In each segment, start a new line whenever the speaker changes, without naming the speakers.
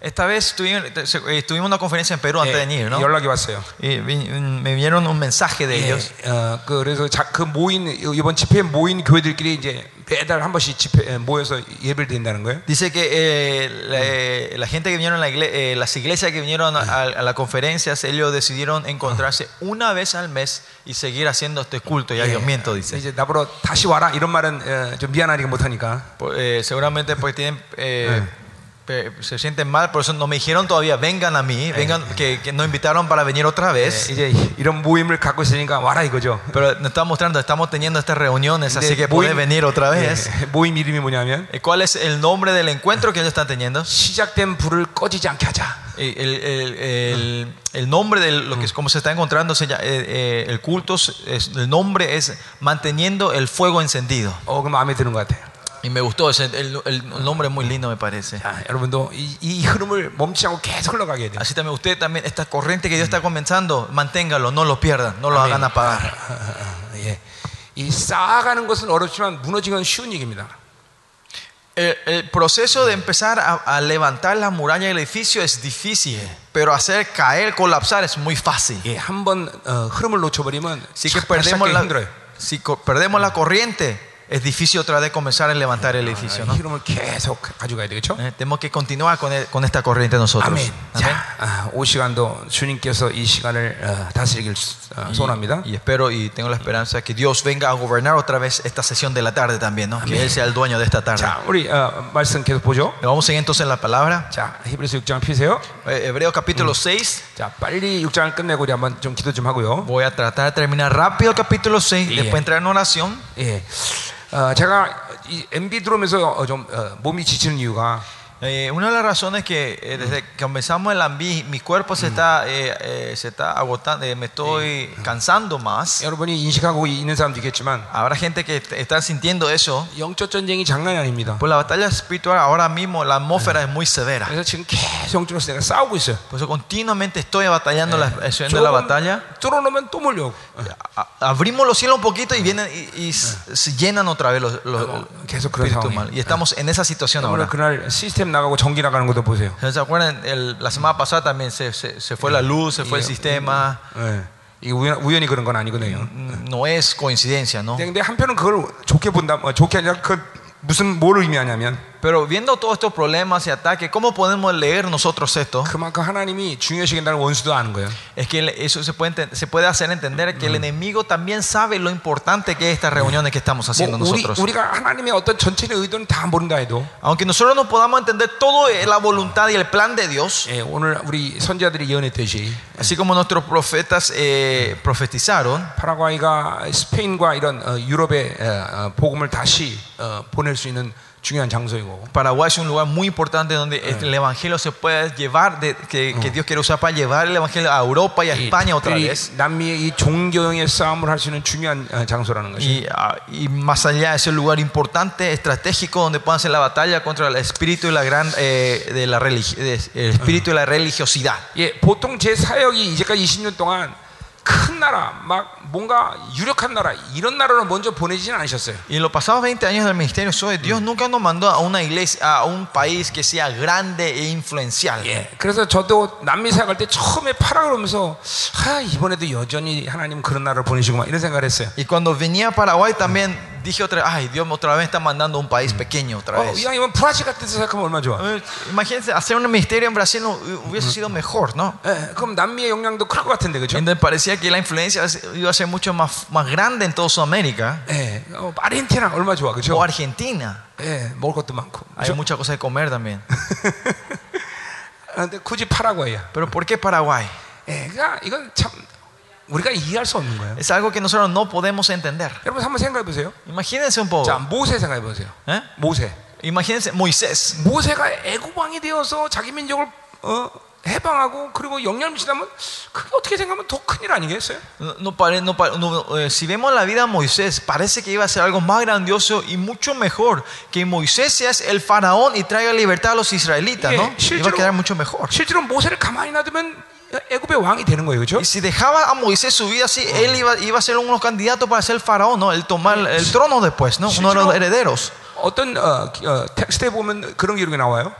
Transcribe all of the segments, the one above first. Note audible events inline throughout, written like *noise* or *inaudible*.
Esta vez tuvimos, eh, tuvimos una conferencia en Perú antes de venir, ¿no?
연락이 왔어요.
Y vi- me vinieron un mensaje de ellos.
예, 어, 그, 그래서 자, 그 모인 이번 집회에 모인 교회들끼리 이제 매달 한 번씩 집회 에, 모여서 예배를 드린다는 거예요.
Dice que eh, la, eh, la gente que vinieron, a la igle- eh, las iglesias que vinieron a, a las conferencias, ellos decidieron encontrarse una vez al mes y seguir haciendo este culto y avivamiento, dice.
이제 나보러 다시 와라 이런 말은 어, 좀 미안하니까 못 하니까.
Por- eh, seguramente pues tienen eh, pe- se sienten mal, por eso no me dijeron todavía vengan a mí, vengan que, que nos invitaron para venir otra vez.
이제 이런 모임을 갖고 있으니까 와라 이거죠.
Pero nos está mostrando, estamos teniendo estas reuniones, así
근데
que puedes venir otra vez. *laughs*
예, 모임 이름이 뭐냐면
Eh, ¿Cuál es el nombre del encuentro que ellos están teniendo?
시작된 불을 꺼지지 않게 하자.
Eh, El, el- el- el nombre de lo que es como se está encontrando, se llama- eh, eh, el culto, es- el nombre es manteniendo el fuego encendido.
어, 그 마음에 드는 것 같아요.
Y me gustó, ese- el, el nombre es muy lindo me parece.
자, 여러분도 이, 이 흐름을 멈추지 않고 계속 흘러가게 돼요.
Así también usted también, esta corriente que Dios está comenzando, manténgalo, no lo pierdan, no lo
Amén.
hagan apagar. *laughs*
예. 이 쌓아가는 것은 어렵지만 무너지는 건 쉬운 얘기입니다.
El, el proceso de empezar a, a levantar la muralla del edificio es difícil, pero hacer caer, colapsar es muy fácil.
예, 한번 어, 흐름을 놓쳐버리면
Si que
참
perdemos
시작하기
la,
힘들어요.
si co- perdemos la corriente, es difícil otra vez comenzar a levantar el edificio. ¿no?
이 흐름을 계속 가져가야 되겠죠?
Eh, tenemos que continuar con, el- con esta corriente nosotros.
아멘.
Amén.
자, 아, 오 시간도 주님께서 이 시간을 어, 다스리길 어, 소원합니다.
Y espero y tengo la esperanza que Dios venga a gobernar otra vez esta sesión de la tarde también, ¿no? que Él sea el dueño de esta tarde.
자, 우리 어, 말씀 계속 보죠.
Vamos a seguir entonces en la palabra.
자, 히브리서 6장 피세요.
Eh, Hebreos capítulo 6.
자, 빨리 6장을 끝내고 우리 한번 좀 기도 좀 하고요.
Voy a tratar de terminar rápido el capítulo 6,
Yeah.
después entrar en oración.
예. 어, 제가 이 MB 들어오면서 어, 좀 어, 몸이 지치는 이유가
Eh, una de las razones que eh, desde que comenzamos el AMBI, mi cuerpo se está, eh, eh, se está agotando, eh, me estoy cansando más.
여러분이 인식하고 있는 사람도 있겠지만
Habrá gente que est- está sintiendo eso.
영적 전쟁이 장난이 아닙니다.
Pues la batalla espiritual ahora mismo, la atmósfera es muy severa.
그래서 지금 계속 영적으로서 내가 싸우고 있어요.
Por eso continuamente estoy batallando la, haciendo la batalla.
뚫어놓으면 또 몰려오고
A- abrimos los cielos un poquito y vienen y, y s- se llenan otra vez los, los
계속 그런
espíritus
상황이에요.
mal. Y estamos en esa situación
오늘
ahora.
그날 시스템 나가고 전기 나가는 것도 보세요.
¿Se acuerdan? El- la semana pasada también se, se- se fue la luz, se fue el sistema.
예. 이게 우연, 우연히 그런 건 아니거든요.
Mm, No es coincidencia, ¿no?
근데 한편은 그걸 좋게 본다. 어, 좋게 아니라 그 무슨 뭐를 의미하냐면
Pero viendo todos estos problemas y ataques, ¿cómo podemos leer nosotros esto?
그만큼 하나님이 중요시긴다는 원수도 아는 거예요.
Es que le- eso se puede, enten- se puede hacer entender que el enemigo también sabe lo importante que es estas reuniones que estamos haciendo
뭐 우리,
nosotros.
우리가 하나님의 어떤 전체의 의도는 다 모른다 해도
Aunque nosotros no podamos entender toda la voluntad y el plan de Dios,
예, 오늘 우리 선자들이 예언했듯이
así como nuestros profetas eh, profetizaron,
파라과이가 스페인과 이런 어, 유럽의 어, 어, 복음을 다시 어, 보낼 수 있는 중요한 장소이고
Paraguay es un lugar muy importante donde el evangelio se puede llevar, de- que, que Dios quiere usar para llevar el evangelio a Europa y a
이
España otra
특별히
vez.
남미의 이 종교형의 싸움을 할 수 있는 중요한 어, 장소라는 것이
Y, ah, y más allá es el lugar importante, estratégico, donde puedan hacer la batalla contra el espíritu y la gran, eh, de la religi- de- el espíritu y la religiosidad.
예, 보통 제 사역이 이제까지 20년 동안 큰 나라, 막 뭔가 유력한 나라 이런 나라로 먼저 보내지는 않으셨어요.
En los pasados 20 años del ministerio soy, Dios nunca nos mandó a una iglesia, a un país que sea grande e influencial.
예, 그래서 저도 남미 사역할 때 처음에 파라 그러면서 아 이번에도 여전히 하나님 그런 나라를 보내시구만 이런 생각을 했어요.
Y cuando venía a Paraguay también dije otra vez, ay, Dios otra vez está mandando a un país pequeño otra
어,
vez.
이왕이면 브라질 같은 데 생각하면 얼마나 좋아.
Eh, Imagínense, hacer un ministerio en Brasil no- hubiese sido mejor, ¿no?
예, 그럼 남미의 영향도 클 것 같은데 그죠?
Entonces parecía que la influencia iba a ser mucho más, más grande en toda Sudamérica.
예, 어, 아르헨티나 얼마 좋아 그죠?
O Argentina.
예, 먹을 것도 많고.
Hay
그죠?
muchas cosas de comer también. *laughs*
아, 근데 굳이 파라과이야.
Pero ¿por qué Paraguay?
예, 그러니까 이건 참 우리가 이해할 수 없는 거예요.
Es algo que nosotros no podemos entender.
여러분 한번 생각해 보세요.
Imagínense un poco.
자, 모세 생각해 보세요.
¿eh?
모세.
Imagínense Moisés.
모세가 애굽 왕이 되어서 자기 민족을 어, 해방하고 그리고 영향을 미치다면 그게 어떻게 생각하면 더 큰일 아니겠어요?
No, no pare- no pare- no, eh, si vemos la vida de Moisés, parece que iba a ser algo más grandioso y mucho mejor que Moisés sea el faraón y traiga libertad a los israelitas,
예,
¿no? Iba a quedar mucho mejor.
실제로 모세를 가만히 놔두면 애굽의 왕이 되는 거예요, 그렇죠?
Y si dejaba a Moisés su vida así, él iba, iba a ser uno de los candidatos para ser faraón, ¿no? Él tomar el, el trono después, ¿no? Uno de los herederos.
어떤 어, 기- 어, 텍스트에 보면 그런 기록이 나와요.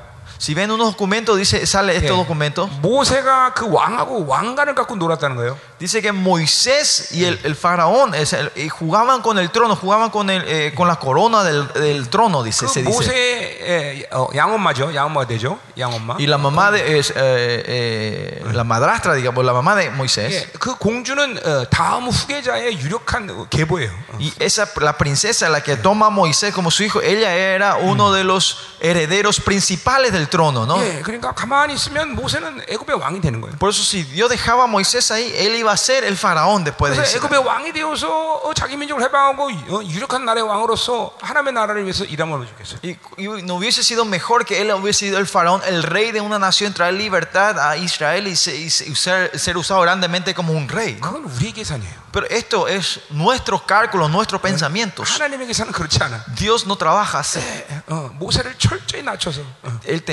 Si ven unos documentos, dice, sale estos
예,
documentos.
모세가 그 왕하고 왕관을 갖고 놀았다는 거예요.
Dice que Moisés y el, el faraón es el- eh, jugaban con el trono, jugaban con, el, eh, con la corona del, del trono, dice,
그
se dice.
모세의 예, 어, 양엄마죠. 양엄마가 되죠. 양엄마.
Y la mamá de es, eh, eh, la madrastra, digamos, la mamá de Moisés.
예, 그 공주는 어, 다음 후계자의 유력한 계보예요. 어.
Y esa, la princesa, la que toma a Moisés como su hijo, ella era uno de los herederos principales del trono, ¿no?
예, 그러니까 가만히 있으면 모세는 애굽의 왕이 되는 거예요.
Por eso si Dios dejaba a Moisés ahí, él iba a ser el faraón después de
그래서
eso.
애굽의 왕이 되어서 어, 자기 민족을 해방하고 어, 유력한 나라의 왕으로서 하나님의 나라를 위해서 일하면 좋겠어요.
Y, y no hubiese sido mejor que él hubiese sido el faraón, el rey de una nación, traer libertad a Israel y, se- y se- usar- ser usado grandemente como un rey. ¿no?
그건 우리의 계산이에요.
Pero esto es nuestros cálculos, nuestros pensamientos.
하나님의 계산은 그렇지 않아.
Dios no trabaja así.
예, 어, 모세를 철저히 낮춰서 어,
Él ten- eh,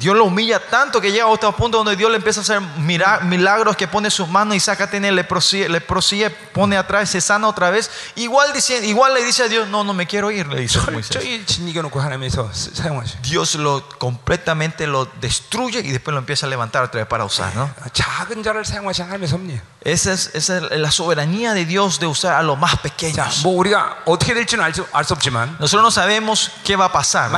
Dios lo humilla tanto que llega a otro punto donde Dios le empieza a hacer milagros que pone sus manos y saca, tiene leprosía, leprosía, pone atrás, se sana otra vez. Igual, dice, igual le dice a Dios, no, no me quiero ir, le dice Dios lo completamente lo destruye y después lo empieza a levantar otra vez para usar. ¿no? Esa es, esa es la soberanía de Dios de usar a los más pequeños. Nosotros no sabemos qué va a pasar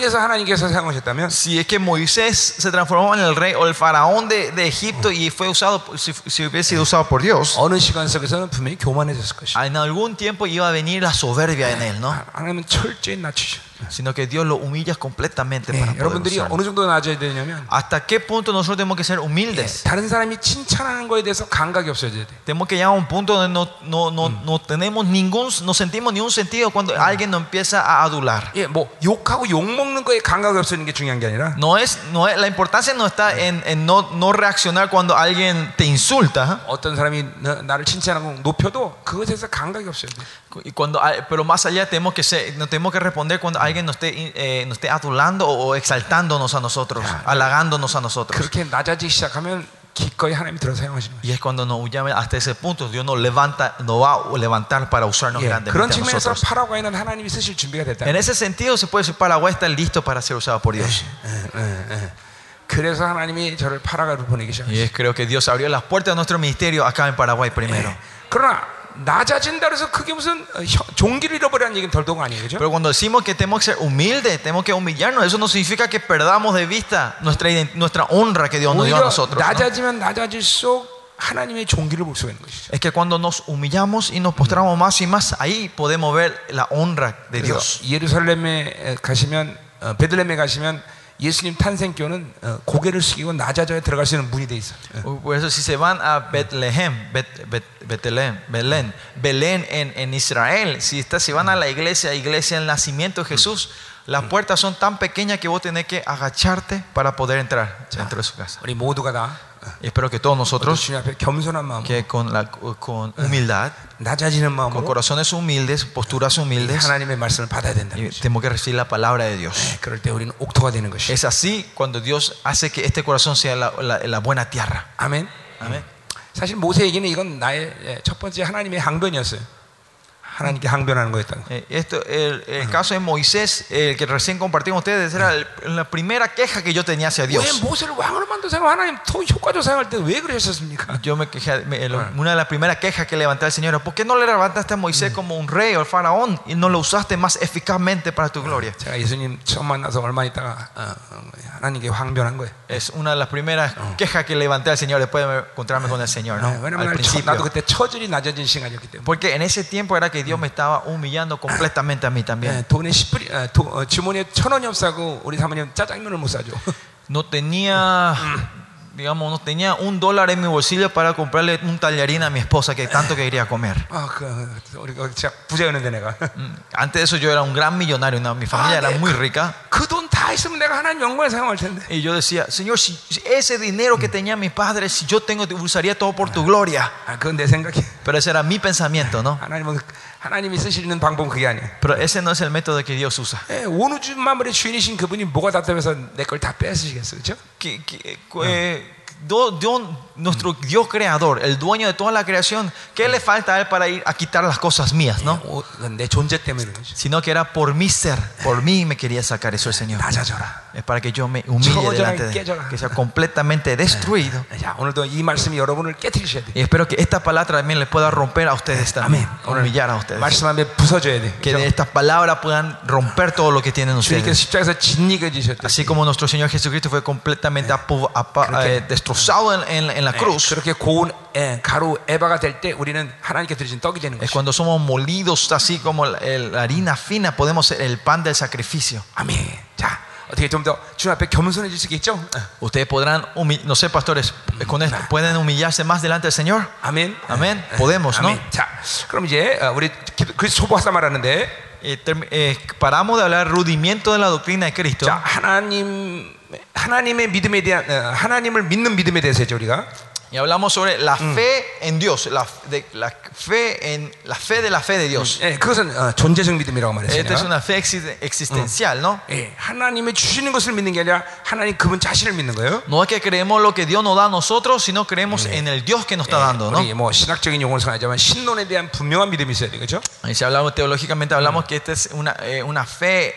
모세가 애굽의 왕이 돼서 하나님께서 사용하셨다면
Si es que Moisés se transformó en el rey o el faraón de, de Egipto y fue usado, por- si, si hubiese sido usado por Dios,
어느 시간 속에서는 분명히 교만해졌을 것이다.
en algún tiempo iba a venir la soberbia en él, ¿no?
하나님은 철저히 낮추셔.
Sino que Dios lo humilla completamente
네,
para poder
여러분들이
usarlo.
어느 정도 낮아야 되냐면
¿Hasta qué punto nosotros tenemos que ser humildes?
다른 사람이 칭찬하는 거에 대해서 감각이 없어져야 돼.
Tenemos que llegar a un punto donde no, no, no, no tenemos ningún, no sentimos ningún sentido cuando alguien nos empieza a adular.
예, 뭐 욕하고 욕 먹는 거에 감각이 없어지는 게 중요한 게 아니라
No es, no es, la importancia no está en, en no, no reaccionar cuando alguien te insulta.
어떤 사람이 나- 나를 칭찬하고 높여도 그것에서 감각이 없어야 돼.
Y cuando, hay- pero más allá tenemos que, ser, no tenemos que responder cuando alguien nos esté, eh, nos esté adulando o, o exaltándonos a nosotros, halagándonos a nosotros.
그렇게 낮아지기 시작하면 기꺼이 하나님이 들어 사용하시는 거예요.
Y es cuando nos llame hasta ese punto, Dios nos levanta, nos va a levantar para usarnos
예,
grandemente
그런
a
측면에서
nosotros.
파라과이는 하나님이 쓰실 준비가 됐다.
En ese sentido, se puede decir Paraguay está listo para ser usado por Dios.
그래서 하나님이 저를 파라과이로 보내기
Y
시작하셨어요.
es, creo que Dios abrió las puertas de nuestro ministerio acá en Paraguay primero.
그러나 낮아진다 그래서 그게 무슨 어, 혀- 종기를 잃어버리는 얘기는 덜도가 아니에요. 그죠?
Pero cuando decimos que tenemos que ser humildes, tenemos que humillarnos, eso no significa que perdamos de vista nuestra, ident- nuestra honra que Dios nos dio a
오히려
nosotros. ¿no?
낮아지면 낮아질수록 하나님의 종기를 볼 수가 있는 것이죠.
Es que cuando nos humillamos y nos postramos más y más, ahí podemos ver la honra de Dios.
그래서 예루살렘에 가시면 어, 베들레헴에 가시면 예수님 탄생교는 어, 고개를 숙이고 낮아져야 들어갈 수 있는 문이 돼 있어. 요
Por eso si se van a Bethlehem, Bet, Bet- Betelén, Belén, Belén en, en Israel. Si, está, si van a la iglesia, iglesia del nacimiento de Jesús, las puertas son tan pequeñas que vos tenés que agacharte para poder entrar dentro de su casa. Y espero que todos nosotros, que con, la, con humildad, con corazones humildes, posturas humildes, tenemos que recibir la palabra de Dios. Es así cuando Dios hace que este corazón sea la, la, la buena tierra.
Amén.
Amén.
사실 모세에게는 이건 나의 예, 첫 번째 하나님의 항변이었어요. 하나님께 항변하는 거였다.
Eh, Esto, el, el caso de Moisés, el que recién compartimos ustedes, era el- la primera queja que yo tenía hacia
왜
Dios.
모세를 왕으로 만드세요? 하나님 더 효과적으로 사용할 때 왜 그러셨습니까?
Yo me quejé, me- el- una de las primeras quejas que levanté al Señor, ¿por qué no le levantaste a Moisés como un rey o el faraón y no lo usaste más eficazmente para tu gloria?
제가 예수님 처음 만나서 얼마 있다가 어, 어, 하나님께 항변한 거예요.
Es una de las primeras quejas que levanté al Señor después de encontrarme con el Señor, ¿no?
네, 왜냐면
Al
나를 처- 나도
principio.
그때 처절히 낮아진 시간이었기 때문에.
Porque en ese tiempo era que Dios me estaba humillando completamente a mí también.
네, 돈에 10불이, 어, 도- 어, 주머니에 천 원이 없사고 우리 사모님 짜장면을 못 사죠. *laughs*
No tenía, digamos, no tenía un dólar en mi bolsillo para comprarle un tallarín a mi esposa que tanto quería comer.
아, 그, 우리 그 진짜 부자였는데 내가.
Mm, *laughs* Antes de eso yo era un gran millonario, una- mi familia
Ah,
era
네.
muy rica.
그 돈 다 있으면 내가 하나님 영광에 사용할 텐데.
Y yo decía, Señor, si si ese dinero que tenían mis padres, si yo tengo, usaría todo por tu gloria.
아, 그건 내 생각이.
Pero ese era mi pensamiento, ¿no?
하나님이 쓰시는 방법은 그게 아니에요.
Pero ese no es el método que Dios usa.
예, 온 우주 만물의 주인이신 그분이 뭐가 답답해서 내 걸다 뺏으시겠어, 그렇죠?
Que, que- do- Dios, nuestro Dios creador, el dueño de toda la creación, ¿qué le falta a él para ir a quitar las cosas mías, no? Sino que era por mi ser, por mí me quería sacar eso el Señor. Es para que yo me humille delante de él, que sea completamente destruido. Y espero que esta palabra también les pueda romper a ustedes también, humillar a ustedes. Que de estas palabras puedan romper todo lo que tienen ustedes. Así como nuestro Señor Jesucristo fue completamente destruido apa- eh, destrozado en, en- en la cruz,
그렇게 고운 예, 가루 에바가 될 때 우리는 하나님께 드리신 떡이 되는
es
것이.
cuando somos molidos así como la, el- la harina fina, podemos ser el pan del sacrificio.
아멘. 자, 어떻게 좀 더 주님 앞에 겸손해질 수 있겠죠? 어,
Ustedes podrán, humi- no sé, pastores, con esto, ¿pueden humillarse más delante del Señor?
아멘.
아멘.
예,
Podemos, ¿no?
아멘. 자, 그럼 이제 어, 우리 기도- 그리스도 소보하다 말하는데,
Eh, term- eh, paramos de hablar rudimiento de la doctrina de Cristo.
자 하나님 하나님의 믿음에 대한 어, 하나님을 믿는 믿음에 대해서 했죠 우리가.
Y hablamos sobre la fe en Dios, la, de, la fe en la fe de la fe de Dios.
예, 그것은 어, 존재적 믿음이라고 말했어요.
Esta es
내가.
una fe exi- existencial, ¿no?
예, 하나님의 주시는 것을 믿는 게 아니라 하나님 그분 자신을 믿는 거예요.
No es que creemos lo que Dios nos da a nosotros, sino creemos en el Dios que nos está dando, ¿no?
우리 뭐 신학적인 용어는 하지만 신론에 대한 분명한 믿음이 있어야 되겠죠.
Y si hablamos teológicamente, hablamos que esta es una, eh, una fe,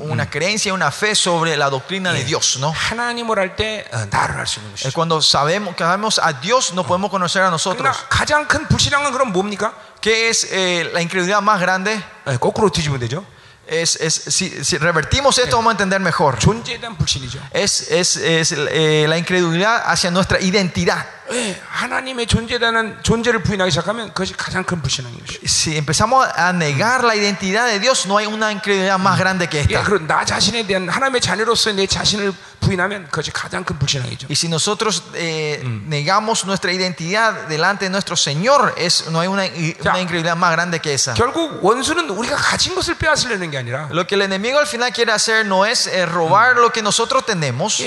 una creencia, una fe sobre la doctrina de Dios, ¿no?
하나님을 할 때 어, 나를 할 수 있는
Es
것이죠.
cuando sabemos que sabemos a Dios, no podemos conocer a
그러나
nosotros.
가장 큰 불신앙은 그럼 뭡니까?
¿Qué es eh, la incredulidad más grande?
예, 거꾸로 뒤집으면 되죠.
Es, es, si, si revertimos esto, vamos a entender mejor.
존재에 대한 불신이죠.
Es, es, es eh, la incredulidad hacia nuestra identidad. Si empezamos a negar la identidad de Dios, no hay una incredulidad más grande que esta. Y si nosotros eh, negamos nuestra identidad delante de nuestro Señor, es, no hay una, una incredulidad más grande que esa. Lo que el enemigo al final quiere hacer no es eh, robar lo que nosotros tenemos,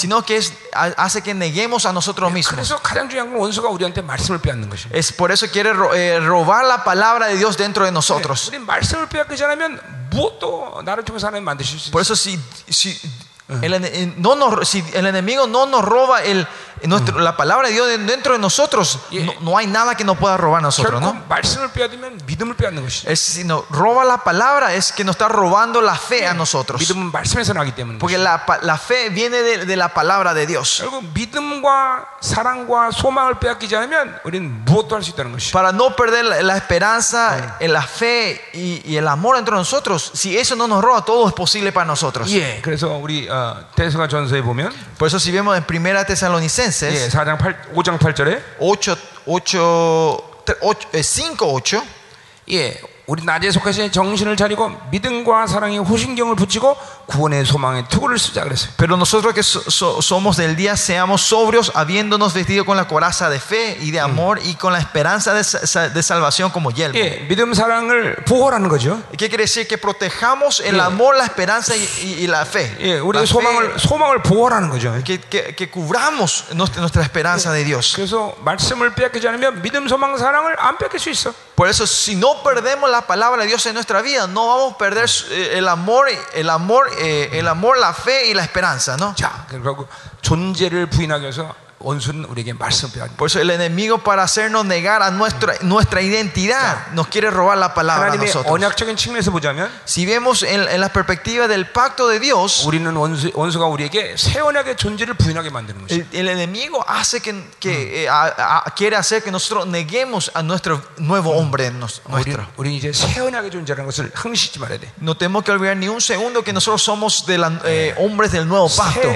sino que es, hace que neguemos a nosotros mismos.
그래서 가장 중요한 건 원수가 우리한테 말씀을 빼앗는 것이에요.
Es por eso quiere ro- eh, robar la palabra de Dios dentro de nosotros.
우리 말씀을 빼앗기지 않으면 무엇도 나를 통해서 하나님 만드실 수
Por
있어요.
eso si, si, el, ene- eh, no nos- si el enemigo no nos roba el, nuestro- la palabra de Dios de- dentro de nosotros,
Yeah.
no, no hay nada que nos pueda robar a nosotros. ¿no?
결국 말씀을 빼앗으면 믿음을 빼앗는 것이죠.
Es, si nos roba la palabra es que nos está robando la fe a nosotros.
믿음은 말씀에서 나기 때문에.
Porque la, pa- la fe viene de, de la palabra de Dios.
결국 믿음과 사랑과 소망을 빼앗기지 않으면 우리는 무엇도 할 수 있다는 것이죠.
Para no perder la, la esperanza, eh, la fe y, y el amor entre nosotros, si eso no nos roba, todo es posible para nosotros.
예, 그래서 우리 어, 대수가 전서에 보면
Por eso si vemos en Primera
예,
Tesalonicenses
4장 8, 5장 8절에
8, 8, 5, 8,
예, 우리 낮에 속하신 정신을 차리고 믿음과 사랑의 호신경을 붙이고 구원의 소망의 투구를 쓰자 그랬어요.
Pero nosotros que so- so- somos del día, seamos sobrios, habiéndonos vestido con la coraza de fe y de amor y con la esperanza de, sa- de salvación como yelmo.
예, 믿음 사랑을 보호라는 거죠.
¿Qué quiere decir? Que protejamos el
Yeah.
amor, la esperanza y, y- y la fe.
예,
La
우리의
fe,
소망을 소망을 보호라는 거죠.
que, que- que cubramos nuestra, nuestra esperanza de Dios.
그래서 말씀을 빼앗기지 않으면 믿음, 소망, 사랑을 안 뺏길 수 있어.
Por eso, si no perdemos la palabra de Dios en nuestra vida, no vamos a perder eh, el amor, el amor, eh, el amor, la fe y la esperanza, ¿no?
자, 결국 존재를 부인하기 위해서 원수는 우리에게 말씀을 빼앗는
Por eso el enemigo para hacernos negar a nuestra, nuestra identidad nos quiere robar la palabra a
하나님의
nosotros.
언약적인 측면에서 보자면
Si vemos en, en la perspectiva del pacto de Dios,
우리는 원수, 원수가 우리에게 새 언약의 존재를 부인하게 만드는 것이.
el, el enemigo hace que, que, eh, a- a- quiere hacer que nosotros neguemos a nuestro nuevo hombre nos-
우리
nuestro.
우리 이제 새 언약의 존재라는 것을 흥시지 말아야 돼.
No tenemos que olvidar ni un segundo que nosotros somos de la- eh, hombres del nuevo pacto.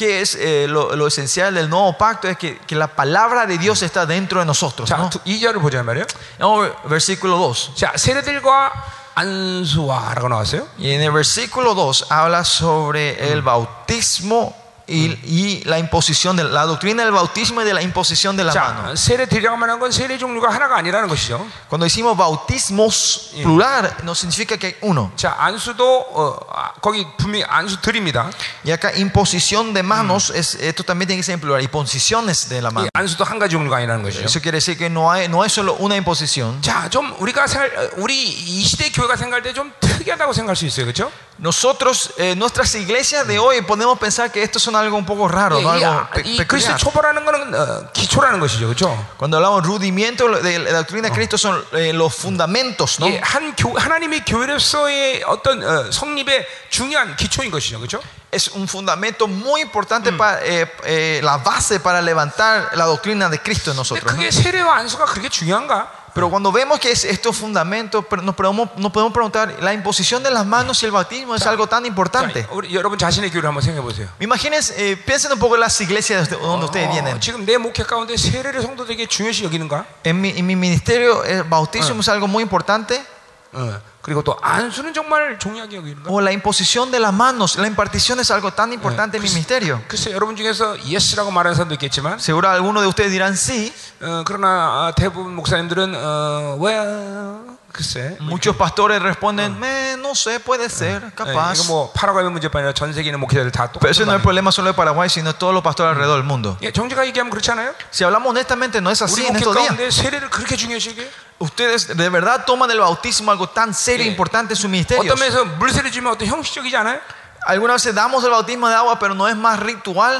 새 언약의 존재 핵심이 뭐야? 우리 안에 말씀이 있다는 것이죠.
que es eh, lo, lo esencial del nuevo pacto es que, que la palabra de Dios está dentro de nosotros.
자,
¿no?
두- 이 절을 보자 말이에요.
Vamos a ver, versículo 2.
자, 세례들과 안수와라고 나왔어요.
Y en el versículo 2 habla sobre el bautismo y, y la imposición de la doctrina del bautismo y de la imposición de la mano.
자, 세례 드리라고 말한 건 세례 종류가 하나가 아니라는 것이죠.
Cuando decimos bautismos plural, no significa que hay uno.
자, 안수도 어, 아, 거기 분명히 안수 드립니다.
Y acá imposición de manos, es, esto también tiene que ser en plural, imposiciones de la
이
mano.
안수도 한 가지 종류가 아니라는 것이죠.
Eso quiere decir que no hay, no es solo una imposición.
자, 좀 우리가 생각, 어, 우리 이 시대 교회가 생각할 때 좀 특이하다고 생각할 수 있어요, 그렇죠?
Nosotros, eh, nuestras iglesias de hoy, podemos pensar que esto son algo un poco raro, ¿no? algo pe-
이, 이 그리스도
peculiar.
초보라는 거는 어, 기초라는 것이죠, 그렇죠?
Cuando hablamos rudimiento de la doctrina de Cristo son eh, los fundamentos, ¿no?
예, 한 교, 하나님의 교회로서의 어떤 어, 성립의 중요한 기초인 것이죠, 그렇죠?
Es un fundamento muy importante para eh, eh, la base para levantar la doctrina de Cristo en
근데
nosotros. ¿no?
그게 세례와 안수가 그렇게 중요한가?
Pero cuando vemos que es estos fundamentos, nos podemos, nos podemos preguntar, la imposición de las manos y el bautismo es algo tan importante. Imagínense, eh, piensen un poco en las iglesias donde ustedes vienen. En mi, en mi ministerio, el bautismo es algo muy importante. O la imposición de las manos, la impartición es algo tan importante en mi ministerio. Seguro algunos de ustedes dirán sí.
그러나 대부분 목사님들은 어, well 글쎄 뭐
Muchos pastores responden, "Eh, no sé, puede ser,
예,
capaz.
이거 뭐 파라과이 문제뿐 아니라 전 세계 있는 목회자들 다
Pero ese no es el
똑같은
problema solo de Paraguay, sino de todos los pastores alrededor del mundo.
예, 정직하게 얘기하면 그렇지 않아요?
Si hablamos honestamente, no es así
우리
en
목회
estos días.
가운데 세례를 그렇게 중요시 여겨요?
Ustedes de verdad toman el bautismo algo tan serio e
Sí.
importante en sus ministerios.
어떤 면에서 물세례 주면 어떤 형식적이지 않아요?
Algunas veces damos el bautismo de agua, pero no es más ritual.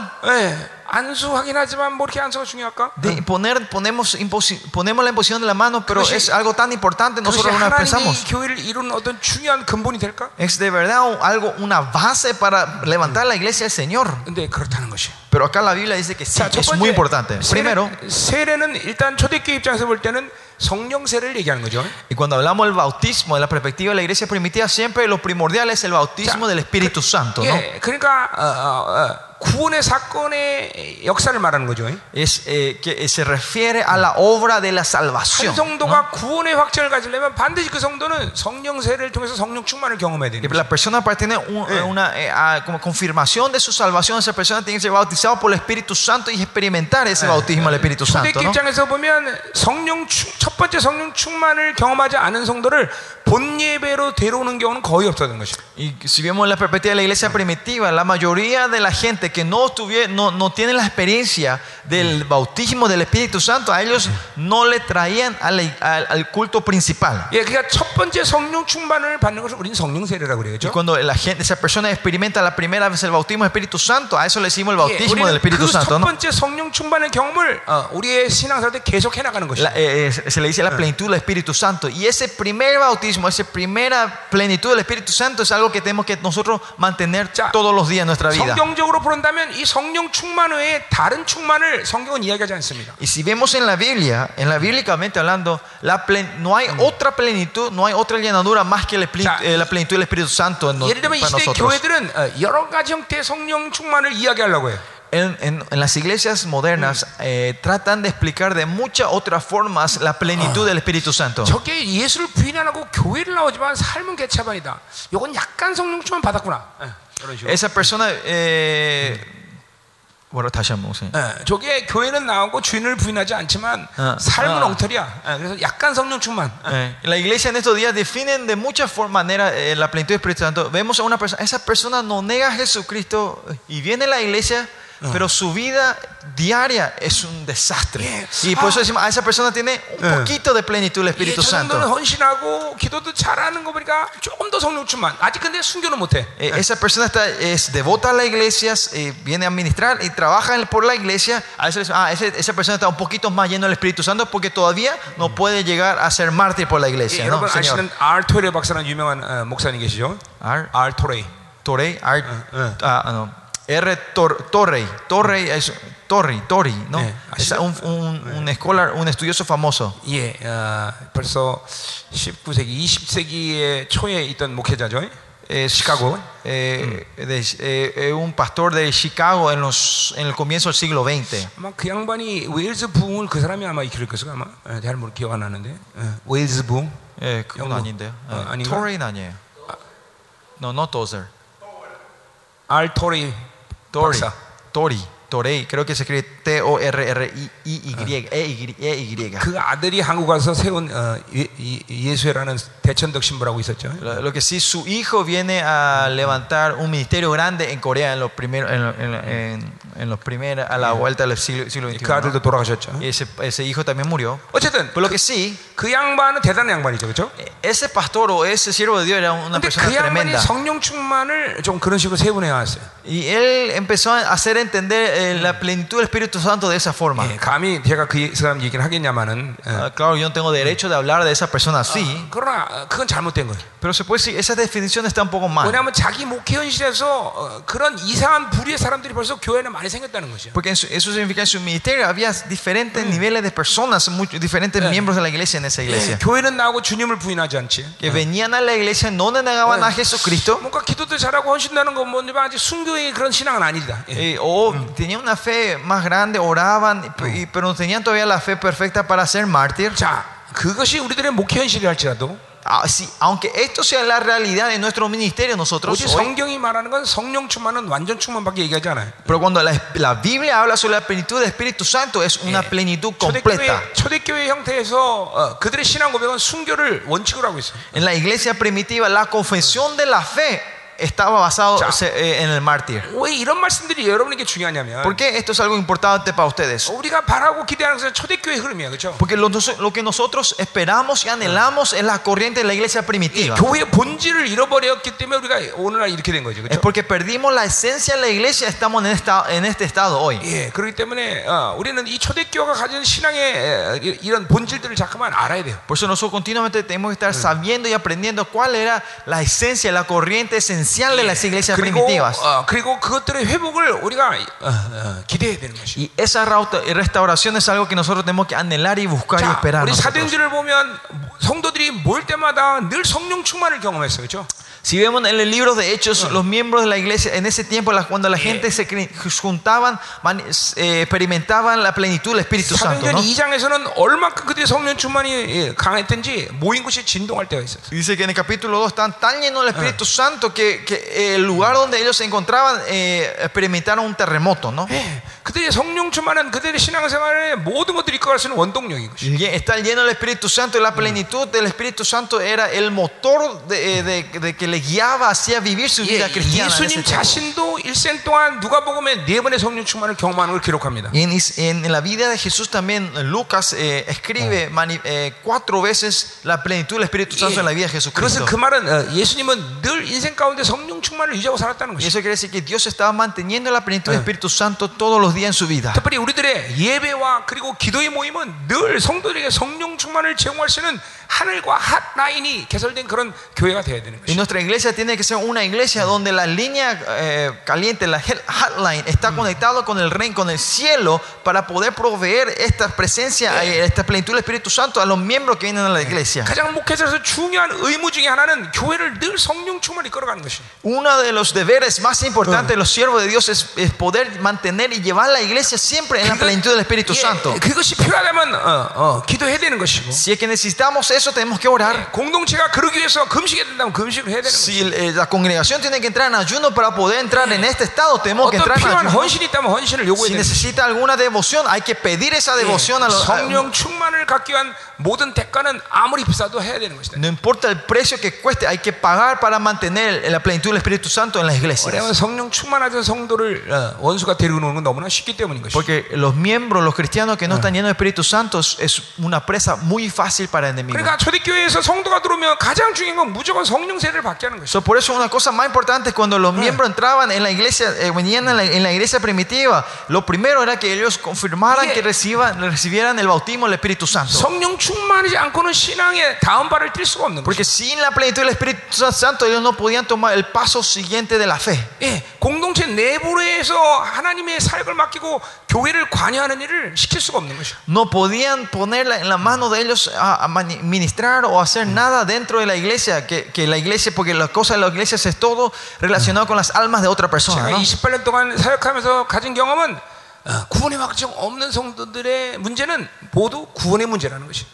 예, 안수하긴 하지만 뭐 이렇게 안수가 중요할까?
De poner, ponemos, imposi- ponemos la imposición de la mano, pero
그것이-
es algo tan importante,
그것이
nosotros alguna vez
하나님이
pensamos.
교회를 이루는 어떤 중요한 근본이 될까?
Es de verdad un- algo, una base para levantar la iglesia del Señor.
근데 그렇다는 것이.
Pero acá la Biblia dice que sí,
자, 첫
es muy
번째
importante. Primero,
세례, 는 일단 초대교회 입장에서 볼 때는 성령 세례를 얘기하는 거죠.
y cuando hablamos del bautismo, de la perspectiva de la iglesia primitiva, siempre lo primordial es el bautismo
Ya.
del Espíritu Santo. ¿no?
예, 그러니까 어, 어, 어, 구원의 사건의 역사를 말하는 거죠.
Es eh, que se refiere a la obra de la
한
salvación.
성도가 구원의 확증을 가지려면 반드시 그 성도는 성령 세례를 통해서 성령 충만을 경험해야 되는
Que
거죠.
la persona para tener un-
Eh.
una eh, ah, como confirmación de su salvación, esa persona tiene que ser bautizado por el Espíritu Santo y experimentar ese bautismo del Espíritu Santo.
초대교
¿no?
입장에서 보면 성령 충, 첫 번째 성령 충만을 경험하지 않은 성도를 본 예배로 데려오는 경우는 거의 없다는 것이죠.
Y si vemos la perspectiva de la iglesia primitiva, la mayoría de la gente que no, tuviera, no, no tiene la experiencia del bautismo del Espíritu Santo, a ellos no le traían al, al- al culto principal.
예, 그러니까 첫 번째 성령 충만을 받는 것을 우리는 성령 세례라고 그래요.
Y
그렇죠?
cuando la gente, esa persona experimenta la primera vez el bautismo del Espíritu Santo, a eso le decimos el
예,
bautismo del
우리는
Espíritu
그 첫
Santo. ¿no?
번째 성령 충만의 경험을 어, 우리의 신앙생활 때 계속 해나가는 것이죠.
La- eh, eh, se le dice la plenitud del Espíritu Santo. Y ese primer bautismo, esa primera plenitud del Espíritu Santo es algo que tenemos que nosotros mantener
자,
todos los días en nuestra vida.
성경적으로 본다면 이 성령 충만 외에 다른 충만을 성경은 이야기하지 않습니다.
Y si vemos en la Biblia, en la bíblicamente hablando, la plen- no hay otra plenitud, no hay otra llenadura más que plen-
자,
eh, la plenitud del Espíritu Santo en
예를 들면 이 시대. 교회들은 어, 여러 가지 형태의 성령 충만을 이야기하려고 해요.
En, en- en las iglesias modernas eh, tratan de explicar de muchas otras formas la plenitud del Espíritu Santo.
저게 예수를 부인 안 하고 교회를 나오지만 삶은 개차반이다. 이건 약간 성령 충만 받았구나. 예, 이런 식으로.
Esa persona, eh, bueno, 다시 한번 보세요.
예, 저게 교회는 나오고 주인을 부인하지 않지만
어,
삶은
어.
엉터리야. 예, 그래서 약간 성령 충만. 예.
Eh, la iglesia en estos días definen de muchas for- maneras eh, la plenitud del Espíritu Santo. Vemos a una persona, esa persona no nega a Jesucristo y viene a la iglesia, pero su vida diaria es un desastre.
Yes.
Y por eso
Ah.
decimos, a esa persona tiene un
Eh.
poquito de plenitud del
예,
Espíritu
저 정도는
Santo.
헌신하고 기도도 잘하는 거 보니까 조금 더 성령 충만. 아직 근데 순교는 못해.
Eh, esa persona está, es devota a las iglesias, eh, viene a ministrar y trabaja en- por la iglesia. A veces, ah, ese- esa persona está un poquito más lleno del Espíritu Santo porque todavía no puede llegar a ser mártir por la
예,
iglesia. ¿no,
여러분
Señor?
아시는 알토레 박사라는 유명한 어, 목사님 계시죠?
Ar-
알토레.
Torrey, Ar-
eh.
ah, no, R. Tor- Torrey, Torrey es Torrey, Tori, ¿no?
Eh,
es un, un, un escolar, un estudioso famoso.
예, 어, 벌써 19세기, 20세기의 초에 있던 목회자죠.
Es,
시카고.
eh, de- eh, eh, un pastor de Chicago en, los, en el comienzo del siglo XX.
아마 그 양반이 웨일즈 부흥을 그 사람이 아마 일으킬 것을 아마 예, 잘 모르 기억 안 나는데 예, 웨일즈 부흥.
예, 그건
영국.
아닌데요. 예,
어, 아닌가?
Torrey는 아니에요. No, no Tozer.
알토레
Torrey.
박사.
Tori, Torei, creo que se escribe T-O-R-R-I-Y, E-Y. E-Y.
그 아들이 한국 와서 세운 어, 예- 예- 예수회라는 대천덕 신부라고 있었죠.
Lo, lo que sí, su hijo viene a levantar un ministerio grande en Corea en los primeros, en, lo- en, en- en los primeros, a la vuelta del siglo, siglo XXI.
그 아들도 돌아가셨죠.
Y ese, ese hijo también murió.
어쨌든
Pero lo que sí,
그 양반은 대단한 양반이죠, 그렇죠?
ese pastor o ese siervo de Dios era una
근데
persona
그 양반이
tremenda.
성령 충만을 좀 그런 식으로 세분해 왔어요.
Y él empezó a hacer entender eh, la plenitud del Espíritu Santo de esa forma.
예, 감히 제가 그 사람 얘기를 하겠냐마는 어,
Ah, claro, yo no tengo derecho de hablar de esa persona así,
그러나 어, 그건 잘못된 거예요.
pero se puede decir, esa definición está un poco mal.
왜냐하면 자기 목회 현실에서 어, 그런 이상한 부류의 사람들이 벌써 교회는 많이 생겼다는 것이죠.
Porque en su- eso significa que en su ministerio había diferentes niveles de personas, muchos, diferentes miembros de la iglesia en esa
예,
iglesia.
교회는 나오고 주님을 부인하지 않지.
Que venían a la iglesia, no negaban a Jesucristo,
뭔가 기도도 잘하고 헌신하는 건 뭐지만 아직 순교의 그런 신앙은 아니다. 예.
eh, o tenían una fe más grande, oraban, y- pero no tenían todavía la fe perfecta para ser mártir.
자, 그것이 우리들의 목회 현실이 할지라도
Ah, sí, aunque esto sea la realidad de nuestro ministerio, nosotros
오직
hoy,
성경이 말하는 건 성령 충만은 완전 충만밖에 얘기하지 않아요.
pero cuando la, la Biblia habla sobre la plenitud del Espíritu Santo, es una plenitud completa.
초대교회, 초대교회 형태에서 어, 그들의 신앙 고백은 순교를 원칙으로 하고 있어요.
En la iglesia primitiva, la confesión de la fe estaba basado
Ya.
se- eh, en el mártir.
왜 이런 말씀들이 여러분에게 중요하냐면
¿Por qué esto es algo importante para ustedes?
우리가 바라고 기대하는 것은 초대교회 흐름이야, 그렇죠?
Porque lo, lo que nosotros esperamos y anhelamos es la corriente de la iglesia primitiva.
교회의 본질을 잃어버렸기 때문에 우리가 오늘날 이렇게 된 거죠,
Es
그렇죠?
porque perdimos la esencia de la iglesia, estamos en, esta, en este estado hoy.
예, 그렇기 때문에 어, 우리는 이 초대교회가 가진 신앙의 에, 이- 이런 본질들을 잠깐만 알아야 돼요.
Por eso nosotros continuamente tenemos que estar sabiendo y aprendiendo cuál era la esencia, la corriente esencial de las iglesias
그리고
primitivas.
어, 그리고 그것들의 회복을 우리가 어, 어, 기대해야 되는 것이.
Y esa rauta- restauración es algo que nosotros tenemos que anhelar y buscar y
자,
esperar.
우리
nosotros.
사도행전을 보면 성도들이 모일 때마다 늘 성령 충만을 경험했어요, 그렇죠?
Si vemos en el libro de Hechos, los miembros de la iglesia, en ese tiempo, cuando la gente se juntaban, eh, experimentaban la plenitud del Espíritu Santo. ¿no? Dice que en el capítulo 2 están tan llenos del Espíritu Santo que, que el lugar donde ellos se encontraban eh, experimentaron un terremoto. ¿no? Estar lleno del Espíritu Santo y la plenitud del Espíritu Santo era el motor de, eh, de, de que le guiaba hacia vivir su vida
예,
cristiana.
예수님. 자신도 일생 동안 누가복음에 네 번의 성령 충만을 경험하는 걸 기록합니다.
En, en- la vida de Jesús también Lucas eh, escribe mani- eh, cuatro veces la plenitud del Espíritu Santo en la vida de Jesucristo.
그것은 그 말은 어, 예수님은 늘 인생 가운데 성령 충만을 유지하고 살았다는
Y
것이.
eso quiere decir que Dios estaba manteniendo la plenitud del Espíritu Santo todos los días en su vida.
특별히 우리들의 예배와 그리고 기도의 모임은 늘 성도들에게 성령 충만을 제공할 수 있는
Y nuestra iglesia tiene que ser una iglesia donde la línea eh, caliente, la hotline, está conectada con el reino, con el cielo, para poder proveer esta presencia, eh, esta plenitud del Espíritu Santo a los miembros que vienen a la iglesia. Uno de los deberes más importantes de los siervos de Dios es, es, poder mantener y llevar la iglesia siempre en la plenitud del Espíritu Santo. Si es que necesitamos eso, tenemos que orar.
공동체가 그러기 위해서 금식해야 된다면 금식을 해야 되는 것이.
Si eh, la congregación tiene que entrar en ayuno para poder entrar en este estado, tenemos que
어떤
entrar en
필요한
ayuno.
헌신이 있다면 헌신을 요구해야
Si
되는 것이.
necesita alguna devoción, hay que pedir esa devoción a los. a-
성령 충만을 갖기 위한 모든 대가는 아무리 비싸도 해야 되는 것이다.
No importa el precio que cueste, hay que pagar para mantener la plenitud del Espíritu Santo en las iglesias.
왜냐하면 성령 충만하던 성도를 어, 원수가 데리고 오는 건 너무나 쉽기 때문인 것이.
Porque los miembros, los cristianos que no están llenos del Espíritu Santo, es- es una presa muy fácil para el enemigo.
그러니까 초대교회에서 성도가 들어오면 가장 중요한 건 무조건 성령 세례를 받게 하는 것이.
So, por eso una cosa más importante es cuando los miembros entraban en la iglesia, eh, venían en la, en la iglesia primitiva, lo primero era que ellos confirmaran
Yeah.
que reciban, recibieran el bautismo del Espíritu Santo.
성령 충만하지 않고는 신앙의 다음 발을 뛸 수가 없는
Porque
것이.
sin la plenitud del Espíritu Santo ellos no podían tomar el paso siguiente de la fe.
예, 공동체 내부에서 하나님의 사역을 맡기고 교회를 관여하는 일을 시킬 수가 없는 것이.
No podían ponerla en la mano de ellos a, a mani- ministrar o hacer nada dentro de la iglesia, que, que la iglesia, porque la cosa de la iglesia es todo relacionado con las almas de otra persona.
제가
¿no?
28년 동안 사역하면서 가진 경험은 어, 구원의 확정 없는 성도들의 문제는 모두 구원의 문제라는 것이.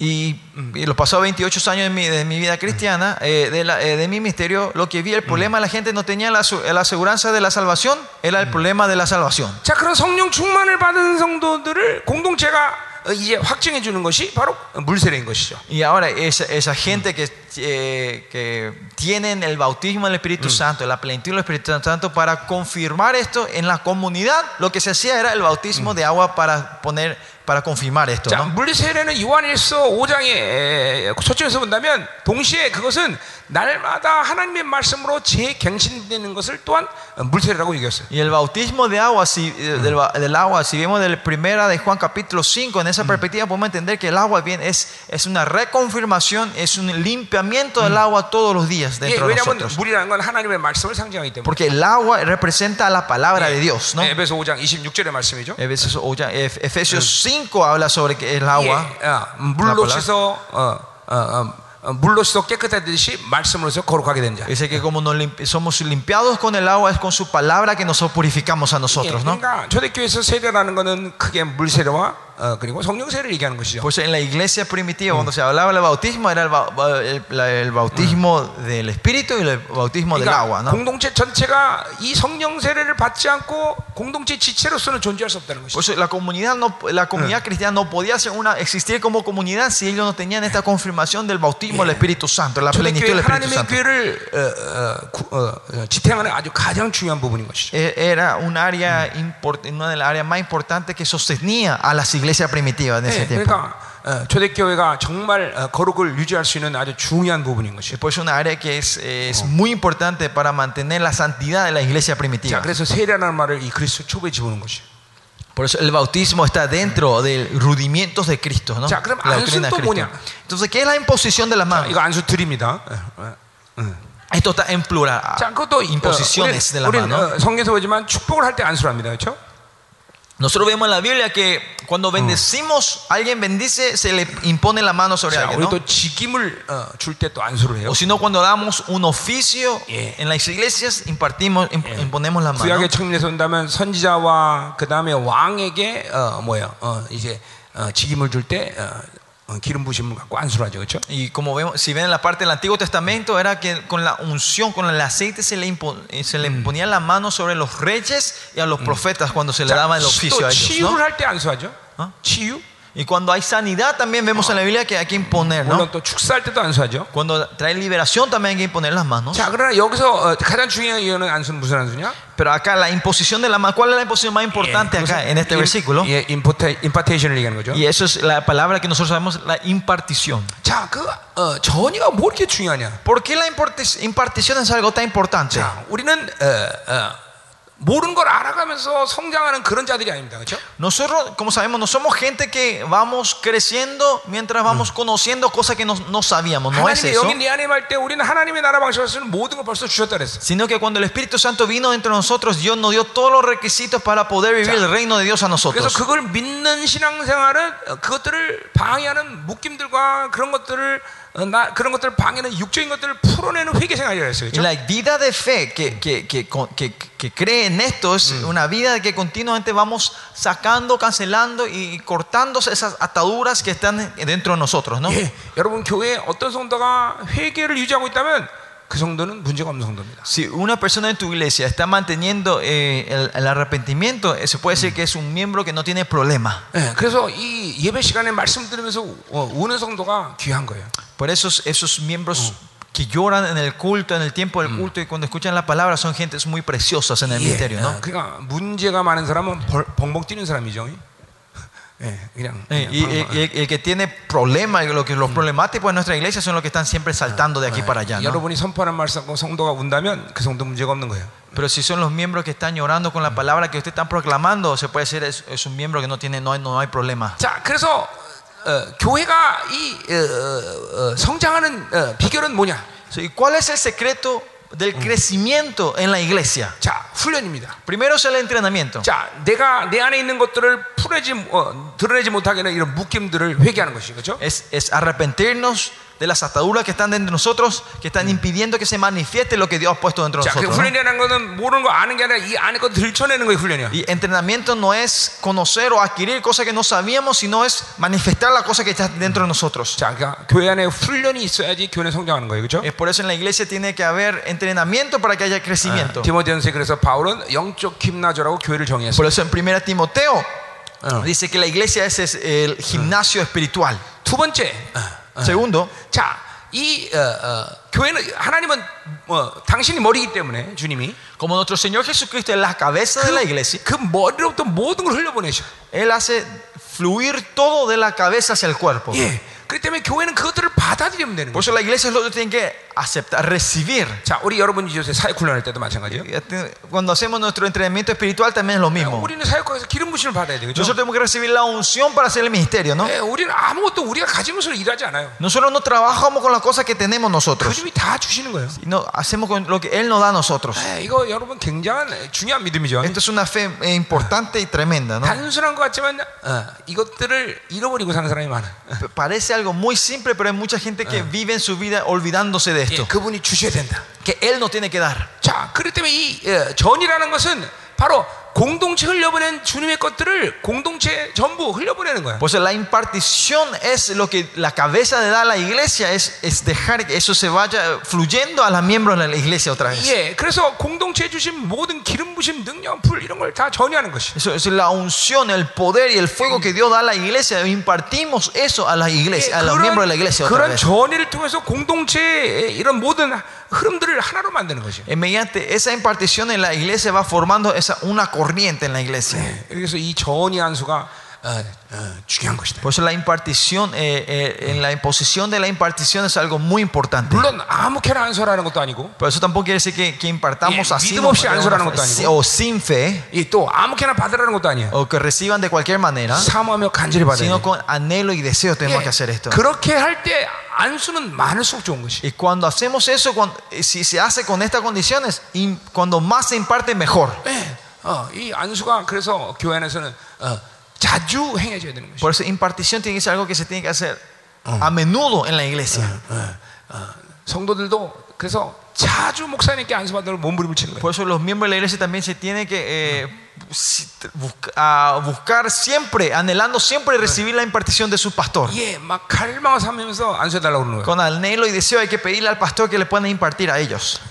Y, y los pasados 28 años de mi, de mi vida cristiana, eh, de, la- eh, de mi misterio, lo que vi, el problema la gente no tenía la, su- la aseguranza de la salvación, era el problema de la salvación.
자, 그런 성령 충만을 받은 성도들을 공동체가 어, 이제 확증해 주는 것이 바로 물세례인 것이죠.
Y ahora esa, esa gente que, eh, que tienen el bautismo del Espíritu Santo, la plenitud del Espíritu Santo, para confirmar esto en la comunidad, lo que se hacía era el bautismo de agua para poner, para confirmar esto.
자,
¿no?
물세례는 요한일서 5장에 초점에서 본다면 동시에 그것은 날마다 하나님의 말씀으로 재갱신되는 것을 또한 물세례라고 얘기했어요.
Y el bautismo de agua, si, eh, del, ba- del agua, si vemos de la primera de Juan capítulo 5, en esa perspectiva podemos entender que el agua bien es, es una reconfirmación, es un limpiamiento del agua todos los días
예,
dentro de
왜냐하면
nosotros.
물이라는 건 하나님의 말씀을 상징하기 때문에.
Porque el agua representa la palabra de Dios, ¿no?
에베소 5장 26절의 말씀이죠.
Efesios, o ya, Ef- Efesios 5 habla sobre que el agua.
예, 어, 물로
palabra.
씻어 어, 어, 어, 어, 물로 씻어 깨끗하듯이 말씀으로서 거룩하게 된 자.
Dice que como nos limpi- somos limpiados con el agua, es con su palabra que nosotros purificamos a
예,
nosotros, ¿no?
그러니까 초대교회에서 세례라는 것은 크게 물세례와 어, 그리고 성령 세례를 얘기하는 것이죠.
Pues en la iglesia primitiva, cuando se hablaba del bautismo, era el, ba- ba- el- la- el bautismo del espíritu y el bautismo del
그러니까
agua, ¿no?
공동체 전체가 이 성령 세례를 받지 않고 공동체 지체로서는 존재할 수 없다는 것이죠.
Pues la comunidad, no, la comunidad cristiana no podía ser una, existir como comunidad si ellos no tenían esta confirmación del bautismo del Espíritu Santo, la plenitud
초대교회
del Espíritu
하나님의
Santo.
교회를 어, 어, 구- 어, 어, 지탱하는 아주 가장 중요한 부분인 것이죠.
E- Era un área import- una de las áreas más importantes que sostenía a las iglesias primitivas en ese
예,
tiempo.
그러니까 어, 초대교회가 정말 어, 거룩을 유지할 수 있는 아주 중요한 부분인 것이죠.
Después una área que es, es muy importante para mantener la santidad de la iglesia
자,
primitiva.
그래서 세례라는 말을 이 그리스도 초보에 집어넣은 것이죠.
Por eso el bautismo está dentro de rudimientos de Cristo, ¿no?
Ya, 그럼
La doctrina de
안수는 또
Cristo.
뭐냐?
Entonces, ¿qué es la imposición de las
자,
manos?
이거 안수 드립니다. 어, 어.
Esto está en plural.
자, 그것도
imposiciones de la
우리,
mano.
어, 성경에서 보지만 축복을 할 때 안수를 합니다. 그렇죠?
Nosotros vemos en la Biblia que cuando bendecimos, alguien bendice, se le impone la mano sobre
자,
alguien,
우리
¿no?
또 직임을 어, 줄 때 또 안수를 해요.
O si no, cuando damos un oficio
Yeah.
en las iglesias, impartimos, imp- imponemos la mano.
구약의 청년에서 온다면 선지자와 그 다음에 왕에게 어, 뭐야 어, 이제 어, 직임을 줄 때 어,
y como vemos, si ven en la parte del Antiguo Testamento, era que con la unción, con el aceite, se le, impo, eh, se le ponía la mano sobre los reyes y a los profetas cuando se le daba el oficio a ellos. ¿no?
할 때 안수하죠.
어?
치유.
Y cuando hay sanidad, también vemos en la Biblia que hay que imponer, ¿no?
물론 또 축사할 때도 안수하죠.
Cuando trae liberación, también hay que imponer las manos.
자, 그러나 여기서 어, 가장 중요한 이유는 안수는 무슨 안수냐?
Pero acá la imposición de la mano, ¿cuál es la imposición más importante acá en este versículo?
예, 임포테, 임파테이션을 얘기하는 거죠.
Y eso es la palabra que nosotros sabemos, la impartición.
자, 그 어, 전이가 뭐 이렇게 중요하냐?
¿Por qué la imparti- impartición es algo tan importante?
자, 우리는 어, 어, 모르는 걸 알아가면서 성장하는 그런 자들이 아닙니다, 그렇죠?
Nosotros, como sabemos, no somos gente que vamos creciendo mientras vamos conociendo cosas que no, no sabíamos. No es
하나님이
eso.
여기 내 안에 임할 때 우리는 하나님의 나라 방식으로서는 모든 걸 벌써 주셨다 그랬어.
Sino que cuando el Espíritu Santo vino entre nosotros, Dios nos dio todos los requisitos para poder vivir el reino de Dios a
그래서
nosotros.
그걸 믿는 신앙생활은 어, 그것들을 방해하는 묶임들과 그런 것들을 어, 나, 그런 것들을 방해하는 육적인 것들을 풀어내는 회개 생활이라 했어요.
Y
그렇죠?
la vida de fe que, que, que, que, que cree en esto es una vida que continuamente vamos sacando, cancelando y cortando esas ataduras que están dentro de nosotros. ¿no?
예, 여러분 교회에 어떤 성도가 회개를 유지하고 있다면 그 성도는 문제가 없는 성도입니다.
Si una persona en tu iglesia está manteniendo eh, el, el arrepentimiento, eh, se puede decir que es un miembro que no tiene problema.
예, 그래서 이 예배 시간에 말씀 들으면서 어, 우는 성도가 귀한 거예요.
Por eso esos miembros que lloran en el culto, en el tiempo del culto y cuando escuchan la palabra son gentes muy preciosas en el
예,
misterio. ¿no?
어, 그러니까 문제가 많은 *laughs* 사람은 벌, 벙벙 뛰는 사람이죠. 예, 그냥,
Eh,
그냥
y,
벙벙.
y- y el, el que tiene problemas, lo que, los problemáticos en nuestra iglesia son los que están siempre saltando de aquí para allá. ¿no?
여러분이 선포하는 말씀과 성도가 운다면 그 성도 문제가 없는 거예요.
Pero si son los miembros que están llorando con la palabra que usted está proclamando, se puede decir es, es un miembro que no tiene, no hay, no hay problema.
자, 그래서 어, 교회가 이 어, 어, 어, 성장하는 어, 비결은 뭐냐?
Sí, ¿Cuál es el secreto del crecimiento en la iglesia?
자, 훈련입니다.
Primero es el entrenamiento.
자, 내가 내 안에 있는 것들을 풀어지 어, 드러내지 못하게 하는 이런 묶임들을 회개하는 것이 그렇죠?
Es, es arrepentirnos de las ataduras que están dentro de nosotros, que están impidiendo que se manifieste lo que Dios ha puesto dentro de
자, 그
nosotros. ¿no?
훈련이라는 거는 모르는 거 아는 게 아니라 이 안에 거 들춰내는 거예요, 훈련이야.
Y entrenamiento no es conocer o adquirir cosas que no sabíamos, sino es manifestar la cosa que está dentro de nosotros.
자, 그러니까 교회 안에 훈련이 있어야지 교회는 성장하는 거예요, 그렇죠?
Es por eso en la iglesia tiene que haber entrenamiento para que haya crecimiento.
디모데전서에 그래서 바울은 영적 김나조라고 교회를 정의했어요.
Por eso en 1 Timoteo
어.
dice que la iglesia es, es el gimnasio espiritual.
두 번째, 어, 어.
Segundo,
자, 이 어, 어, 교회는 하나님은 어, 당신이 머리이기 때문에 주님이
como nuestro Señor Jesucristo es la cabeza de la iglesia,
그 머리로부터 모든 걸 흘려보내셔.
Él hace fluir todo de la cabeza hacia el cuerpo.
예. 그렇기 때문에 교회는 그것들을 받아들이면 되는
Por
거예요.
eso la iglesia es lo que tiene que aceptar, recibir.
자, 우리 여러분이 요새 사역 훈련할 때도 마찬가지예요.
Cuando hacemos nuestro entrenamiento espiritual también es lo mismo.
우리는 사역과에서 기름 부심을 받아야 되겠죠.
Nosotros tenemos que recibir la unción para hacer el ministerio, ¿no?
예, 우리는 아무것도 우리가 가진 것으로 일하지 않아요.
Nosotros no trabajamos con las cosas que tenemos nosotros,
주님이 다 주시는 거예요.
sino hacemos con lo que Él nos da a nosotros.
예, 이거 여러분 굉장한 중요한 믿음이죠.
Esto es una fe eh, importante y tremenda, ¿no?
단순한 것 같지만 어, 이것들을 잃어버리고 사는 사람이 많아.
P- Parece algo muy simple, pero hay mucha gente que vive en su vida olvidándose de
예,
esto.
그분이 주셔야 된다.
Que Él nos tiene que dar.
자, 그렇기 때문에 이 어, 전이라는 것은 바로 공동체 흘려보낸 주님의 것들을 공동체 전부 흘려보내는 거야.
Pues la impartición es lo que la cabeza le da a la iglesia, es, es dejar que eso se vaya fluyendo a los miembros de la iglesia otra vez.
예, 그래서 공동체에 주신 모든 기름 부심, 능력, 불 이런 걸 다 전이하는 것이.
Eso es la unción, el poder y el fuego que Dios da a la iglesia. Impartimos eso a la
예,
iglesia, a los miembros de la iglesia otra
그런
vez.
전의를 통해서 공동체의 이런 모든 흐름들을 하나로 만드는 것이.
Y mediante esa impartición en la iglesia va formando esa, una corriente en la iglesia.
그래서 이 전이 한수가 어, 어, 중요한 것이다.
Por eso la impartición, eh, eh, en la imposición de la impartición es algo muy importante.
물론 아무렇게나 안수라는 것도 아니고,
Pero eso tampoco quiere decir que, que impartamos
예,
así
믿음
no,
없이 안수라는 것도 아니고.
o sin fe,
이 또 아무렇게나 받으라는 것도 아니야.
o que reciban de cualquier manera,
사모하며 간절히 받아야
sino
돼.
con anhelo y deseo tenemos
예,
que hacer esto.
그렇게 할 때
Y cuando hacemos eso, eh, si se hace con estas condiciones, cuando más se imparte, mejor. Por eso, impartición tiene que ser algo que se tiene que hacer a menudo en la iglesia. Por eso los miembros de la iglesia también se tienen que eh, a buscar siempre, anhelando siempre recibir la impartición de su pastor. Con anhelo y deseo hay que pedirle al pastor que le pueda impartir a ellos.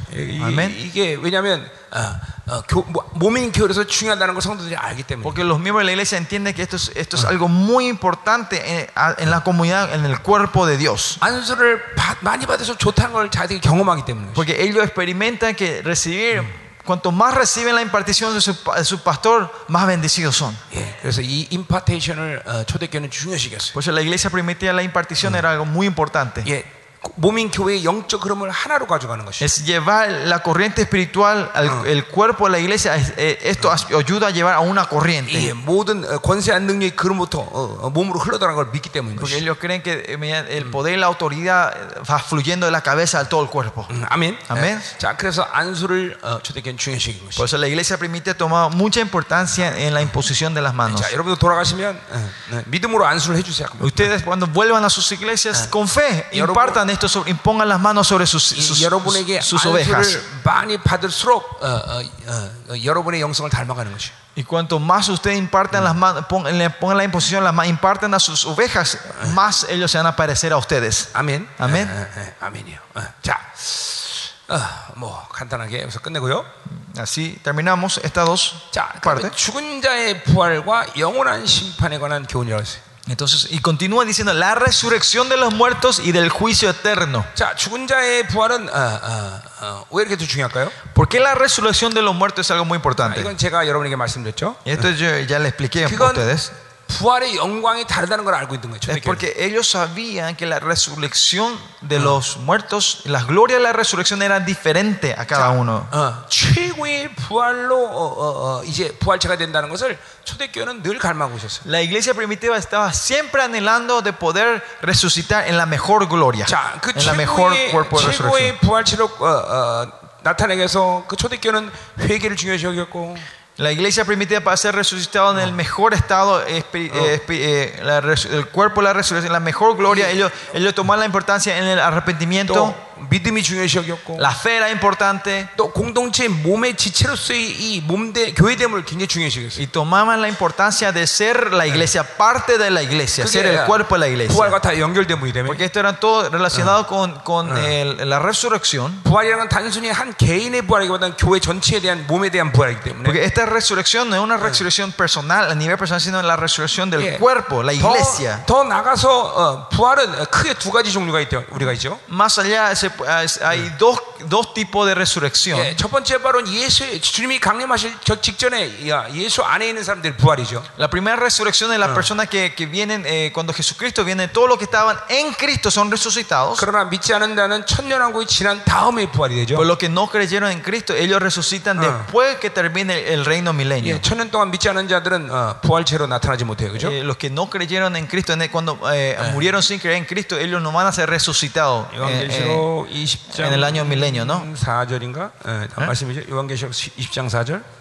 Amén. Porque los miembros de la iglesia entienden que esto es, esto es algo muy importante en, en, la comunidad, en el cuerpo de Dios. Porque ellos experimentan que recibir cuanto más reciben la impartición de su, pa- de su pastor, más bendecidos son.
예, 그래서 이 임파테이션을 어, 초대교회는 중요시 여겼어요.
Por eso la iglesia primitiva la impartición era algo muy importante.
예, 몸인 교회의 영적 흐름을 하나로 가져가는 것이.
Es llevar la corriente espiritual al el cuerpo de la iglesia. es- eh, esto as- ayuda a llevar a una
이
corriente.
모든 어, 권세한 능력이 그로부터 어, 어, 몸으로 흘러들어가는 걸 믿기 때문인
Porque
것이.
ellos creen que eh, mediante el poder y la autoridad eh, va fluyendo de la cabeza a todo el cuerpo.
음, 아멘.
아멘.
예. 자, 그래서 안수를 어, 초대교회는 중요시 여긴 것이.
Por eso la iglesia primitiva toma mucha importancia en la imposición de las manos.
자, 여러분도 돌아가시면 어, 네, 믿음으로 안수를 해주세요.
Ustedes cuando vuelvan a sus iglesias con fe,
여러분-
impartan esto, sobre- impongan las manos sobre sus,
이
sus,
여러분에게
sus ovejas.
안수를 많이 받을수록 어, 어, 어, 어, 여러분의 영성을 닮아가는 것이.
Y cuanto más ustedes impartan las manos, pongan, le pongan la imposición, las manos, impartan a sus ovejas, más ellos se van a parecer a ustedes.
아멘.
아멘.
예, 예, 예, 아멘이요. 어, 자, 어, 뭐 간단하게 여기서 끝내고요.
Así terminamos estas dos
자, 그다음에
partes.
죽은 자의 부활과 영원한 심판에 관한 교훈이라고 했어요.
Entonces, y continúa diciendo la resurrección de los muertos y del juicio eterno.
자, 죽은 자의 부활은 어, 어, 어, 왜 이렇게 또 중요할까요?
¿Por qué la resurrección de los muertos es algo muy
아,
importante?
이건 제가 여러분에게 말씀드렸죠.
Y esto yo ya le expliqué a
그건
ustedes.
부활의 영광이 다르다는 걸 알고 있는 거예요.
Es
초대교회는.
porque ellos sabían que la resurrección de los muertos, las glorias de la resurrección eran diferentes a cada uno.
어, 최고의 부활로 어, 어, 어, 이제 부활체가 된다는 것을 초대교회는 늘 갈망하고 있었어요.
La iglesia primitiva estaba siempre anhelando de poder resucitar en la mejor gloria,
자, 그
en la mejor
최고의,
cuerpo de resurrección.
최고의 부활체로 어, 어, 나타내기 위해서 그 초대교회는 회개를 중요시 여겼고
la iglesia primitiva para ser resucitado en el mejor estado, eh, eh, la el cuerpo la resurrección, la mejor gloria, ellos, ellos toman la importancia en el arrepentimiento,
또 믿음이 중요시 여겼고
la fe era importante
또 공동체 몸의 지체로서의 이 몸대 교회됨을 굉장히 중요시 여겼어요.
y tomaban la importancia de ser la iglesia, parte de la iglesia, ser el cuerpo de la iglesia.
부활과 다 연결된 분이 되면
Porque esto era todo relacionado con, con el- la resurrección.
부활이라는 건 단순히 한 개인의 부활이기보다는 교회 전체에 대한 몸에 대한 부활이기 때문에
Porque esta resurrección no es una resurrección personal, a nivel personal, sino la resurrección del
예,
cuerpo, la iglesia.
더, 더 나가서 어, 부활은 크게 두 가지 종류가 있죠. 우리가 있죠.
Más allá se- hay dos, dos tipos de resurrección.
예, 첫 번째 부활은 예수 주님이 강림하실 저 직전에 야, 예수 안에 있는 사람들 부활이죠.
La primera resurrección es las personas que, que vienen, eh, cuando Jesucristo viene, todos los que estaban en Cristo son resucitados.
그러나 믿지 않는다는 천년왕국이 지난 다음에 부활이 되죠.
Pero los que no creyeron en Cristo, ellos resucitan después que termine el reino milenio.
예, 천년 동안 믿지 않은 자들은 어, 부활체로 나타나지 못해요. 그죠?
Eh, los que no creyeron en Cristo, en el- cuando eh, murieron sin creer en Cristo, ellos no van a ser resucitados Eh, eh,
요한계시록 20장
en el año milenio, ¿no?
4절인가? 예, 말씀이죠. 요한계시록 20장 4절.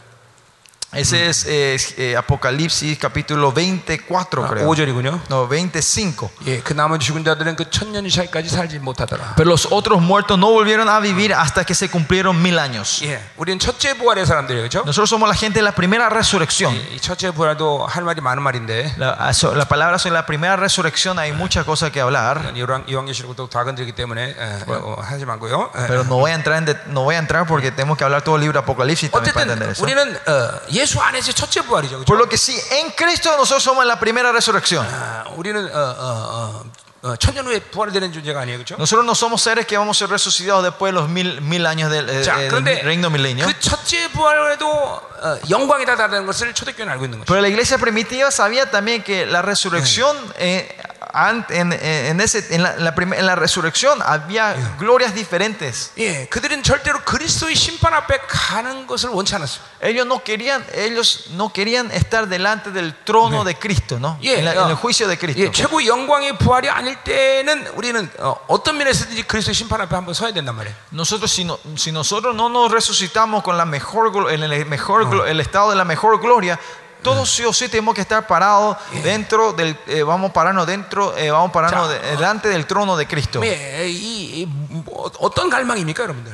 Ese es eh, eh, Apocalipsis capítulo 24,
아,
creo.
5절이군요.
No, 25.
예, 그 남은 죽은 자들은 그 천년 이상까지 살지 못하더라.
Pero los otros muertos no volvieron a vivir hasta que se cumplieron mil años.
예, 우리는 첫째 부활의 사람들이에요. 그렇죠?
Nosotros somos la gente de la primera resurrección.
이 첫째 부활도 할 말이 많은 말인데
La, ah, so- la palabra sobre la primera resurrección hay muchas cosas que hablar,
요한 요한계시록도 다 건드리기 때문에 예, 어, 하지 말고요. 예.
pero no voy a entrar en de- no voy a entrar porque tenemos que hablar todo el libro de Apocalipsis también para entender
어쨌든
eso.
우리는 어, 예수 안에서 첫째 부활이죠.
Por
그렇죠?
lo que sí, en Cristo nosotros somos la primera resurrección.
아, 우리는 어, 어, 어, 어, 천년 후에 부활되는 존재가 아니에요. 그렇죠?
Nosotros no somos seres que vamos a ser resucitados después de los mil, mil años del, eh,
자,
eh, del
그런데
reino milenio.
그 첫째 부활에도 어, 영광이 다다는 것을 초대교회는 알고 있는 거죠.
Pero la iglesia primitiva sabía también que la resurrección, eh, an- en, en- en ese, en, la, en la prim- en la resurrección había glorias diferentes.
예, 그들은 절대로 그리스도의 심판 앞에 가는 것을 원치 않았어요.
Ellos no querían, ellos no querían estar delante del trono de Cristo, ¿no?
예,
En, la-
어,
en el juicio de Cristo.
예, 최고 영광의 부활이 아닐 때는 우리는 어, 떤 면에서든지 그리스도의 심판 앞에 한번 서야 된단 말이에요.
Nosotros, si, no- si nosotros no nos resucitamos con la mejor, glo- en el, mejor, glo- el estado de la mejor gloria, todos sí o sí tenemos que estar parados dentro del, eh, vamos a pararnos dentro, eh, vamos a pararnos
자,
de- delante del trono de Cristo.
예, 이, 이, 뭐, 어떤 갈망입니까, 여러분들?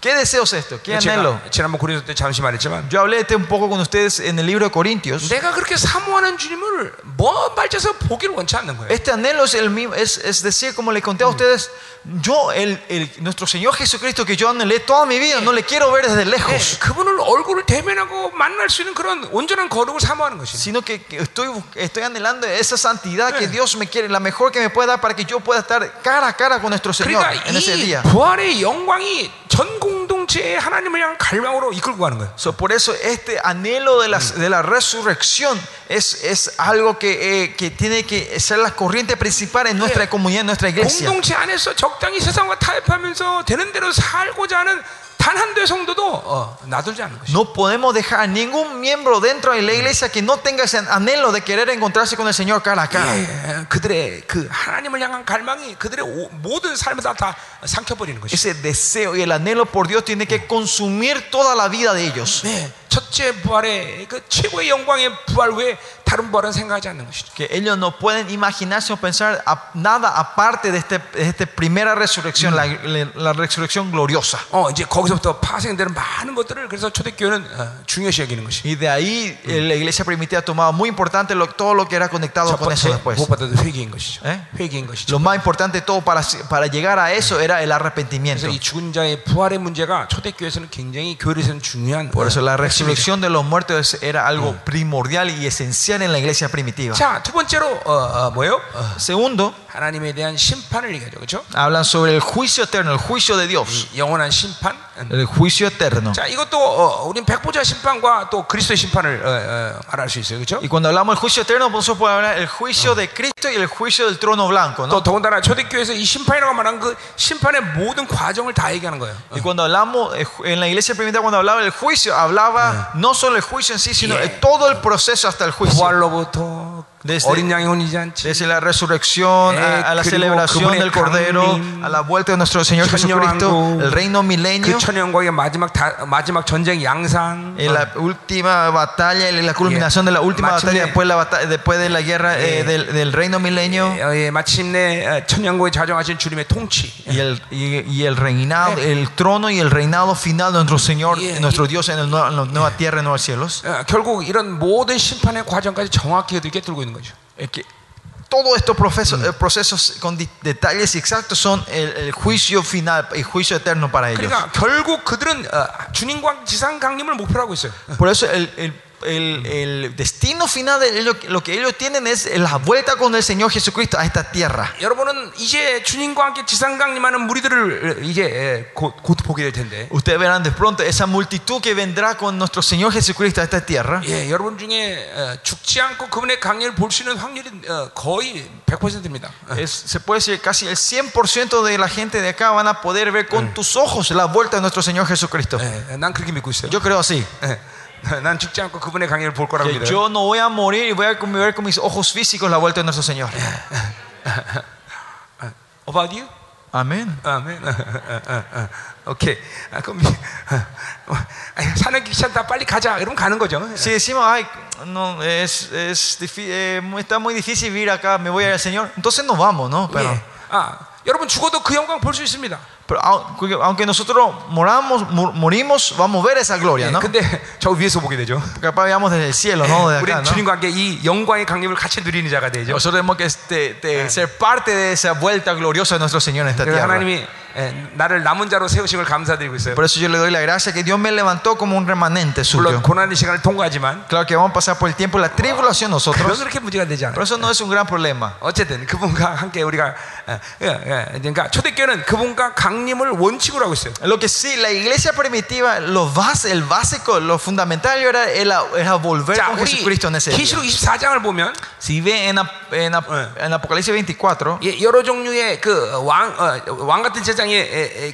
¿Qué deseo es esto? ¿Qué anhelo?
제가 지난번 고린도 때 잠시 말했지만
Yo hablé de este un poco con ustedes en el libro de Corintios.
내가 그렇게 사모하는 주님을 먼 발자에서 보기를 원치 않는 거예요.
Este anhelo es, el mismo, es, es decir, como le conté a ustedes, yo, el, el- nuestro Señor Jesucristo que yo anhelé toda mi vida, no le quiero ver desde
예,
lejos,
그분을 얼굴을 대면하고 만날 수 있는 그런 온전한 거룩을 사모하는 것이.
sino que, que estoy, bus- estoy anhelando esa santidad que Dios me quiere, la mejor que me puede dar para que yo pueda estar cara a cara con nuestro Señor
그러니까
en ese
이
día.
부활의 영광이 전 공 동체의 하나님을 향한 갈망으로 이끌고 가는 거예요.
So, por eso este anhelo de, las, de la resurrección es, es algo que, eh, que tiene que ser la corriente principal en nuestra comunidad, en nuestra iglesia.
공동체 안에서 적당히 세상과 타협하면서 되는 대로 살고자 하는
No podemos dejar a ningún miembro dentro de la iglesia que no tenga ese anhelo de querer encontrarse con el Señor cara a cara. Ese deseo y el anhelo por Dios tiene que consumir toda la vida de ellos. Que ellos no pueden imaginarse o pensar nada aparte de, este, de esta primera resurrección, la, la resurrección gloriosa. Y de ahí la iglesia primitiva ha tomado muy importante lo, todo lo que era conectado con eso después.
¿Eh?
Lo más importante todo para, para llegar a eso era el arrepentimiento. Por eso la
resurrección
resurrección de los muertos era algo primordial y esencial en la iglesia primitiva.
자, 두 번째로 어, 어, 뭐예요? 어,
Segundo,
하나님에 대한 심판을 얘기하죠. 그렇죠?
hablan sobre el juicio eterno, el juicio de Dios,
영원한 심판. 음.
el juicio eterno.
자, 이것도 어, 우린 백보자 심판과 또 그리스도의 심판을 어, 어, 말할 수 있어요. 그렇죠?
Y cuando hablamos del juicio eterno, nosotros podemos hablar el juicio de Cristo y el juicio del trono blanco,
또
¿no?
더군다나 초대교회에서 이 심판이라고 말한 그 심판의 모든 과정을 다 얘기하는 거예요.
Y cuando hablamos eh, en la iglesia primitiva, cuando hablaba del juicio, hablaba no solo el juicio en sí, sino
Yeah.
de todo el proceso hasta el juicio.
부활로부터
Desde-
어린 양의 혼인잔치,
Desde la resurrección a, a la
Eh,
celebración
그리고
del
그분의
Cordero,
강림,
a la vuelta de nuestro Señor Jesucristo,
천년왕국,
el reino
그
milenio,
천연과의 마지막 다, 마지막 전쟁 양상,
en la última batalla, en la culminación de la última
마침내-
batalla después, la bata- después de la guerra eh,
예.
del, del reino milenio
어, 예, 마침내 어, 천년국에 자정하신 주님의 통치.
y el, y, y el reinado, el trono y el reinado final de nuestro Señor,
예.
nuestro Dios en, el, nue- en la nueva tierra y nuevos cielos.
어, 결국 이런 모든 심판의 과정까지 정확히 그들이 꿰뚫고 있는 거죠.
Es que todos estos procesos, eh, procesos con di- detalles exactos son el, el juicio final, el juicio eterno para ellos.
그러니까 결국 그들은 어, 주님과 지상 강림을 목표로 하고 있어요.
Por eso el, el- el- el destino final de ellos, lo que ellos tienen es la vuelta con el Señor Jesucristo a esta tierra.
여러분은 이제 주님과 함께 지상 강림하는 무리들을 이제 예, 곧, 곧 보게 될 텐데.
Ustedes verán de pronto esa multitud que vendrá con nuestro Señor Jesucristo a esta tierra.
예, 여러분 중에 어, 죽지 않고 그분의 강림을 볼 수 있는 확률이 어, 거의 100%입니다.
Es- se puede decir casi el 100% de la gente de acá van a poder ver con tus ojos la vuelta de nuestro Señor Jesucristo.
예, 난 그렇게 믿고 있어요.
Yo creo así.
예, 난 죽지 않고 그분의 강림을 볼 거라고 믿어요.
yo no voy a morir y voy a ver con mis ojos físicos la vuelta de nuestro Señor.
About you? 아멘. 어, 어, 어, 어. 오케이. 아, 그럼 어, 사는 게 귀찮다. 빨리 가자. 이러면 가는 거죠.
Si decimos, ay, no, es, es eh, está muy difícil vivir acá, me voy al Señor, entonces nos vamos, ¿no? Pero,
예. 아, 여러분 죽어도 그 영광 볼 수 있습니다.
pero au- aunque nosotros moramos, mor- morimos, vamos a ver esa gloria,
예,
¿no?
근데 *laughs* 저 위에서 보게 되죠.
Capaz veamos desde el cielo, ¿no? Desde
우리
acá, ¿no?
주님과 함께 이 영광의 강림을 같이 누리는 자가 되죠.
Nosotros tenemos que este, de ser parte de esa vuelta gloriosa de nuestro Señor en esta
그래서
tierra.
하나님이 예, 나를 남은 자로 감사드리고 있어요.
Por eso yo le doy la gracia que Dios me levantó como un remanente suyo.
물론 고난의 시간을 통과하지만
claro que vamos a pasar por el tiempo la tribulación nosotros.
그건 그렇게 문제가 되지 않아요.
Por eso no es un gran problema.
어쨌든 그분과 함께 우리가 그러니까 초대교회는 그분과 강림을 원칙으로 하고 있어요.
Lo que sí la iglesia primitiva lo base el básico lo fundamental era era, era volver
자,
con Jesucristo en ese.
계시록 24장을 보면
si ve en en, Apocalipsis 24
여러 종류의 그왕왕 같은 제자 22장에 에,
에,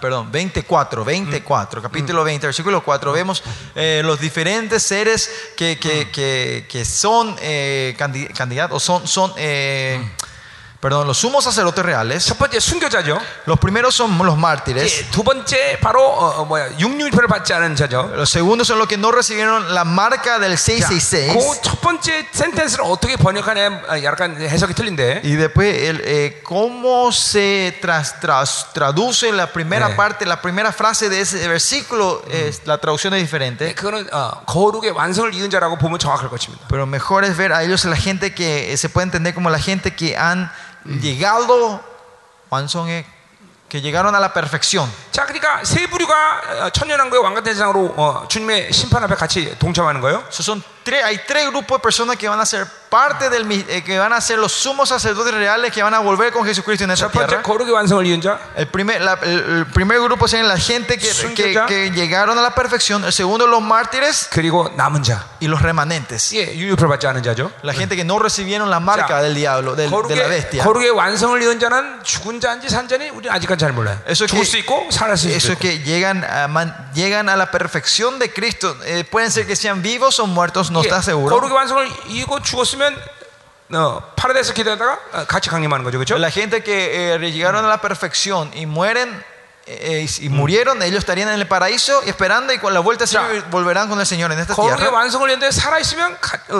perdón, 24, 24, capítulo 20, versículo 4. Vemos eh, los diferentes seres que, que, que, son eh, candidatos, son, son. Eh, perdón, los sumos sacerdotes reales.
첫 번째 순교자죠.
Los primeros son los mártires.
예, 두 번째 바로 어, 어, 뭐야 육류표를 받지 않은 자죠.
Los segundos son los que no recibieron la marca del
자,
666.
그첫 번째 센텐스를 어떻게 번역하냐 아, 약간 해석이 틀린데.
Y después, el, eh, ¿cómo se tras- tras- traduce la primera
Eh.
parte, la primera frase de ese versículo? Es, la traducción es
예,
diferente.
그거는 어, 거룩의 완성을 이은 자라고 보면 정확할 것입니다.
Pero mejor es ver a ellos la gente que eh, se puede entender como la gente que han llegado, 완성에, que llegaron a la perfección.
자, 그러니까 세 부류가 어, 천년왕국의 왕 같은 세상으로 어, 주님의 심판 앞에 같이 동참하는 거예요.
Esos son tres, hay tres grupos de personas que van a ser parte del eh, que van a ser los sumos sacerdotes reales que van a volver con Jesucristo en
esa
tierra. El primer, la, el primer grupo serían la gente que, que, que, llegaron a la perfección. El segundo, los mártires. Y los remanentes. La gente que no recibieron la marca del diablo, del, de la bestia. Eso
es
que, eso que llegan, a, man, llegan a la perfección de Cristo. Eh, pueden ser que sean vivos o muertos, no está seguro.
거룩의 완성을 이고 죽었으면 어, 파라다이스 기도하다가 어, 같이 강림하는 거죠, 그렇죠?
La gente que eh, llegaron a la perfección y mueren eh, y- y murieron, ellos estarían en el paraíso y esperando y con la vuelta al
Ya.
Señor volverán con el Señor en esta
거룩의
tierra.
완성을 이었는데 살아 있으면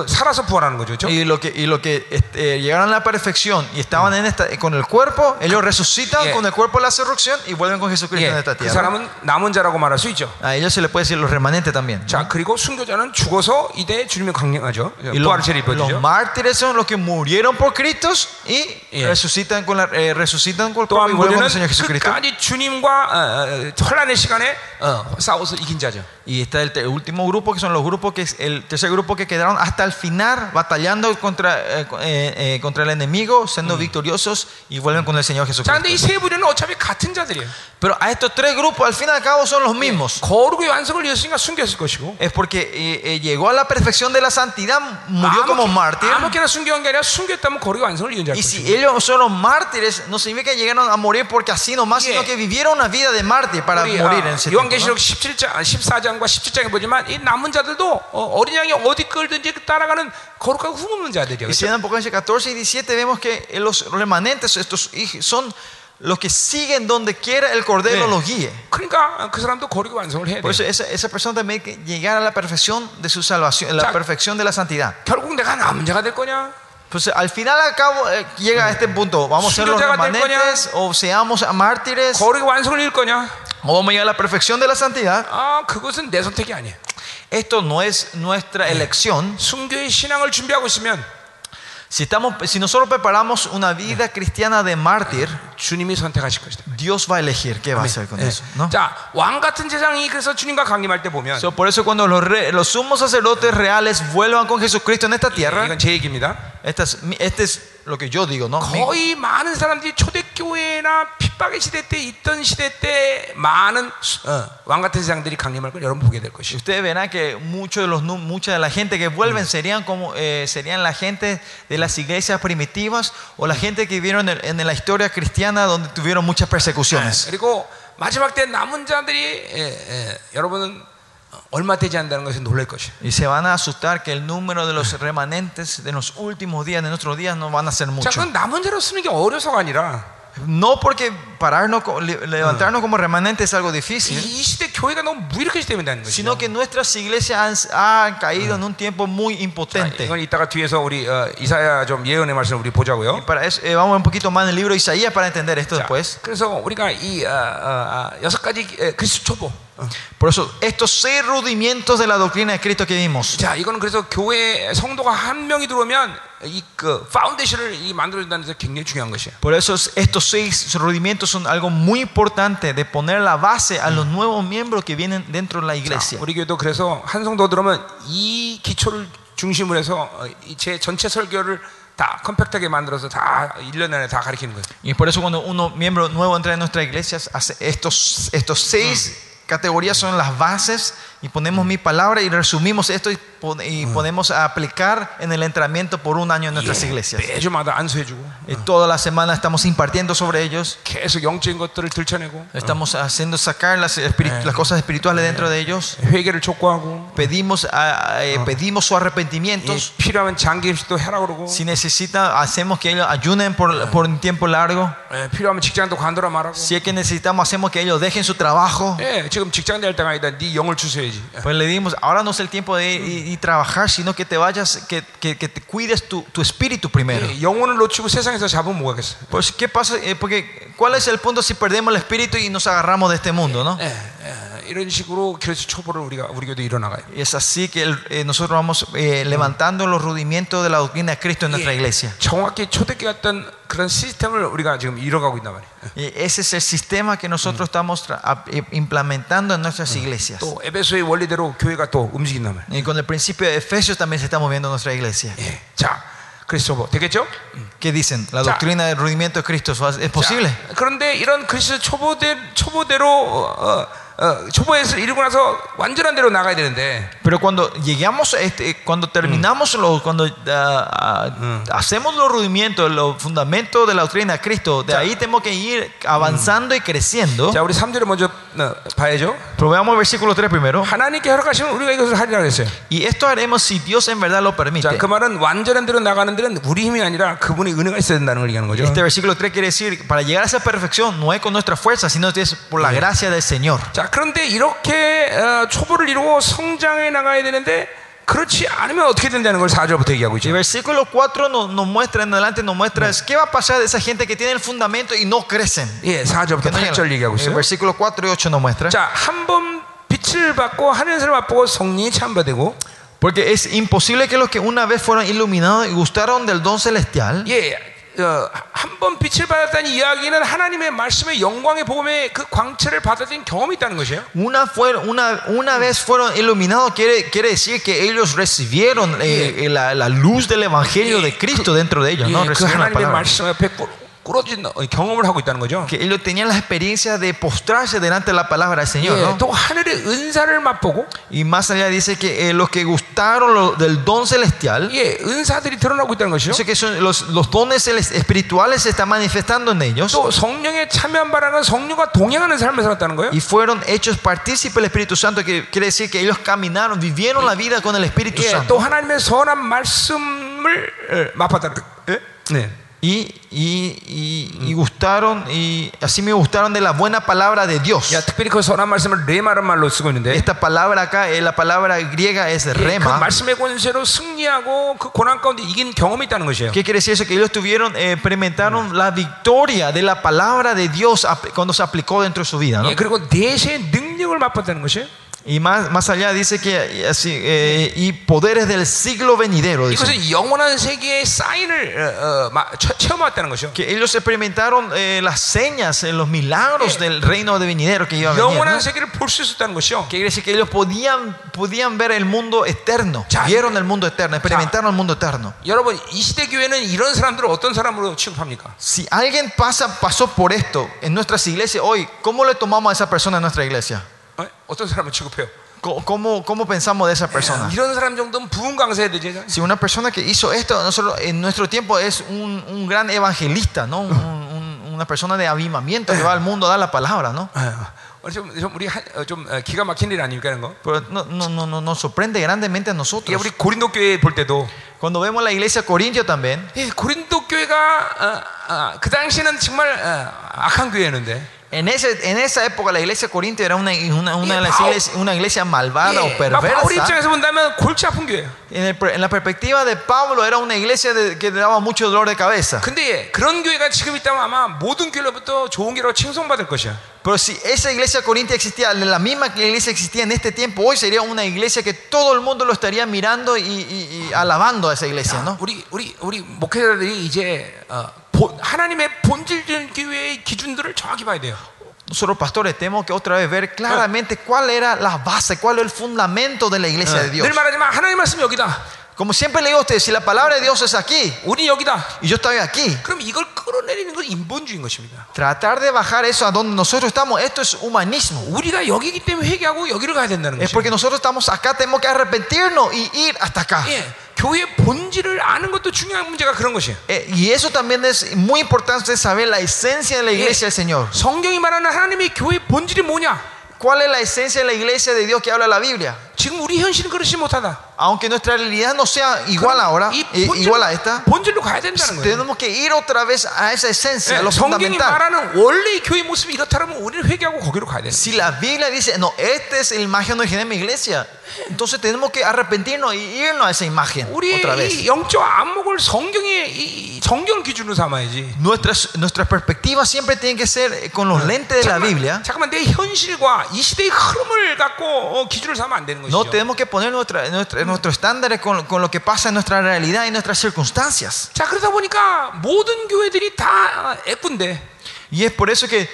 살아서 부활하는 거죠, 그렇죠?
Y lo que, y lo que este, llegaron a la perfección y estaban en esta, con el cuerpo, ellos resucitan
Yeah.
con el cuerpo de la resurrección y vuelven con Jesucristo en
예,
esta
그
tierra.
사람은 남은 자라고 말할 수 있죠.
A ellos se les puede decir los remanentes también.
자, 그리고 순교자는 죽어서 이대 주님의 강림하죠.
Y
부활을
los,
체리
los
입어주죠.
mártires son los que murieron por Cristo y
Yeah.
resucitan con la, eh, resucitan con el
또한
cuerpo y vuelven con el
우리는
Señor Jesucristo.
끝까지 주님과 어, 어, 혼란의 시간에 어, 싸워서 이긴 자죠.
Y está el, último grupo, que son los grupos que el tercer grupo que quedaron hasta el final batallando contra, eh, eh, eh, contra el enemigo, siendo victoriosos y vuelven con el Señor Jesucristo. Pero a estos tres grupos, al fin y al cabo, son los mismos. Es porque llegó a la perfección de la santidad, murió como mártir. Y si ellos son los mártires, no significa que llegaron a morir porque así nomás, sino que vivieron una vida de mártir para morir en ese tiempo.
요한계시록 17장, 14장과 17장에 보지만 이 남은 자들도 어, 린 양이 어디 끌든지 따라가는 거룩하고 흠없는 자들이에요.
Y si en Apocalipsis 14 y 17 vemos que los remanentes, estos hijos, son los que siguen donde quiera el Cordero
네.
los guíe.
그러니까 그 사람도 거룩 완성을 해야 돼.
Por eso esa, esa persona también hay que llegar a la perfección de su salvación, la
Ya.
perfección de la santidad.
결국 내가 남은 자가 될 거냐?
Pues al final al cabo eh, llega a este punto, vamos a ser los
순교자가 될
remanentes o seamos mártires
거룩의 완성을 이룰 거냐?
o vamos a llegar a la perfección de la santidad.
아, 그것은 내 선택이 아니에요.
Esto no es nuestra elección.
순교의 신앙을 준비하고 있으면
Si, estamos, si nosotros preparamos una vida cristiana de mártir,
주님이 선택하실 것이다.
Dios va a elegir qué va a hacer con
예.
eso. ¿no?
자, 왕 같은 제장이 그래서 주님과 강림할 때 보면
So, por eso cuando los, re- los sumos sacerdotes reales vuelvan con Jesucristo en esta tierra,
이건 제 얘기입니다.
esta es mi- este es lo que yo digo, ¿no? Mi-
거의 많은 사람들이 초대교회나 핍박의 시대 때 있던 시대 때 많은 어, 왕 같은 제장들이 강림할 걸 여러분 보게 될 것이에요.
Ustedes verán que mucho de los, nu- mucha de la gente que vuelven serían como eh, serían la gente de las iglesias primitivas o la gente que vivieron en, en la historia cristiana donde tuvieron muchas persecuciones.
그리고 마지막 때 남은 자들이 예, 예, 여러분은
y se van a asustar que el número de los remanentes de los últimos días, de nuestros días, no van a ser
muchos.
No porque pararnos, levantarnos como remanente es algo difícil, sino que nuestras iglesias han, caído en un tiempo muy impotente. Eh, vamos un poquito más en el libro de Isaías para entender esto después.
그래서 우리가 이 어, 어, 어, 여섯 가지 에, 그리스도 초보. 어.
Por eso, estos seis rudimientos de la doctrina de Cristo que vimos.
자, 이거는 그래서 교회 성도가 한 명이 들어오면 이 그 파운데이션을 이 만들어준다는 데 굉장히 중요한 것이에요.
Por eso es- estos seis rudimientos son algo muy importante de poner la base a los nuevos miembros que vienen dentro de la
자,
iglesia.
우리 교회도 그래서 한 성도 들어오면 이 기초를 중심으로 해서 어, 이제 전체 설교를 다 컴팩트하게 만들어서 다 1년 안에 다 가르치는 거예요.
Y por eso cuando uno miembro nuevo entra en nuestra iglesia, hace estos, estos seis categorías son las bases y ponemos mi palabra y resumimos esto y, pon- y ponemos a aplicar en el entrenamiento por un año en nuestras iglesias.
매주마다 안수해주고
Y toda la semana estamos impartiendo sobre ellos.
계속 영적인 것들을 들춰내고
Estamos haciendo sacar las, espiri- las cosas espirituales dentro de ellos.
회개를 촉구하고
Pedimos, a- a- eh, pedimos sus
예,
arrepentimientos.
필요하면 장기임식도 해라 그러고
Si necesita, hacemos que ellos ayunen por, por un tiempo largo.
예, 필요하면 직장도 관둬라 말하고
Si es que necesitamos, hacemos que ellos dejen su trabajo.
예, 지금 직장 낼 때가 아니다 네 영을 주셔야지
Pues le dimos, ahora no es el tiempo de ir y, y trabajar, sino que te vayas, que, que- que te cuides tu, tu espíritu primero.
예, 영혼을 놓치고 세상에서 잡으면 뭐가 겠어
Pues, ¿qué pasa? Eh, porque, ¿cuál es el punto si perdemos el espíritu y nos agarramos de este mundo, no?
예, 예, 이런 식으로 그래서 초보를 우리가 우리 교도 일어나가요
Y es así que el- eh, nosotros vamos eh, levantando los rudimentos de la doctrina de Cristo en nuestra iglesia.
정확히 초대교 같던 그런 시스템을 우리가 지금 이뤄가고 있단 말이에요
Y ese es el sistema que nosotros estamos tra- a- eh, implementando en nuestras iglesias.
또 에베소의 원리대로 교회가 또 움직인단 말이에요
Y con el principio de Efesios también se está moviendo nuestra iglesia.
예, 자 그리스도 뭐 되겠죠?
¿Qué dicen? La
Ya.
doctrina del rudimiento de Cristo es posible.
자, 그런데 이런 그리스도 초보대, 초보대로 어, 어, 어, 초보에서 이루고 나서 완전한 대로 나가야 되는데
Pero cuando llegamos a este, cuando terminamos lo, cuando ah, ah, hacemos los rudimientos, los fundamentos de la doctrina de Cristo, de
Ya.
ahí tenemos que ir avanzando y creciendo.
자 우리 3절을 먼저 어, 봐야죠
Pero veamos el versículo 3 primero.
하나님께 허락하시면 우리가 이것을 하리라 그랬어요
Y esto haremos si Dios en verdad lo permite.
자, 그 말은 완전한 대로 나가는 데는 우리 힘이 아니라 그분의 은혜가 있어야 된다는 걸 얘기하는 거죠.
Este versículo 3 quiere decir, para llegar a esa perfección no es con nuestra fuerza, sino es por la gracia del Señor.
자, 그런데 이렇게 어, 초보를 이루고 성장해 나가야 되는데 그렇지 않으면 어떻게 된다는 걸 4절부터 얘기하고
Y
있죠.
el versículo 4 nos, nos muestra, en adelante nos muestra, es, ¿qué va a pasar de esa gente que tiene el fundamento y no crecen?
예, 4절부터
Que no
8절 얘기하고
llegan. el
있어요.
versículo 4 y 8 nos muestra.
자, 한 번 빛을 받고 하늘을 맛보고 성령이 참받되고
Porque es imposible que los que una vez fueron iluminados y gustaron del don celestial,
예, 어, 한 번 빛을 받았다는 이야기는 하나님의 말씀의 영광의 복음의 그 광채를 받아들인 경험이 있다는 것이에요.
una, fue, una, una vez fueron iluminados, quiere, quiere decir que ellos recibieron eh, eh, la, la luz del evangelio de Cristo dentro de ellos,
예,
¿no?
그
Recibieron la
하나님의
palabra.
말씀 옆에 꾸- 꾸러진 어, 경험을 하고 있다는 거죠.
Que ellos tenían la experiencia de postrarse delante de la palabra del Señor.
예,
¿no?
또 하늘의 은사를 맛보고
Y más allá dice que eh, los que gustaron lo- del don celestial,
예, 은사들이 드러나고 있다는 것이요.
dice que son los, los dones celes- espirituales se están manifestando en ellos
또 성령의 참여한 바라는 성령과 동행하는 삶을 살았다는 거예요.
y fueron hechos partícipes del Espíritu Santo, que quiere decir que ellos caminaron, vivieron la vida con el Espíritu
예,
Santo.
또 하나님의 선한 말씀을 어, 맛봤다는 거예요. 예? 네.
Y, y, y, y gustaron, y así me gustaron de la buena palabra de Dios.
야, 특별히 그 선한 말씀을 레마란 말로 쓰고 있는데
Esta palabra acá, eh, la palabra griega es
예, 그
rema.
말씀의 권세로 승리하고 그 고난 가운데 이긴 경험이 있다는 것이에요.
¿Qué quiere decir eso? Que ellos tuvieron, eh, experimentaron la victoria de la palabra de Dios ap- cuando se aplicó dentro de su vida. ¿no?
예, 그리고 내세의 능력을 맛봤다는 것이에요.
Y más, más allá dice que eh, así, eh, y poderes del siglo venidero. dice.
이것은 영원한 세계의 사인을 어, 어, 마- 처- 체험했다는 것이요.
Que ellos experimentaron eh, las señas, eh, los milagros
Sí.
del reino de venidero que iba a venir.
영원한
¿no?
세계를 볼 수 있었다는 것이요.
Que quiere decir que ellos podían, podían ver el mundo eterno.
Ya.
Vieron el mundo eterno, experimentaron el mundo eterno.
여러분 이 시대 교회는 이런 사람들을 어떤 사람으로 취급합니까?
Si alguien pasa, pasó por esto en nuestras iglesias hoy, ¿cómo le tomamos a esa persona en nuestra iglesia?
어? 어떤 사람을 취급해요?
¿Cómo, cómo, cómo pensamos de esa persona?
이런 사람 정도는 부흥 강사해야 되지.
Si una persona que hizo esto nosotros, en nuestro tiempo es un, un gran evangelista, ¿no? Un- un- una persona de avivamiento que va al mundo a dar la palabra, ¿no?
어, 좀, 좀 우리 한- 어, 좀 어, 기가 막힌 일 아닙니까 이런 거?
Pero no, no, no, no- nos sorprende grandemente a
예,
nosotros.
우리 고린도 교회 볼 때도
Cuando vemos la iglesia Corintio también,
예, 고린도 교회가 어, 어, 그 당시에는 정말 어, 악한 교회였는데
en, ese, en esa época la iglesia de Corinto era una, una, una, de una iglesia malvada o perversa. En, el, en, la perspectiva de Pablo era una iglesia de, que daba mucho dolor de cabeza. Pero si esa iglesia corintia existía, la misma que la iglesia existía en este tiempo, hoy sería una iglesia que todo el mundo lo estaría mirando y, y, y alabando a esa iglesia, ¿no?
어, 본- 하나님의 본질적인 교회의 기준들을 정확히 봐야 돼요.
Nosotros pastores tenemos que otra vez ver claramente cuál era la base, cuál era el fundamento de la iglesia de Dios.
늘 말하지만 하나님 말씀이 여기다.
Como siempre le digo a ustedes, si la palabra de Dios es aquí
우리 여기다.
y yo estoy aquí,
그럼 이걸 끌어내리는 건 인본주의인 것입니다.
tratar de bajar eso a donde nosotros estamos, esto es humanismo.
우리가 여기기 때문에 회개하고 여기로 가야 된다는
Es
거죠.
porque nosotros estamos acá, tenemos que arrepentirnos y ir hasta acá.
예, 교회 본질을 아는 것도 중요한 문제가 그런 것이에요.
Eh, y eso también es muy importante saber la esencia de la iglesia del Señor.
성경이 말하는 하나님의 교회 본질이 뭐냐?
¿Cuál es la esencia de la iglesia de Dios que habla la Biblia?
지금 우리 현실은 그렇지 못하다.
Aunque nuestra realidad no sea igual ahora,
이
eh,
본질로,
igual a esta,
본질로 가야 된다는 거예요.
tenemos que ir otra vez a esa esencia, a
예,
lo
성경이
fundamental.
말하는 원래의 교회 모습이 이렇다면 우리는 회개하고 거기로 가야 돼.
Si la Biblia dice, no, esta es la imagen original de mi iglesia, entonces tenemos que arrepentirnos y irnos a esa imagen
우리의
otra vez.
이 영적 안목을 성경의 이 성경 기준으로 삼아야지.
Nuestras, nuestras perspectivas siempre tienen que ser eh, con los lentes de la Biblia.
잠깐만 내 현실과 이 시대의 흐름을 갖고 어, 기준을 삼으면 안 되는
No
것이죠.
tenemos que poner nuestra, nuestra- nuestros estándares con, con lo que pasa en nuestra realidad y nuestras circunstancias.
자 그러다 보니까 모든 교회들이 다 애꾼데
Y es por eso que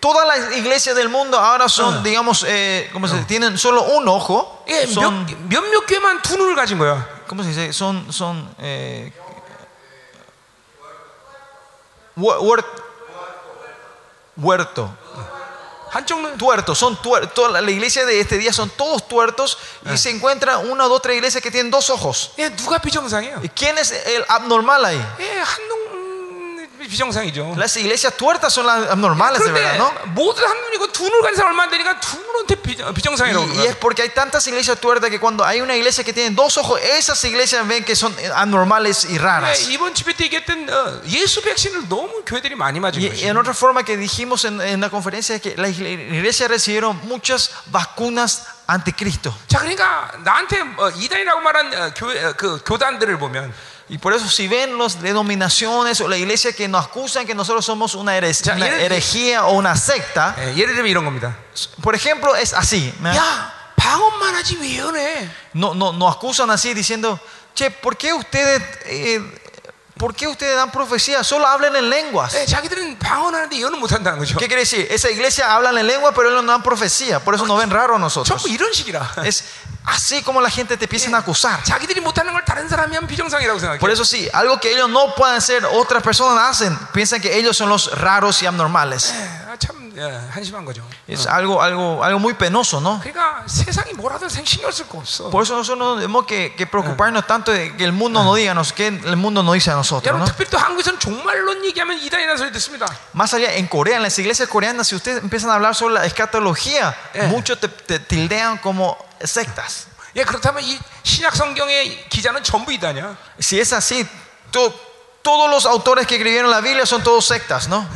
todas las iglesias del mundo ahora son, digamos, eh, ¿cómo se dice? tienen solo un ojo.
예,
Son,
몇, 몇몇 교회만 두 눈을 가진 거야.
¿Cómo se dice? Son, son eh, huer- huer- huerto.
한쪽 눈.
Tuertos, son tuertos. La iglesia de este día son todos tuertos y se encuentra una o dos tres iglesias que tienen dos ojos.
예, 누가 비정상이에요?
¿Y quién es el abnormal ahí?
예, 한눈 음, 비정상이죠.
Las iglesias tuertas son las abnormales, de
그런데
verdad, ¿no?
모두 한 눈이고 두 눈을 가진 사람 얼마 안 되니까 두 눈한테 비정, 비정상이라고
Y, y
그러는
es porque hay tantas iglesias tuertas que cuando hay una iglesia que tiene dos ojos, esas iglesias ven que son anormales y
거예요.
raras.
예, 이번 집회 때 얘기했던 어, 예수 백신을 너무 교회들이 많이 맞은
Y
거죠.
en otra forma que dijimos en, en la conferencia es que las iglesias recibieron muchas vacunas anticristo.
자, 그러니까 나한테 어, 이단이라고 말한 어, 교회 어, 그 교단들을 보면
Y por eso si ven las denominaciones o la iglesia que nos acusan que nosotros somos una, heres-
Ya,
una
y-
herejía o una secta,
예, 예를 들면 이런 겁니다.
por ejemplo, es así. ¿no?
야, 방언만 하지 왜 연해?
No, no, nos acusan así diciendo, che, ¿por qué ustedes eh, ¿por qué ustedes dan profecía? Solo hablen en lenguas.
예, 자기들은 방언하는데 이거는 못한다는 거죠.
¿Qué quiere decir? Esa iglesia hablan en lengua, pero ellos no dan profecía. Por eso nos ven raro a nosotros.
전부 이런 식이라.
Es así como la gente te empiezan a acusar.
자기들이 못하는 걸 다른 사람이 하면 비정상이라고 생각해요.
Por eso sí, algo que ellos no pueden hacer, otras personas hacen. Piensan que ellos son los raros y abnormales.
예, 아, 참 예, 한심한 거죠.
Es algo, algo, algo muy penoso, ¿no?
그러니까 세상이 뭐라든 생- 신경 쓸 거 없어.
Por eso nosotros no tenemos que, que preocuparnos tanto de que el mundo no diga, nos- que el mundo no dice a nosotros,
여러분
¿no?
특별히 또 한국에서는 종말론 얘기하면 이단이라는 소리 듣습니다.
Más allá, en Corea, en las iglesias coreanas, si ustedes empiezan a hablar sobre la escatología,
Eh.
muchos te, te tildean como sectas.
예, 그렇다면 이 신약 성경의 기자는 전부 이단이야.
Si es así, to- todos los autores que escribieron la Biblia son todos sectas, ¿no?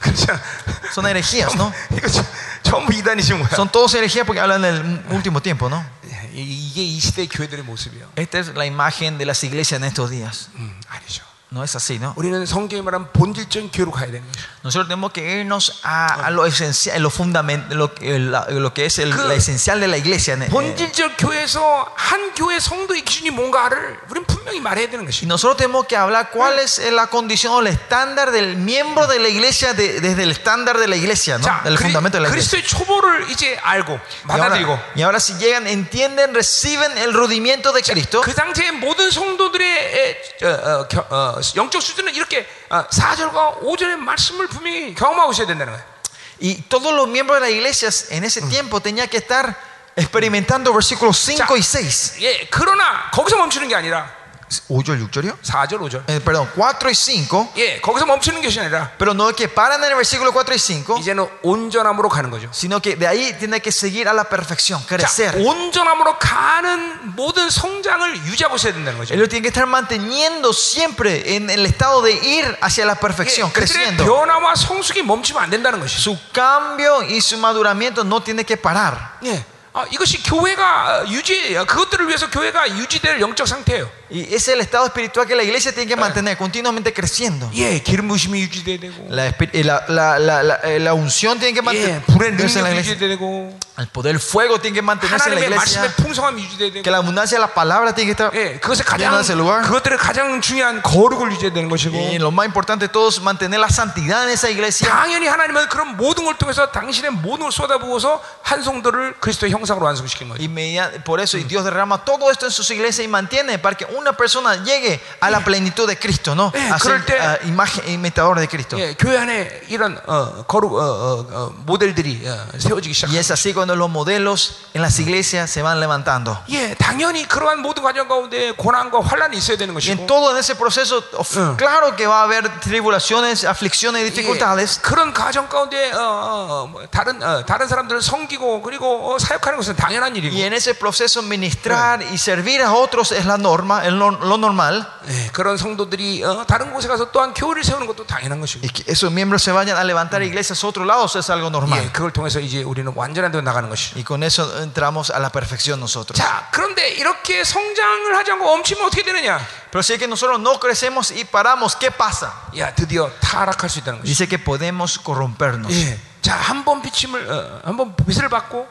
그렇죠. *laughs*
Son herejías, ¿no? *laughs*
이거 전- 전부 이단이신 거야.
Son todos herejías porque hablan del último tiempo, ¿no?
예, 이게 이 시대의 교회들의 모습이에요.
Esta es la imagen de las iglesias en estos días.
음, 아니죠.
No es así, ¿no?
우리는 성경이 말한 본질적인 교회로 가야 되는 거죠.
Nosotros tenemos que irnos a, a lo esencial, lo fundamental, lo, que- la- lo que es el,
그-
la esencial de la iglesia. Eh,
본질적 교회에서 한 교회 성도의 기준이 뭔가를 우리는 분명히 말해야 되는
Y
것이.
nosotros tenemos que hablar cuál es la condición o el estándar del miembro de la iglesia de- desde el estándar de la iglesia, ¿no?
자,
Del fundamento de la
그리,
iglesia.
그리스도의 초보를 이제 알고
Y
받아들이고
ahora, y ahora si llegan, entienden, reciben el rudimiento de Cristo,
그 당시에 모든 성도들의 에, 어, 어, 겨- 어, 영적 수준은 이렇게 어, 4절과 5절의 말씀을 분명히 경험하고 있어야 된다는 거예요.
y todos los miembros de la iglesia en ese tiempo tenían que estar experimentando versículos 5 y 6.
예, 그러나 거기서 멈추는 게 아니라
5절, 6절이요?
4절, 5절.
Eh, perdón, 4 y 5.
예, 거기서 멈추는 것이 아니라
Pero no es que paran en el versículo 4 y 5,
이제는 온전함으로 가는 거죠.
sino que de ahí tiene que seguir a la perfección,
자,
crecer.
온전함으로 가는 모든 성장을 유지하고 있어야 된다는 거죠.
Ellos tienen que estar manteniendo siempre en el estado de ir hacia la perfección,
예,
creciendo.
변화와 성숙이 멈추면 안 된다는 것이죠.
Su cambio y su maduramiento no tiene que parar.
예. 아, 이것이 교회가 어, 유지 그것들을 위해서 교회가 유지될 영적 상태예요.
Y ese es el estado espiritual que la iglesia tiene que mantener continuamente creciendo.
예, 기름 부심이 유지돼야 되고,
La, espi- eh, la, la, la, la, eh, la unción tiene que
예, 불의
mantenerse en la
능력
iglesia.
유지돼야 되고,
El poder del fuego tiene que mantenerse en la
하나님의
iglesia.
말씀의 풍성함이 유지돼야
Que
되고,
la abundancia de la palabra tiene que estar.
예, 그것에
lleno
가장
de ese lugar.
그것들의 가장 중요한 거룩을 유지해야 되는 것이고,
Y lo más importante de todo es mantener la santidad en esa iglesia.
당연히 하나님은 그런 모든 걸 통해서 당신의 모든 걸 쏟아부어서 한 성도를 그리스도의 형상으로 완성시킨 거죠.
Y media- por eso y Dios derrama todo esto en sus iglesias y mantiene para que una persona llegue a la plenitud de Cristo, ¿no?
Eh,
A ser
그럴 때-
ah, imagen imitador de Cristo.
예, 교회 안에 이런 어, 거룩 어, 어, 어, 모델들이 어, 세워지기
Y
시작합니다.
es así cuando los modelos en las iglesias se van levantando.
예, 당연히 그러한 모든 과정 가운데 고난과 환란이 있어야 되는
Y en
것이고
todo en ese proceso, of-
Eh.
claro que va a haber tribulaciones, aflicciones y dificultades.
예, 그런 가정 가운데 어, 어, 어, 뭐 다른 어, 다른 사람들을 섬기고 그리고 어, 사역하는 것은 당연한 일이고
Y en ese proceso ministrar y servir a otros es la norma, es Lo, normal.
예, 그런 성도들이 어, 다른 곳에 가서 또한 교회를 세우는 것도 당연한 것이고
Y que esos miembros se vayan a levantar iglesias a otros lados es algo
예,
normal.
그걸 통해서 이제 우리는 완전한 데 나가는 것이죠.
Y con eso entramos a la perfección nosotros.
자, 그런데 이렇게 성장을 하지 않고 멈추면 어떻게 되느냐?
Pero si es que nosotros no crecemos y paramos, ¿qué pasa?
야, 드디어 타락할 수 있다는 것이죠.
Dice que podemos corrompernos.
예. 자, 한 번 비침을 어, 한번 빛을 받고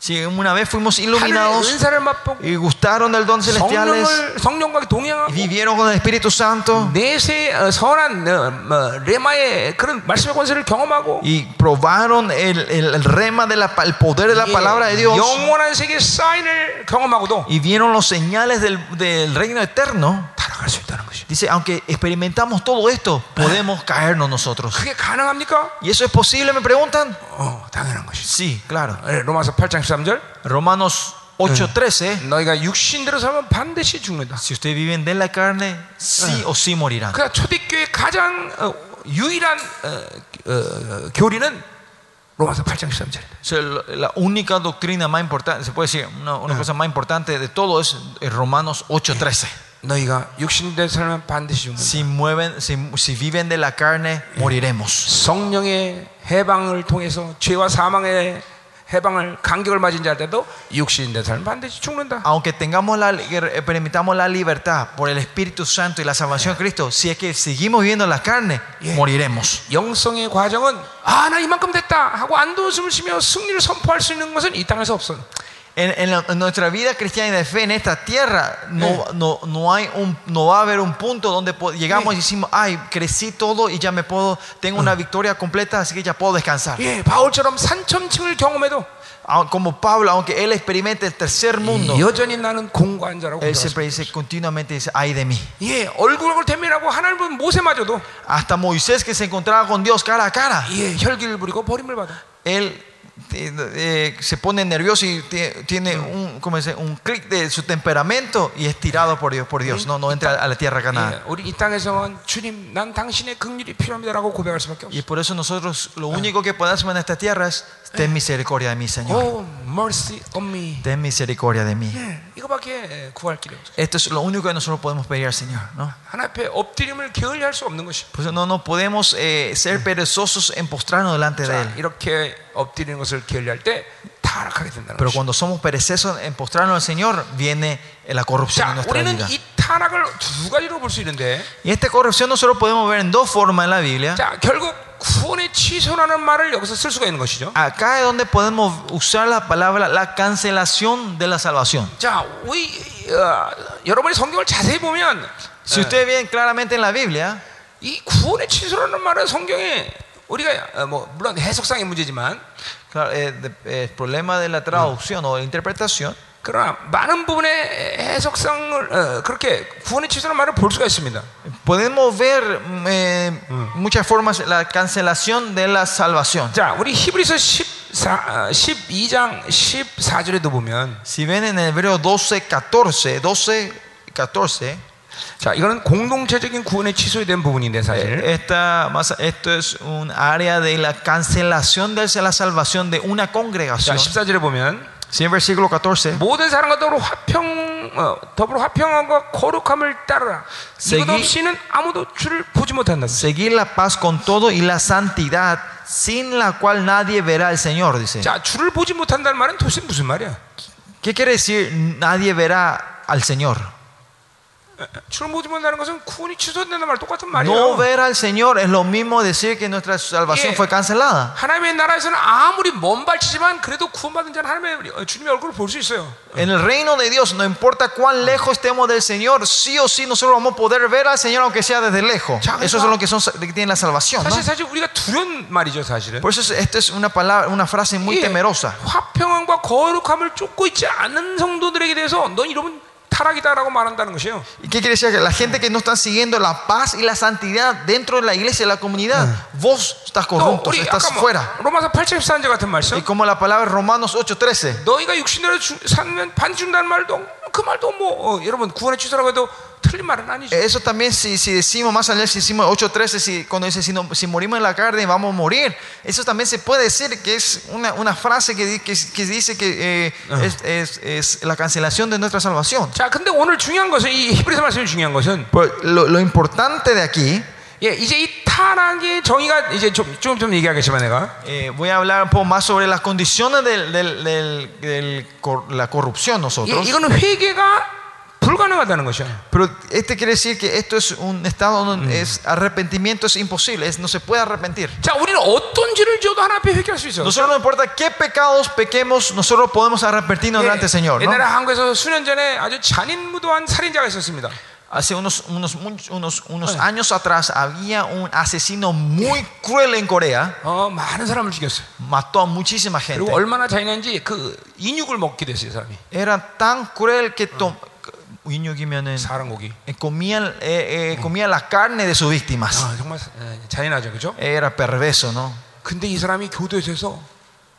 Si una vez fuimos iluminados y gustaron del don
celestial,
y vivieron con el Espíritu Santo. y probaron el, el, el rema del poder de la palabra de Dios. y vieron los señales del, del reino eterno.
타락할 수 있다는 것이.
dice, aunque experimentamos todo esto, podemos caernos nosotros.
그게 가능합니까?
¿Y eso es posible? Me preguntan.
어, 당연한 것이.
Sí, claro.
예, 로마서 8장 13절
Romanos 8:13.
너희가 육신대로 살면 반드시 죽는다.
Si ustedes viven de la carne, sí o sí morirán.
그러니까 초대교회 가장 어, 유일한 어, 어, 교리는 로마서 8장 13절입니다.
O sea, lo- la única doctrina más importante, se puede decir, una, una cosa más importante de todo es eh, Romanos 8:13.
너희가 육신대로 살면 반드시 죽는다.
Si mueven, si, si viven de la carne, moriremos.
성령의 해방을 통해서 죄와 사망의 해방을 간격을 맞은 자 때도 육신대 살면 반드시 죽는다.
Aunque tengamos la, permitamos la libertad por el Espíritu Santo y la salvación de Cristo, si es que seguimos viviendo la carne, moriremos.
영성의 과정은 아 나 이만큼 됐다 하고 안도숨을 쉬며 승리를 선포할 수 있는 것은 이 땅에서 없어.
en, en, la, en, nuestra vida cristiana y de fe en esta tierra no, no, no, hay un, no va a haber un punto donde llegamos y decimos, ay, crecí todo y ya me puedo, tengo una victoria completa, así que ya puedo descansar. Ah, como Pablo, aunque él experimente el tercer mundo, él siempre dice continuamente, dice, ay de mí. Hasta Moisés que se encontraba con Dios cara a cara, él eh, eh, se pone nervioso y tiene un, un clic de su temperamento y es tirado por Dios, por Dios. No, no entra a la tierra
ganada.
Y por eso nosotros lo único que podemos en esta tierra es ten misericordia de mí, Señor.
Oh, mercy on me.
Ten misericordia de mí.
예, 이거밖에 구할 길이 없어.
Esto es lo único que nosotros podemos pedir al Señor. ¿no?
하나님 앞에 엎드림을 게을리할 수 없는 것이.
Por eso no, no podemos eh, ser perezosos en postrarnos delante de
자,
Él.
이렇게 엎드리는 것을 게을리할 때 타락하게 된다는
Pero
것이.
cuando somos perezosos en postrarnos al Señor, viene la corrupción en
자,
nuestra
우리는
vida.
이 타락을 두 가지로 볼 수 있는데,
Y esta corrupción nosotros podemos ver en dos formas en la Biblia.
자, 결국 구원의 취소라는 말을 여기서 쓸 수가 있는 것이죠.
Acá es donde podemos usar la palabra la cancelación de la salvación.
자, 우리 어, 여러분이 성경을 자세히 보면
Si ustedes ven claramente en la Biblia,
이 구원의 취소라는 말은 성경에 우리가 어, 뭐 물론 해석상의 문제지만
claro, eh, de- eh, el problema de la traducción o de la interpretación,
그러나 많은 부분의 해석상을 어, 그렇게 구원의 취소라는 말을 볼 수가 있습니다.
podemos ver mm, eh, muchas formas la cancelación de la salvación.
자, 우리 히브리서 14, 어, 12장 14절에도 보면
Si ven en Hebreo 12, 14, 12, 14,
자, 이거는 공동체적인 구원의 취소에 대한 부분인데 사실.
esta, más, esto es un área de la cancelación de la salvación de una
자,
congregación.
14절에 보면
Si en versículo 14,
모든 사람과 더불어 화평 어, 더불어 화평함과 거룩함을 따르라. 이것
세기-
없이는 아무도 주를 보지 못한다.
seguir la paz con todo y la santidad, sin la cual nadie verá al Señor, dice.
자, 주를 보지 못한다는 말은 도대체 무슨 말이야?
¿Qué quiere decir nadie verá al Señor? No ver al Señor es lo mismo decir que nuestra salvación fue cancelada. En el reino de Dios, no importa cuán lejos estemos del Señor, sí o sí nosotros vamos a poder ver al Señor aunque sea desde lejos. Eso es lo que, son, tiene la salvación. Por eso esta es una, palabra, una frase muy temerosa. ¿Qué quiere decir? La gente que no está siguiendo la paz y la santidad dentro de la iglesia, de la comunidad, vos estás corrupto, estás fuera. Y como la palabra Romanos 8:13.
너희가 육신대로 주, 살면 반 준다는 말도 그 말도 뭐 어, 여러분 구원의 취소라고 해도 틀린 말은 아니죠.
Eso también, si, si decimos más allá, si decimos 8.13, si, cuando dice si, no- si morimos en la carne vamos a morir, eso también se puede decir que es una, una frase que, di- que, que dice que eh, es, es- es la cancelación de nuestra salvación.
자, 근데 오늘 중요한 것은 이 히브리서 말씀이 중요한 것은
Pero lo, lo importante de aquí,
예, 이제 이 타락의 정의가 이제 좀 좀 좀 얘기하겠지만 내가
eh, voy a hablar un poco más sobre las condiciones de del, del- del cor- la corrupción
예,
nosotros.
이거는 회개가 불가능하다는 것이야.
Pero este quiere decir que esto es un estado donde es arrepentimiento es imposible, es, no se puede arrepentir.
자, 우리는 어떤 죄를 지어도 하나 앞에 회개할 수 있어.
Nosotros no importa qué pecados pequemos, nosotros podemos arrepentirnos delante del Señor. ¿no?
옛날에 한국에서 수년 전에 아주 잔인무도한 살인자가 있었습니다.
Hace unos, unos, much- unos, unos años atrás había un asesino muy cruel en Corea,
어, 많은 사람을 죽였어요.
mató a muchísima gente.
그리고 얼마나 잔인한지 그 인육을 먹게 됐어요, 사람이.
Era tan cruel que to- 인육이면은,
사람 고기.
eh, comía, eh, eh, comía la carne de sus víctimas.
아, 정말 어, 잔인하죠, 그죠?
Era perverso, ¿no?
근데 이 사람이 교도소에서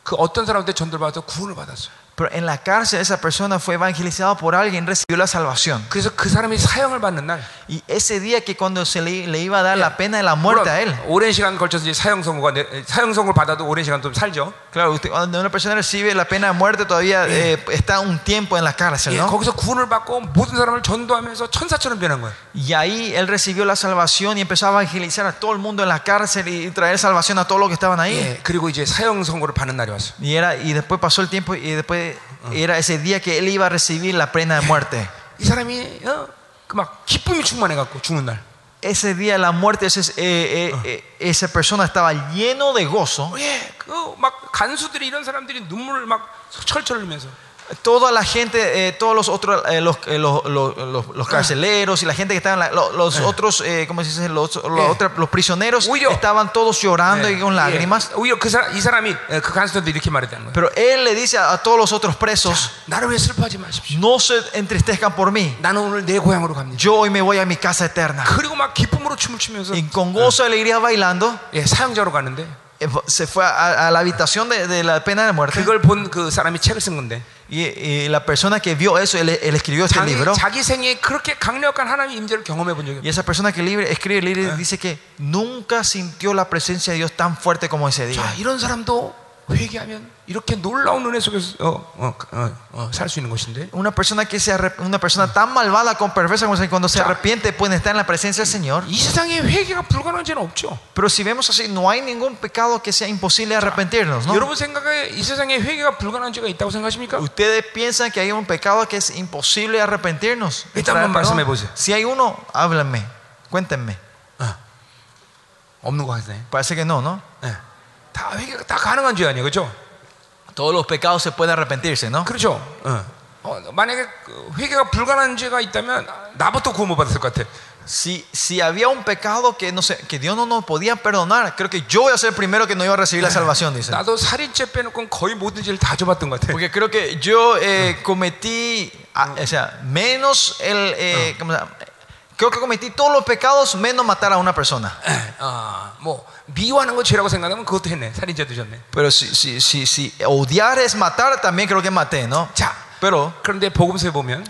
그 어떤 사람한테 전도를 받아서 구원을 받았어요.
Pero en la cárcel esa persona fue evangelizada por alguien, recibió la salvación.
그래서 그 사람이 사형을 받는 날,
Y ese día que cuando se le, le iba a dar la pena de la muerte a él,
물론 오랜 시간 걸쳐서 이제 사형 선고가 내- 사형 선고를 받아도 오랜 시간 좀 살죠.
claro, usted- cuando una persona recibe la pena de muerte todavía eh, está un tiempo en la cárcel,
예,
¿no?
거기서 구원을 받고 모든 사람을 전도하면서 천사처럼 변한 거예요.
Y ahí él recibió la salvación y empezó a evangelizar a todo el mundo en la cárcel y traer salvación a todos los que estaban ahí.
예, 그리고 이제 사형 선고를 받는 날이 왔어.
Y, era, y después pasó el tiempo y después era ese día que él iba a recibir la pena de muerte. *laughs*
이 사람이 어, 그막 기쁨이 충만해 갖고 죽는 날.
Ese día de la muerte, ese, eh, eh, eh, esa persona estaba lleno de gozo.
예, 그 막 간수들이 이런 사람들이 눈물을 막 철철 흘리면서
toda la gente, eh, todos los otros, eh, los, eh, los, los, los, carceleros y la gente que estaban, los, otros, eh, ¿cómo se dice? Los, otra, los prisioneros estaban todos llorando y con lágrimas. Pero él le dice a, a todos los otros presos, no se entristezcan por mí. Yo hoy me voy a mi casa eterna. Y con gozo y alegría bailando.
예, 사형자로 가는데
eh, se fue a, a la habitación de, de la pena de muerte.
그걸 본 그 사람이 책을 쓴 건데
Y, y la persona que vio eso, él, él escribió este
자기,
libro.
자기 생에 그렇게 강력한 하나님의 임재를 경험해 본 적이
Y esa persona que libre, escribe el libro dice que nunca sintió la presencia de Dios tan fuerte como ese
없어요.
día.
자, 이런 사람도 회개하면 이렇게 놀라운 은혜 속에서 어, 어, 어, 어, 살 수 있는 것인데
Una persona que se arrep- una persona tan malvada con perversa como esa, cuando se
Ya.
arrepiente puede estar en la presencia del Señor.
이 세상에 회개가 불가능한 죄는 없죠.
Pero si vemos así, no hay ningún pecado que sea imposible arrepentirnos, ¿no?
여러분 생각에 이 세상에 회개가 불가능한 죄가 있다고 생각하십니까?
Ustedes piensan que hay un pecado que es imposible arrepentirnos. de
Está
traer
mal,
perdón?
말씀해 보세요.
Si hay uno, háblenme, cuéntenme.
없는 것 같네.
Parece que no, ¿no?
예. 다 회개가 다 가능한 죄 아니에요, 그렇죠?
Todos los pecados se pueden arrepentirse, ¿no?
그렇죠. 어. 어, 만약에 그 회개가 불가능한 죄가 있다면 나부터 구원 못 받았을 것 같아.
Si, si había un pecado que, no sé, que Dios no nos podía perdonar, creo que yo voy a ser el primero que no iba a recibir la salvación, *laughs* dice.
나도 살인죄 빼놓고 거의 모든 죄를 다 줘봤던 것 같아.
Porque creo que yo eh, cometí, ah, o sea, menos el, eh, ¿cómo se llama? creo que cometí todos los pecados menos matar a una persona. *clears throat*
예. 어, 뭐 미워하는 거 죄라고 생각하면 그것도 했네. 살인죄도 졌네.
Pero si, si, si, si odiar es matar, también creo que maté, ¿no?
자,
Pero,
그런데 복음서에 보면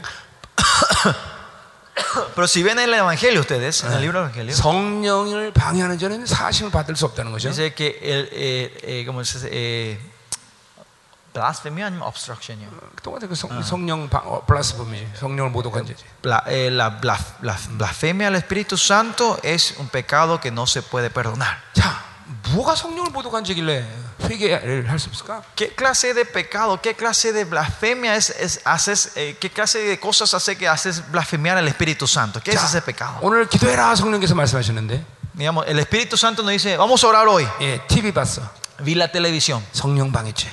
*coughs*
pero si ven el Evangelio ustedes, en el libro del Evangelio,
성령을 방해하는 죄는 사심을 받을 수 없다는 거죠.
dice que el, eh, eh, ¿cómo se dice? Eh, blasfemia 아니면 obstruction이요.
똑같아 그 성, 성령 방, 어, 블라스범이 성령을 모독한 죄지.
Bla- eh, la blas- blas- blasfemia al Espíritu Santo es un pecado que no se puede perdonar.
자, 뭐가 성령을 모독한 죄길래 회개를 할 수 없을까?
¿Qué clase de pecado, qué clase de blasfemia es, es- haces, eh, qué clase de cosas hace que haces blasfemiar al Espíritu Santo? ¿Qué es
자,
ese pecado?
오늘 기도해라 성령께서 말씀하셨는데,
Digamos, el Espíritu Santo nos dice, vamos a orar hoy.
예, TV 봤어.
Vi la televisión.
성령 방해죄.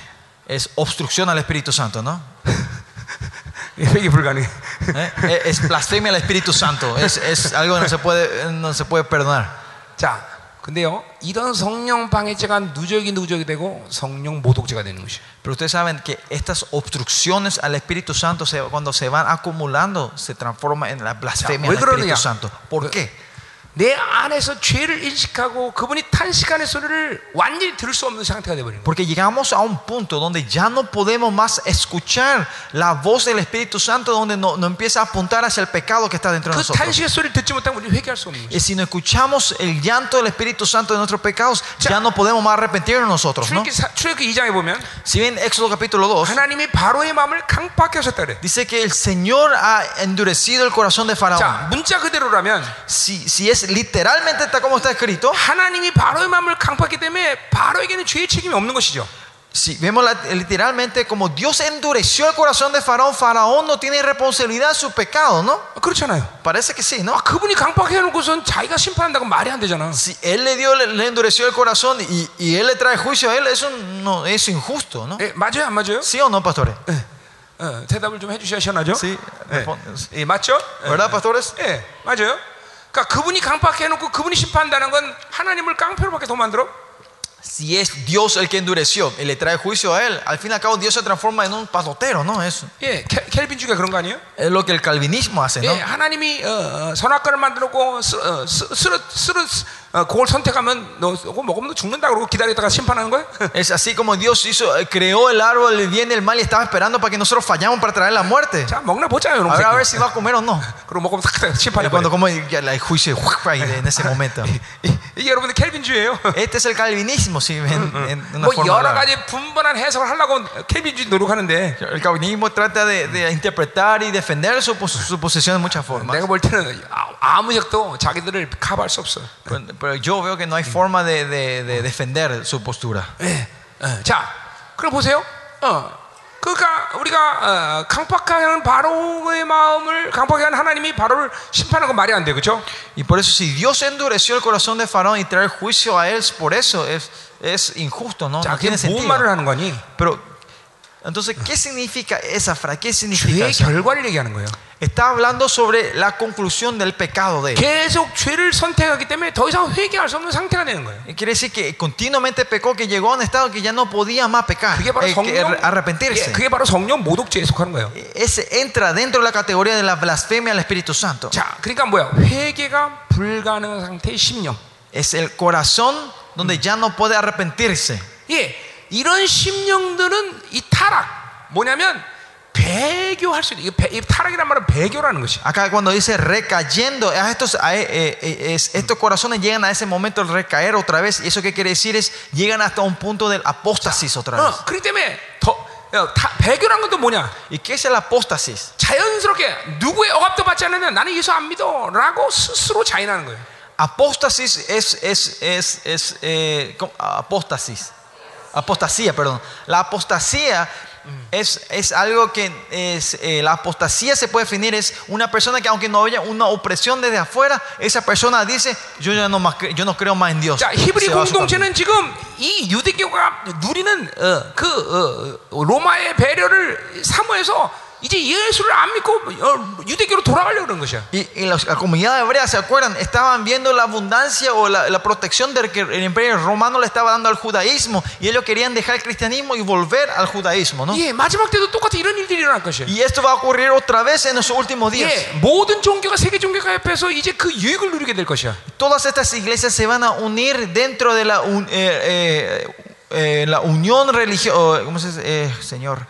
Es obstrucción al Espíritu Santo, ¿no? *laughs*
회개 불가능해.
¿Eh? Es blasfemia al Espíritu Santo. Es, es algo que no se puede, no se puede perdonar.
자, 근데요, 이런 성령 방해죄가 누적이 누적이 되고 성령 모독죄가 되는 것이에요.
Pero ustedes saben que estas obstrucciones al Espíritu Santo, se- cuando se van acumulando, se transforma en la blasfemia
왜
al Espíritu
그러느냐?
Santo. ¿Por qué?
내 안에서 죄를 인식하고 그분이 탄식하는 소리를 완전히 들을 수 없는 상태가 되어버리는 거예요.
Porque llegamos a un punto donde ya no podemos más escuchar la voz del Espíritu Santo, donde no, no empieza a apuntar hacia el pecado que está dentro de
그
nosotros.
탄식의 소리를 듣지 못하면 우리 회개할 수 없는 거예요.
Y si no escuchamos el llanto del Espíritu Santo de nuestros pecados, ya no podemos más arrepentirnos nosotros, ¿no?
출애굽기 사- 출애굽기 2장에 보면
Si ven Éxodo capítulo 2,
하나님이 바로의 마음을 강팍하게 하셨다 그래.
dice que el Señor ha endurecido el corazón de Faraón.
자, 문자 그대로라면
Si, si es literalmente está como está escrito,
하나님이 바로의 마음을 강팍했기 때문에 바로에게는 죄의 책임이 없는 것이죠.
si vemos la- literalmente como Dios endureció el corazón de Faraón, Faraón no tiene responsabilidad de su pecado, ¿no?
그렇잖아요.
Parece que sí, ¿no?
아, 그분이 강팍해 놓고선 자기가 심판한다고 말이 안 되잖아.
Si él le dio, le, le endureció el corazón y, y él le trae juicio a él, eso no es injusto, ¿no?
예, 맞아요, 안 맞아요?
¿Sí o no, pastores?
어, 대답을 좀 해주셔야 시원하죠?
Sí,
예.
respon-
예, 맞죠? 예.
¿verdad, pastores?
예, 맞아요. 그러니까 그분이 강팍해 놓고 그분이 심판한다는 건 하나님을 깡패로밖에 더 만들어?
Si es Dios el que endureció y le trae juicio a él, al fin y al cabo Dios se transforma en un pasotero, ¿no? Eso
예, 켈- 켈빈주가 그런 거 아니에요?
es lo que el calvinismo hace, ¿no?
예, 하나님이 어, 어, 선악과를 만들었고 쓰, 어, 쓰, 쓰러, 쓰러, 그걸 선택하면 너 그거 먹으면 너 죽는다 그러고 기다리다가 심판하는 거야? *laughs*
Es así como Dios hizo, eh, creó el árbol del bien y el mal y estaba esperando para que nosotros fallamos para traer la muerte.
자, 먹나 보자, 이런
A ver, a ver
거.
si va a comer o no. *laughs*
그리고 먹으면 탁
Y
심판해
cuando
버려.
como ya el juicio ahí en ese momento. *laughs*
이게 여러분들 켈빈주예요.
Este es el calvinismo, si ven en una
뭐
forma.
여러
rara.
가지 분분한 해석을 하려고 켈빈주의 노력하는데
El calvinismo trata de, de interpretar y defender su, pos- su posición de muchas formas.
내가 볼 때는 아- 아무 적도 자기들을 커버할 수 없어.
Pero, pero yo veo que no hay forma de, de- de defender su postura.
예. 어, 자, 그럼 보세요. 어, 그러니까 우리가 어, 강팍하는 바로의 마음을 강팍하게 한 하나님이 바로를 심판하는 건 말이 안 돼, 그렇죠?
Y por eso, si Dios endureció el corazón de Faraón y traer juicio a él, por eso es, es injusto, ¿no?
자,
No
그게
tiene
무슨
sentido.
말을 하는 거니?
Pero, Entonces, ¿qué significa esa frase? ¿Qué
죄의
significa eso?
결과를 얘기하는 거예요.
Está hablando sobre la conclusión del pecado de él.
계속 죄를 선택하기 때문에 더 이상 회개할 수 없는 상태가 되는 거예요.
Y Quiere decir que continuamente pecó, que llegó a un estado que ya no podía más pecar,
그게 바로
eh, que
성령,
arrepentirse.
예, 그게 바로 성령 모독죄에 속하는 거예요.
Ese entra dentro de la categoría de la blasfemia al Espíritu Santo.
자, 그러니까 뭐야? 회개가 불가능한 상태의 심령.
Es el corazón donde ya no puede arrepentirse.
예, 이런 심령들은 이 타락 뭐냐면 배교할 수 있다. 이, 배- 이 타락이란 말은 배교라는 것이.
Acá cuando dice recayendo, a estos, a- eh, eh, es- estos corazones llegan a ese momento de recaer otra vez. Y eso que quiere decir es, llegan hasta un punto del apóstasis otra vez.
어, 그렇기 때문에 더 어, 타- 배교란 건 또 뭐냐?
¿Y qué es el apóstasis?
자연스럽게 누구의 억압도 받지 않으면 나는 예수 안 믿어라고 스스로 자인하는 거예요.
Apóstasis es, es, es, es eh, ¿cómo? apóstasis. Apostasía, perdón. La apostasía es, es algo que es, eh, la apostasía se puede definir es una persona que aunque no haya una opresión desde afuera, esa persona dice, yo ya no, más, cre- yo no creo más en Dios.
자, 히브리
Se va a su camino.
공동체는 지금 이 유대교가 누리는 어, 그 어, 로마의 배려를 사모해서 이제 예수를 안 믿고 어, 유대교로 돌아가려고 그런 것이야.
Y, y los- la comunidad hebrea, ¿se acuerdan? Estaban viendo la abundancia o la, la protección del que el imperio romano le estaba dando al judaísmo y ellos querían dejar el cristianismo y volver al judaísmo, ¿no?
예, 마지막 때도 똑같이 이런 일들이 일어날 것이야.
Y esto va a ocurrir otra vez en los últimos días.
예, 모든 종교가 세계 종교가 협해서 이제 그 유익을 누리게 될 것이야.
Todas estas iglesias se van a unir dentro de la, un- eh, eh, eh, la unión religiosa, ¿cómo se dice? Eh, Señor?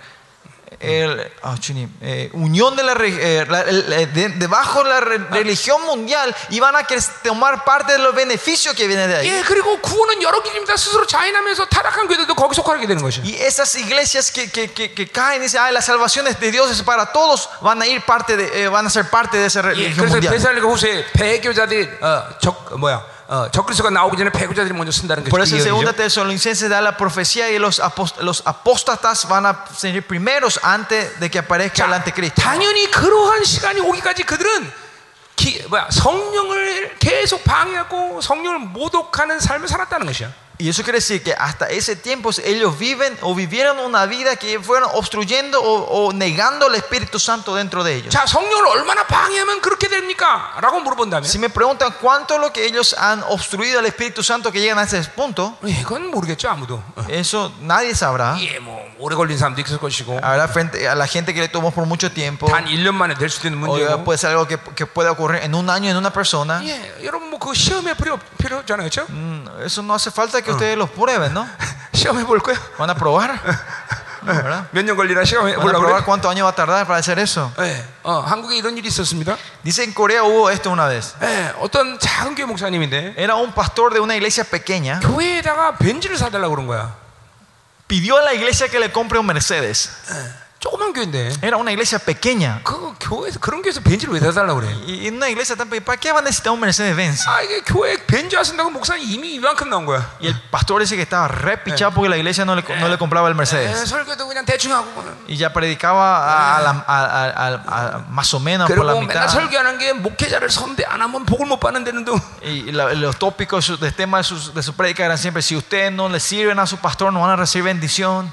El- ah, chuni, eh, unión de la, re- eh, la- el- eh, de- debajo de la re- religión mundial y van a querer tomar parte de los beneficios que vienen de ahí.
예, 그리고 구원은 여러 길입니다. 스스로 자인하면서 타락한 교회들도 거기 속하게 되는 것이야.
Y esas iglesias que, que, que, que caen y dicen, ah, la salvación es de Dios, es para todos, van a ir parte de, eh, van a ser parte de esa
예,
religión
그래서
mundial.
베살리가 후세 배교자들이 어, 적 뭐야 어, 적그리스도가 나오기 전에 배교자들이 먼저 쓴다는 것이
Por eso segunda. Tesalonicenses da la profecía y los, los apóstatas van a ser primeros antes de que aparezca el
자,
anticristo.
당연히 그러한 시간이 오기까지 그들은 기, 뭐야 성령을 계속 방해하고 성령을 모독하는 삶을 살았다는 것이야.
Y eso quiere decir que hasta ese tiempo ellos viven o vivieron una vida que fueron obstruyendo o, o negando el Espíritu Santo dentro de ellos.
자, 성령을 얼마나 방해하면 그렇게 됩니까? 라고 물어본다면
Si me preguntan cuánto es lo que ellos han obstruido al Espíritu Santo que llegan a ese punto,
예, 그건 모르겠죠 아무도. 어.
eso nadie sabrá.
예, 뭐 오래 걸린 사람도 있을 것이고
Habrá frente a la gente que le tomó por mucho tiempo.
단 1년 만에 될 수도 있는
O
문제고.
puede ser algo que, que puede ocurrir en un año en una persona.
예, 여러분 뭐 그 시험에 필요 필요 없잖아요, 그렇죠?
Mm, Eso no hace falta que ustedes los prueben, ¿no?
시험해 볼 거예요.
Van a probar. No, ¿verdad?
몇 년 걸리나 시험해
Van a
보려고
probar
그래.
cuántos años va a tardar para hacer eso.
예, 어, 한국에 이런 일이 있었습니다.
Dice en Corea hubo esto una vez.
예, 어떤 작은 교회 목사님인데
Era un pastor de una iglesia pequeña.
교회에다가 벤츠를 사달라고 그런 거야.
Pidió a la iglesia que le compre un Mercedes.
조그만 교회인데
Era una iglesia pequeña.
그 교회에서 그런 교회에서 벤츠를 왜 사달라고 그래?
Y en una iglesia tan pequeña, ¿para qué va a necesitar un Mercedes Benz?
아 이게 교회 벤츠 하신다고 목사님 이미 이만큼 나온 거야.
Y el pastor dice que estaba re pichado porque la iglesia no le, no le compraba el
예,
Mercedes.
설교도 그냥 대충 하고
Y ya predicaba a, la- a- a- a- a- más o menos por la
그리고 맨날
mitad.
설교하는 게 목회자를 선대 안 하면 복을 못 받는다는데
Y la- los tópicos su- del tema de, sus, de su prédica eran siempre: si ustedes no le sirven a su pastor, no van a recibir bendición.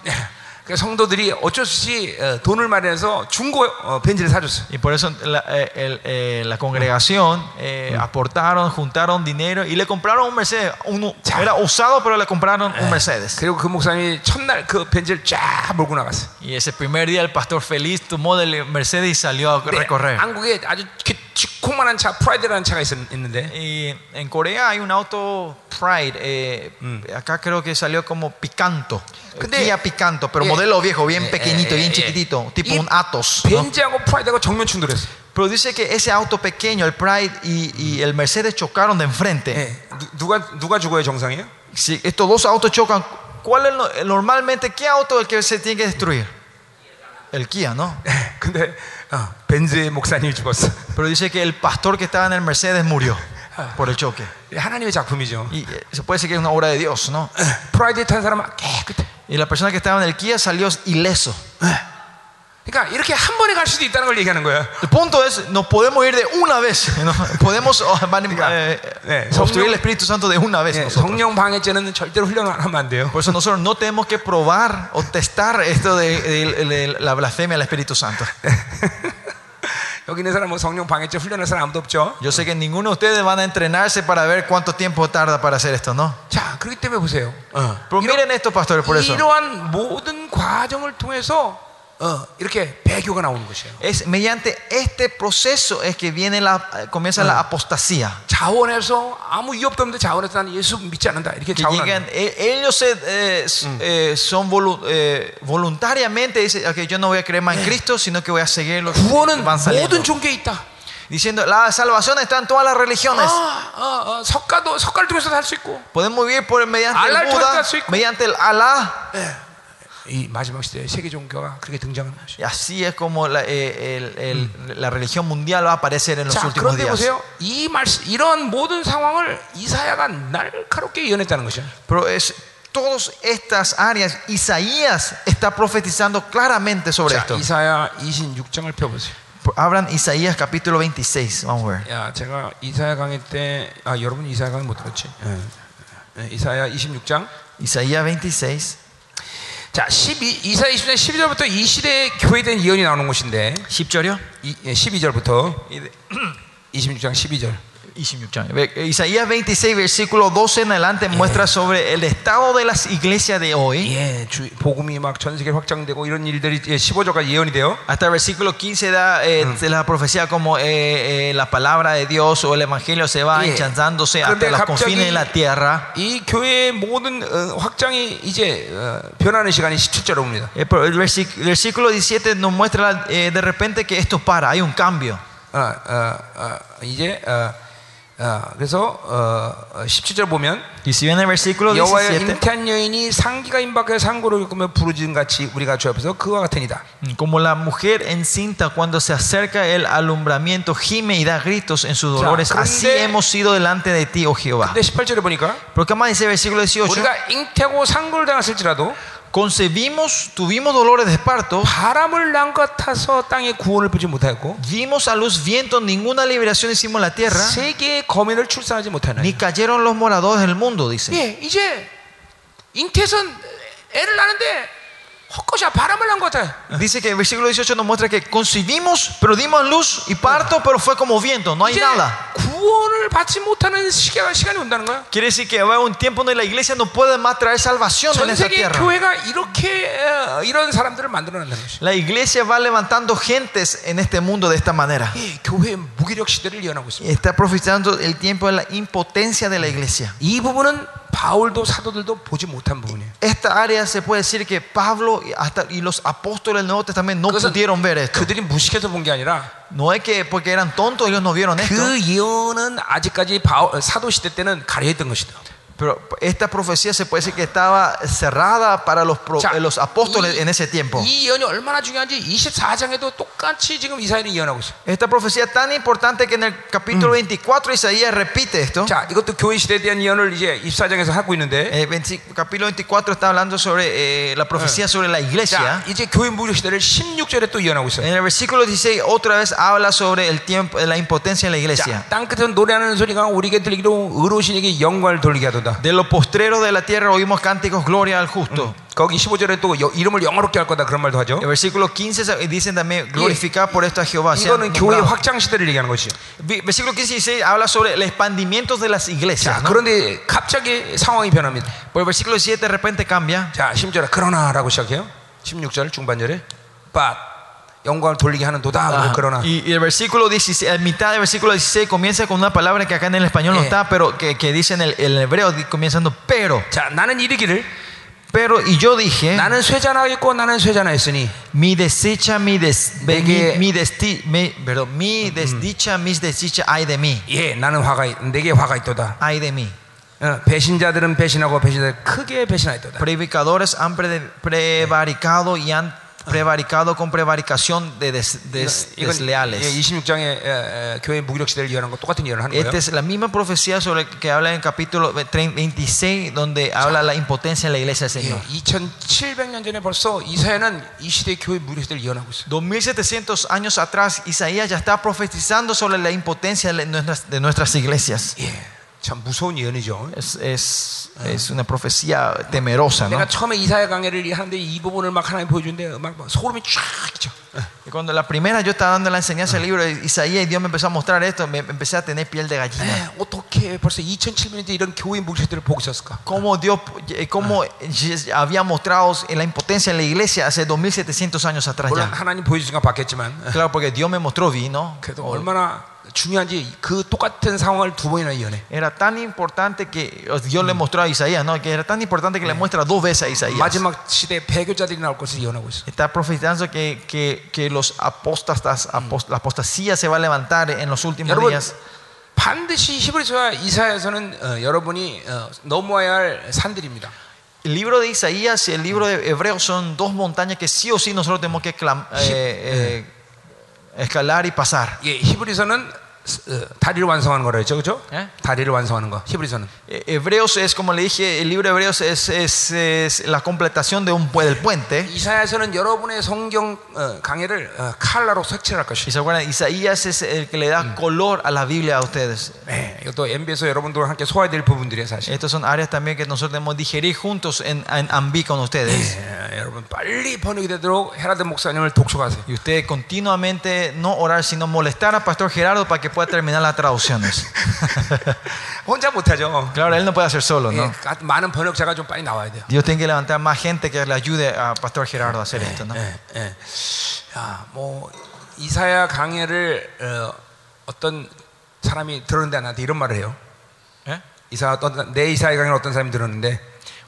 그 성도들이 어쩔 수 없이 어, 돈을 마련해서 중고 어, 벤츠를 사줬어.
Y por eso la, eh, el- eh, la congregación eh, aportaron, juntaron dinero y le compraron un Mercedes. Uno,
자.
era usado, pero le compraron un Mercedes.
그리고 그 목사님이 첫날 그 벤츠를 쫙 몰고 나갔어.
Y ese primer día el pastor feliz tomó del Mercedes y salió a
근데
recorrer.
한국에 아주 이렇게 쥐콩만한 차 프라이드라는 차가 있, 있는데
Y en Corea hay un auto Pride. eh, Acá creo que salió como Picanto.
근데-
Kia Picanto, pero
예.
modelo viejo, bien
예,
pequeñito,
예,
bien
예.
chiquitito, tipo
이
un Atos. ¿no?
벤츠하고 프라이드하고 정면 충돌했어.
Pero dice que ese auto pequeño, el Pride y, y el Mercedes chocaron de enfrente.
예. 누, 누가 누가 죽어야 정상이에요?
Si estos dos autos chocan, ¿cuál es lo- normalmente qué auto es el que se tiene que destruir? El Kia, ¿no?
예. 근데 어, 벤츠의 목사님이 죽었어.
Pero dice que el pastor que estaba en el Mercedes murió por el choque.
하나님의 작품이죠.
Y eh, se puede decir que es una obra de Dios, ¿no?
프라이드에 탄 사람은 깨끗해.
Y la persona que estaba en el Kia salió ileso.
그러니까 이렇게 한 번에 갈 수도 있다는 걸 얘기하는 거야.
El punto es, no podemos ir de una vez. *laughs* ¿no? Podemos oh, mani- eh,
네,
obstruir
성령-
el Espíritu Santo de una vez.
예,
nosotros.
성령 방해죄는 절대로 훈련을 하면 안 돼요.
Por eso nosotros no tenemos que probar o testar esto de, de- de la blasfemia al Espíritu Santo. *laughs*
여기 있는 사람 뭐 성령 방해죄 훈련할 사람 아무도 없죠.
Yo sé que ninguno de ustedes van a entrenarse para ver cuánto tiempo tarda para hacer esto, ¿no?
자, 그렇기 때문에 보세요.
Pero miren esto, pastores, por eso.
이러한 모든 과정을 통해서 어, 이렇게 배교가 나오는 것이에요.
Es mediante este proceso es que viene la, comienza la apostasía.
자원해서 아무 이유 없도 없는데 자원해서 나는 예수 믿지 않는다. 이렇게
Que
자원하는
llegan, e- ellos se, eh, s- eh, son volu- eh, voluntariamente dicen "Ok, yo no voy a creer más en Cristo, sino que voy a seguir los que
구원은
van saliendo.
모든 종교에 있다.
Diciendo, la salvación está en todas las religiones.
아, 어, 어, 석가도 석가를 통해서 살 수 있고
Podemos vivir por mediante
Alá
el Buda,
통해서 할수 있고.
mediante el Alá. Y así es como la, eh, el- el- la religión mundial va a aparecer en los
자,
últimos
그런데
días.
보세요. 이 말씀, 이런 모든 상황을 이사야가 날카롭게 예언했다는 것이야.
Pero es todas estas áreas, Isaías está profetizando claramente sobre
자,
esto.
이사야 26장을 펴보세요.
Abran Isaías capítulo 26, vamos a ver.
야, 제가 이사야 강의 때, 아, 여러분 이사야 강의 못 들었지? 예. 예, 이사야 26장.
Isaías 26,
자, 12, 이사야 20장 12절부터 이 시대의 교회에 대한 예언이 나오는 것인데,
10절이요?
이, 예, 12절부터
Y de-
26장 12절.
26장. Ve- Isaías 26, versículo 12 en adelante muestra sobre el estado de las iglesias de hoy.
예, 주, 복음이 막 전 세계에 확장되고 이런 일들이 예, 15절까지 예언이 돼요.
Hasta el versículo 15 da eh, de la profecía como eh, eh, la palabra de Dios o el evangelio se va
Yeah.
hinchándose
Pero
hasta
de
los
갑자기-
confines de la tierra.
이 교회의 모든 어, 확장이 이제 어, 변하는 시간이 17절에 옵니다.
Eh, pero el versículo, el versículo 17 nos muestra eh, de repente que esto para, hay un cambio.
어, 어, 어, 이제 어, 어, 그래서 어, 어, 17절 보면
Y si ven el versículo
여호와의
17,
잉태한 여인이 상기가 임박해 상고를 겪으며 부르짖은 같이 우리가 주 앞에서 그와 같으니다.
como la mujer encinta cuando se acerca el alumbramiento, gime y da gritos en sus dolores,
그런데-
así hemos sido delante de ti, oh Jehová.
근데 18절에 보니까
Pero ¿qué más dice el versículo 18?
우리가 잉태하고 상고를 당했을지라도
Concebimos, tuvimos dolores de parto,
바람을 난 것 같아서 땅에 구원을 보지 못하였고
dimos a luz viento, ninguna liberación hicimos en la tierra,
세계의 거민을 출산하지 못하나니.
ni cayeron los moradores del mundo, dice.
예, 이제 잉태에서 애를 낳는데
Dice que el versículo 18 nos muestra que concibimos, pero dimos luz y parto, pero fue como viento, no hay nada. Quiere decir que va un tiempo donde la iglesia no puede más traer salvación en esta tierra. La iglesia va levantando gentes en este mundo de esta manera. Y está profetizando el tiempo de la impotencia de la iglesia.
바울도 사도들도 보지 못한 부분이에요.
Esta área se puede decir que Pablo hasta, y los apóstoles del Nuevo Testamento no pudieron ver esto.
그들이 무식해서 본 게 아니라
No es que porque eran tontos ellos no vieron esto.
그 예언은 아직까지 바울, 사도 시대 때는 가려 있던 것이다.
Pero esta profecía se puede decir que estaba cerrada para los, pro-
자,
eh, los apóstoles
이-
en ese tiempo.
이 예언이 얼마나 중요한지 24장에도 똑같이 지금 이사야는 예언하고 있어요.
Esta profecía es tan importante que en el capítulo 24 Isaías repite esto.
자, 이것도 교회 시대에 대한 예언을 이제 24장에서 하고 있는데
El 20 capítulo 24 está hablando sobre eh, la profecía sobre la
자,
iglesia.
이제 교회 무력 시대를 16절에 또 예언하고 있어요.
En el versículo 16 otra vez habla sobre el tiempo, la impotencia en la
자,
iglesia.
땅 끝에서 노래하는 소리가 우리에게 들리기로 의로신에게 영광을 돌리게 하도다.
De los postreros de la tierra oímos cánticos gloria al justo.
거기 15절에 또 여- 이름을 영화롭게 할 거다 그런 말도 하죠.
El versículo 15 se- dicen también glorificar por esto a Jehová. sea
이거는 교회
nombrado.
확장 시대를 얘기하는 것이요.
Vi- Versículo 15 y 16 habla sobre el expandimiento de las
자,
iglesias. ¿no?
그런데 갑자기 상황이 변합니다.
Por el versículo 7 de repente cambia.
자, 10절에 그러나라고 시작해요. 16절 중반절에 but 영광을 돌리게 하는 도다.
Ajá.
그러나
Y, y el versículo 16, a mitad del versículo 16 comienza con una palabra que acá en el español no
Eh.
está, pero que, que dice en el, el hebreo, di- comenzando pero.
자, 나는 이르기를
Pero, y yo dije,
나는 쇠잔하겠고 나는 쇠잔하였으니
mi desdicha, mi, des, mi,
내게-
mi desti- mi- perdón, mi desdicha, mis desdicha, ay de mí,
예, 나는 화가 있- 내게 화가 있도다.
ay de mí.
어, 배신자들은 배신하고 배신자들 크게 배신하였도다.
Predicadores han pre- prevaricado y han prevaricado con prevaricación de des- des-
이건
desleales.
26장의 교회 무기력 시대를 예언한 거 똑같은 예언을 하는 거예요.
Esta es la misma profecía sobre que habla en capítulo 26 donde habla la impotencia en la iglesia del Señor.
2700년 전에 벌써 이사야는 이 시대 교회 무기력 시대를 예언하고 있어요.
2700 años atrás, Isaías ya está profetizando sobre la impotencia de nuestras, de nuestras iglesias.
예, 참 무서운 예언이죠.
Es, es, es una profecía temerosa, ¿no?
내가 처음에 이사야 강해를 하는데 이 부분을 막 하나님 보여주는데 막, 막 소름이 쫙 끼쳐.
Y cuando la primera yo estaba dando la enseñanza del libro de Isaías y Dios me empezó a mostrar esto, me empecé a tener piel de gallina.
예, 어떻게 벌써 2700년 전 이런 교회 무기력들을 보고 있었을까?
Cómo Dios, eh, cómo había mostrado en la impotencia en la iglesia hace 2700 años atrás
물론
ya.
하나님 보여주니까 봤겠지만
Claro, porque Dios me mostró, vi, ¿no?
그래도 얼마나 중요한지 그 똑같은 상황을 두 번이나 예언해.
Era tan importante que Dios le mostró a Isaías, ¿no? Que era tan importante que le muestra dos veces a Isaías.
마지막 시대 배교자들이 나올 것을 예언하고 있어.
Está profetizando que, que, que los apóstatas, apos- la apostasía se va a levantar en los últimos
여러분
días.
반드시 히브리서와 이사야서는 어, 여러분이 어, 넘어야 할 산들입니다.
El libro de Isaías y el libro de Hebreos son dos montañas que sí o sí nosotros tenemos que clam- eh, eh, escalar y pasar.
예, 히브리서는 어, 다리를 완성하는 거라 했죠, 그렇죠?
예?
다리를 완성하는 거. 히브리서는.
Eh, Hebreos es, como le dije, el libro de Hebreos es, es- es la completación de un, pu- del puente.
이사야서는 여러분의 성경 어, 강해를 어, 칼라로 색칠할
Y
것이.
se acuerdan, Isaías es el que le da color a la Biblia a ustedes.
네, 이것도 MB에서 여러분들과 함께 소화해야 될 부분들이에요, 사실.
Estas son áreas también que nosotros debemos digerir juntos en, en Ambi con ustedes.
예, 여러분 빨리 번역이 되도록 헤라드 목사님을 독촉하세요.
Y ustedes continuamente no orar, sino molestar a Pastor Gerardo para que pueda terminar las traducciones. *laughs*
혼자 못하죠.
Claro, él no puede hacer solo,
예,
¿no?
가- 많은 번역자가 좀 빨리 나와야 돼요.
Dios tiene que levantar más gente que le ayude a Pastor Gerardo a hacer esto, ¿no?
예, 예. 야, 뭐 이사야 강해를 어, 어떤 사람이 들었는데 나한테 이런 말을 해요.
¿Eh?
이사 어떤 내 이사야 강해를 어떤 사람이 들었는데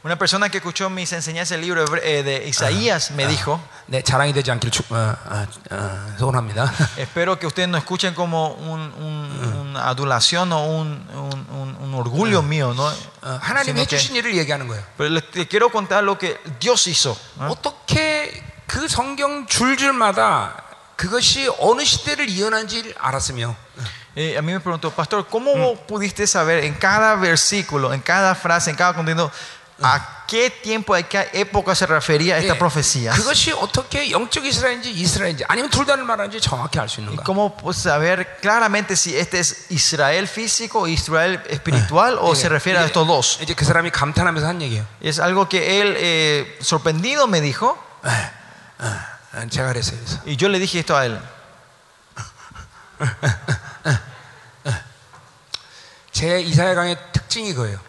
Una persona que escuchó mis enseñanzas del libro hebre- eh, de Isaías me dijo,
내 자랑이 되지 않기를 축, 어, 어, 어, 소원합니다. *laughs*
espero que ustedes no escuchen como un- un- una adulación o un, un- un- un orgullo mío, ¿no?
어, 하나님
Sino que-
해주신 일을 얘기하는 거예요.
pero les te quiero contar lo que Dios hizo. ¿no?
어떻게 그 성경 줄줄마다 그것이 어느 시대를 예언한지 알았으며
Eh, a mí me preguntó, pastor, ¿cómo vos pudiste saber en cada versículo, en cada frase, en cada contenido, a qué tiempo, a qué época se refería esta
예,
profecía?
그것이 어떻게 영적 이스라엘인지 이스라엘인지 아니면 둘 다를 말하는지 정확히 알 수
¿Y
있는가?
cómo pues, saber claramente si este es Israel físico o Israel espiritual o se refiere a estos dos?
이제 그 사람이 감탄하면서 한 얘기예요.
Y es algo que él, eh, sorprendido, me dijo,
어, 제가 그랬어요. 그래서.
y yo le dije esto a él.
제 이사야 강의 특징이 그거예요.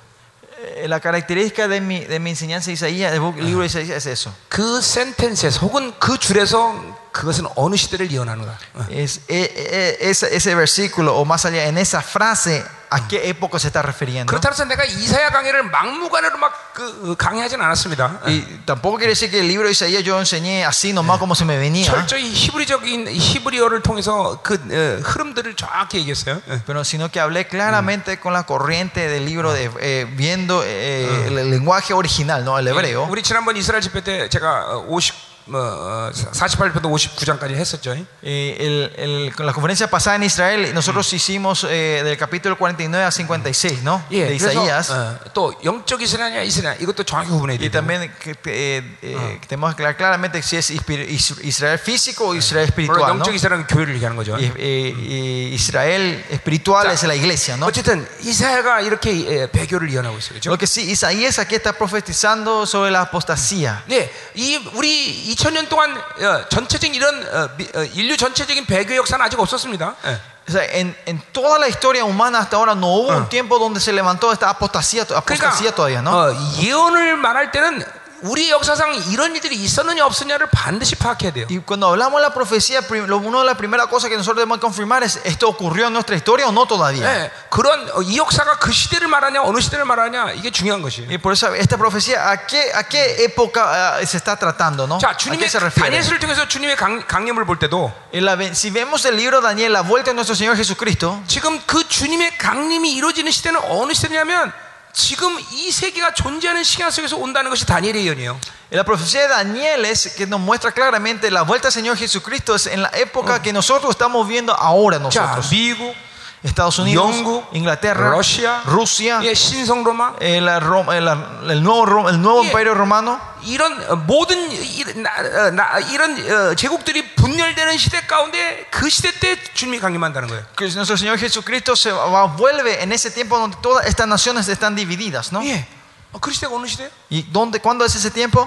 Eh, La característica de mi, de mi enseñanza de Isaías, del libro de Isaías, es eso.
그 센텐스에서 혹은 그 줄에서 그것은 어느 시대를 예언하는가? 어.
Es, eh, eh, ese, ese versículo, o más allá, en esa frase, ¿a qué época se está refiriendo?
그렇다고 해서 내가 이사야 강의를 막무가내로 막그 강의하진 않았습니다.
Y tampoco quiere decir que el libro de Isaías yo enseñé así nomás como se me venía.
철저히 히브리적인 히브리어를 통해서 그 어, 흐름들을 정확히 얘기했어요. 예.
Pero sino que hablé claramente con la corriente del libro, de, eh, viendo eh, el lenguaje original, ¿no? el hebreo.
우리 지난번 이스라엘 집회 때 제가 50 뭐, 48편부터 59장까지 했었죠.
Eh, el- el- con la conferencia pasada en Israel, nosotros hicimos eh, del capítulo 49 a 56, ¿no?
예,
De
그래서
Isaías.
어, 또 영적 이스라엘이냐 이스라엘 이것도 정확히 구분해야
Y
돼요.
también que, eh, eh, tenemos que aclarar claramente si es Ispi- Is- Israel físico o Israel
물론
espiritual. ¿no?
영적 이스라엘은 교회를 얘기하는 거죠.
Y, eh, y Israel espiritual es la iglesia. ¿no?
어쨌든 이사야가 이렇게 예, 배교를 예언하고 있어요. 그렇죠?
Lo que sí, Isaías aquí está profetizando sobre la apostasía.
네, 이 우리 2000년 동안 어, 전체적인 이런 어, 미- 어, 인류 전체적인 배교 역사는 아직 없었습니다. 예.
O sea, en, en toda la historia humana hasta ahora no hubo un tiempo donde se levantó esta apostasía, apostasía todavía, ¿no?
어, 예언을 말할 때는 우리 역사상 이런 일들이 있었느냐 없었느냐를 반드시 파악해야 돼요.
Y cuando hablamos de la profecía, prim- lo- una de las primeras cosas que nosotros debemos confirmar es, ¿esto ocurrió en nuestra historia o no todavía?
예, 그런 어, 이 역사가 그 시대를 말하냐 어느 시대를 말하냐 이게 중요한 것이에요.
Y por eso esta profecía, ¿a qué, a qué época eh, se está tratando, no?
자,
¿A
주님의
qué se refiere?
다니엘서를 통해서 주님의 강, 강림을 볼 때도
En la ven- si vemos el libro de Daniel, la vuelta de nuestro Señor Jesucristo,
지금 그 주님의 강림이 이루어지는 시대는 어느 시대냐면 지금 이 세계가 존재하는 시간 속에서 온다는 것이 다니엘의 예언이에요.
Y La profecía de Daniel es que nos muestra claramente la vuelta del Señor Jesucristo es en la época que nosotros estamos viendo ahora
자,
nosotros.
미국,
Estados Unidos,
영국,
Inglaterra,
러시아,
Rusia,
예, 신성 로마
el, Rom- el- el nuevo, Rom- el nuevo
예.
imperio romano.
이런 어, 모든 이, 나, 어, 나, 이런 어, 제국들이 분열되는 시대 가운데 그 시대 때 주님이 강림한다는 거예요.
Que nuestro Señor Jesucristo se va- vuelve en ese tiempo donde todas estas naciones están divididas, ¿no?
예. 어, 그 시대가 어느 시대예요?
¿Y dónde, cuándo es ese tiempo?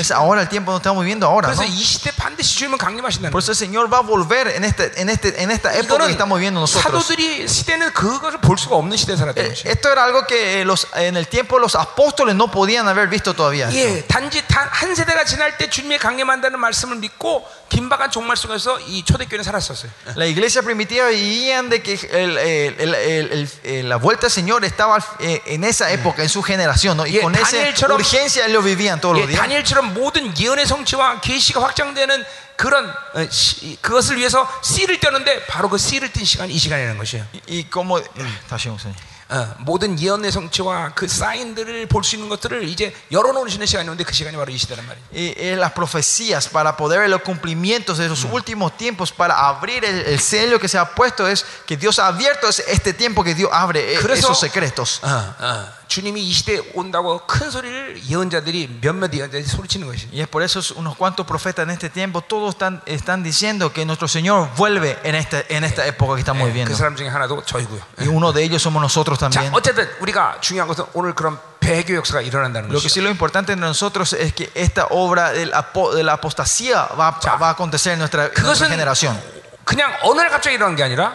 Es ahora el tiempo donde estamos viviendo ahora. ¿no? Por eso el Señor va a volver en, este, en, este, en esta época que estamos viviendo nosotros. Eh, esto era algo que los, en el tiempo los apóstoles no podían haber visto todavía. La iglesia primitiva veían de que el, el, el, eh, la vuelta del Señor estaba eh, en esa época, en su generación, ¿no? y con esa
urgencia lo vivían. 처럼-
urgencia ellos vivían todos los
예,
días.
다니엘처럼 모든 예언의 성취와 계시가 확장되는 그런 어, 시- 그것을 위해서 씨를 떼는데 바로 그 씨를 띈 시간이 이 시간이라는 것이에요.
Y, y como. 다시 한번
어, 모든 예언의 성취와 그 사인들을 볼 수 있는 것들을 이제 열어놓으시는 시간이 오는데 그 시간이 바로 이 시대란 말이에요.
Y, eh, las profecías para poder ver los cumplimientos de los últimos tiempos, para abrir el, el sello que se ha puesto, es que Dios ha abierto es este tiempo que Dios abre eh,
그래서
esos secretos.
어, 어, 주님이 이 시대에 온다고 큰 소리를 예언자들이 몇몇 예언자들이 소리치는 것이.
Y es por eso unos cuantos profetas en este tiempo, todos están, están diciendo que nuestro Señor vuelve en, este, en esta época que estamos
그
viviendo.
사람 중에 하나도 저희고요.
Y uno de ellos somos nosotros
자,
también.
어쨌든 우리가 중요한 것은 오늘 그런 배교 역사가 일어난다는
Lo que sí
것이죠.
lo importante de nosotros es que esta obra del apo- de la apostasía va,
Ya.
va a acontecer en nuestra, en nuestra
그것은
generación.
그냥 어느 날 갑자기 일어난 게 아니라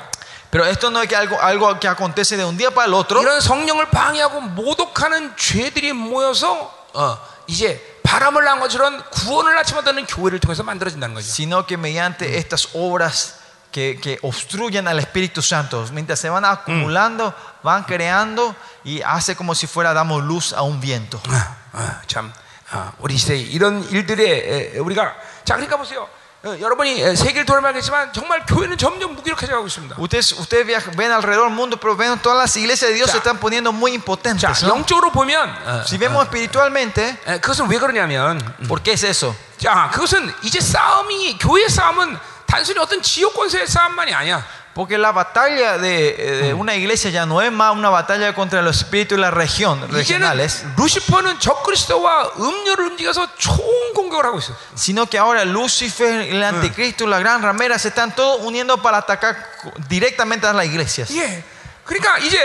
Pero esto no es que algo, algo que acontece de un día para el otro,
이런 성령을 방해하고 모독하는 죄들이 모여서 어, 이제 바람을 난 것처럼 구원을 아침하다는 교회를 통해서 만들어진다는 거죠.
sino que mediante estas obras que, que obstruyen al Espíritu Santo, mientras se van acumulando, van creando y hace como si fuera damos luz a un viento.
아, 아, 참 아, 우리 시대에 이런 일들에 에, 우리가 자 그러니까 보세요. 어, 여러분이 에, 세계를 돌아가겠지만 정말 교회는 점점 무기력해져 가고 있습니다.
Ustedes, ustedes viajan- ven alrededor del mundo, pero ven todas las iglesias de Dios
Ya.
se están poniendo muy
자
impotentes. ¿no?
영적으로 보면 어,
Si vemos espiritualmente,
에, 그것은 왜 그러냐면
¿por qué es eso?
자 그것은 이제 싸움이 교회 싸움은 단순히 어떤 지역 권세의 싸움만이 아니야.
Porque la batalla de, eh, de una iglesia ya no es más una batalla contra los espíritus de la región,
이제는
regionales,
루시퍼는 적그리스도와 음료를 움직여서 총 공격을 하고 있어.
sino que ahora Lucifer, el anticristo, la gran ramera se están todos uniendo para atacar directamente a las iglesias.
예. 그러니까 이제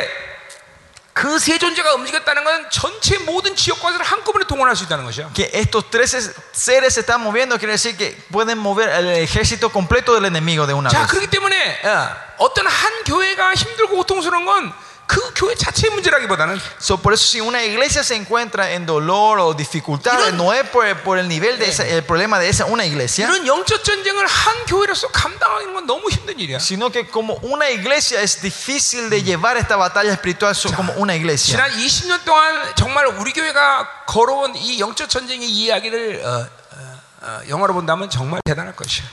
그 세 존재가 움직였다는 건 전체 모든 지역 권세를 한꺼번에 동원할 수 있다는 것이야.
Que estos tres seres se están moviendo, quiere decir que pueden mover el ejército completo del enemigo de una
자,
vez.
그렇기 때문에 어, 어떤 한 교회가 힘들고 고통스러운 건 그 교회 자체의 문제라기보다는
So, por eso si una iglesia se encuentra en dolor o dificultades,
이런-
no es por, por el nivel de esa- el problema de esa una iglesia,
이런 영적 전쟁을 한 교회로서 감당하는 건 너무 힘든 일이야.
sino que como una iglesia es difícil de llevar esta batalla espiritual so- como una iglesia.
지난 20년 동안 정말 우리 교회가 걸어온 이 영적 전쟁의 이야기를 어,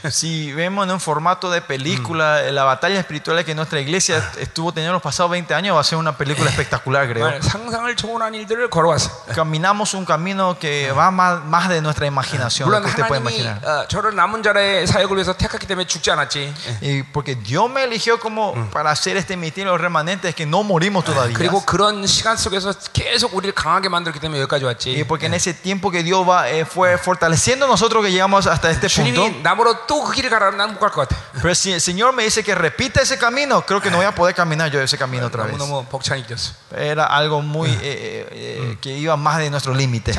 *laughs*
Si vemos en un formato de película la batalla espiritual que nuestra iglesia *laughs* estuvo teniendo los pasados 20 años, va a ser una película *laughs* espectacular, creo. Caminamos un camino que va más, más de nuestra imaginación, lo que usted puede imaginar. Y porque Dios me eligió como para hacer este mitin los remanentes que no morimos todavía. Y porque en ese tiempo que Dios va, eh, fue fortaleciendo nosotros llegamos hasta este punto. Pero si el Señor me dice que repita ese camino, creo que no voy a poder caminar yo ese camino otra vez. Era algo muy eh, eh, eh, que iba más de nuestro límite.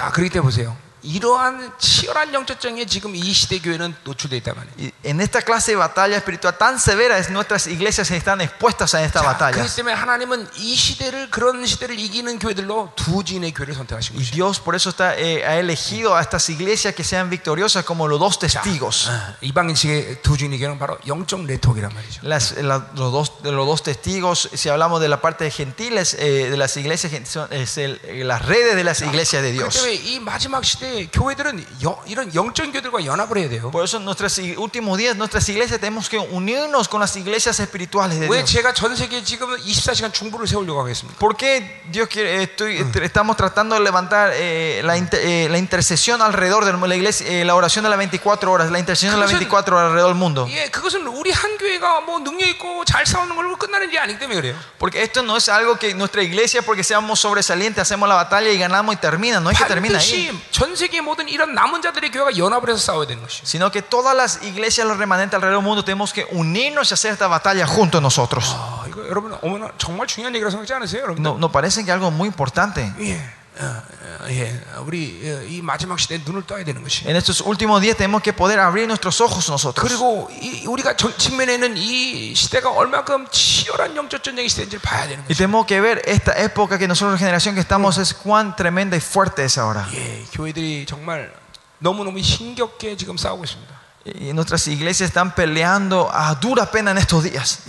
자, 그렇기 때문에 보세요. 이러한 치열한 영적정에 지금 이 시대 교회는 노출되어 있단 말이에요.
Y en esta clase de batalla espiritual tan severa, es, nuestras iglesias están expuestas a esta
자,
batalla.
그렇기 때문에 하나님은 이 시대를 그런 시대를 이기는 교회들로 두 진의 교회를 선택하신
Y
것이죠.
Dios por eso está, eh, ha elegido a estas iglesias que sean victoriosas como los dos testigos.
어, 이방인식의 두 진의 교회는 바로 영적 네트워크란 말이죠.
Las, la- los, dos, de los dos testigos, si hablamos de la parte de gentiles, eh, de las iglesias, gen- son- es el- eh, las redes de las iglesias de
그렇기
Dios.
때문에 이 마지막 시대 에 이제 교회들은 영- 이런 영적인 교회들과 연합을 해야 돼요.
Por eso en nuestros i- últimos días, nuestras iglesias tenemos que unirnos con las iglesias espirituales de
왜
Dios.
제가 전 세계에 지금 24시간 중보를 세우려고 하겠습니까?
¿Por qué Dios quiere, eh, estoy- eh, estamos tratando de levantar eh, la, inter- eh, la intercesión alrededor de la iglesia, eh, la oración de las 24 horas, la intercesión de las
그것은-
24 horas alrededor del mundo?
예, 그것은 우리 한 교회가 뭐 능력 있고 잘 싸우는 걸로 끝나는 게 아니기 때문에 그래요.
Porque esto no es algo que nuestra iglesia, porque seamos sobresalientes, hacemos la batalla y ganamos y termina. No es que termina ahí.
반드시 전 세계 모든 이런 남은 자들의 교회가 연합을 해서 싸워야 되는 것이죠.
Sino que todas las iglesias, los remanentes alrededor del mundo, tenemos que unirnos y hacer esta batalla juntos nosotros.
아, 이거 여러분 어머나 정말 중요한 얘기라고 생각하지 않으세요, 여러분?
¿No, no parece que algo muy importante?
예, 어, 어, 예, 우리 어, 이 마지막 시대에 눈을 떠야 되는 것이.
En estos últimos días tenemos que poder abrir nuestros ojos nosotros.
그리고 이, 우리가 정- 직면에 있는 이 시대가 얼마큼 치열한 영적 전쟁의 시대인지를 봐야 되는
Y
것이.
tenemos que ver esta época que nosotros, la generación que estamos, es cuán tremenda y fuerte es ahora.
예, 교회들이 정말 너무 너무 힘겹게 지금 싸우고 있습니다.
Y nuestras iglesias están peleando a dura pena en estos días.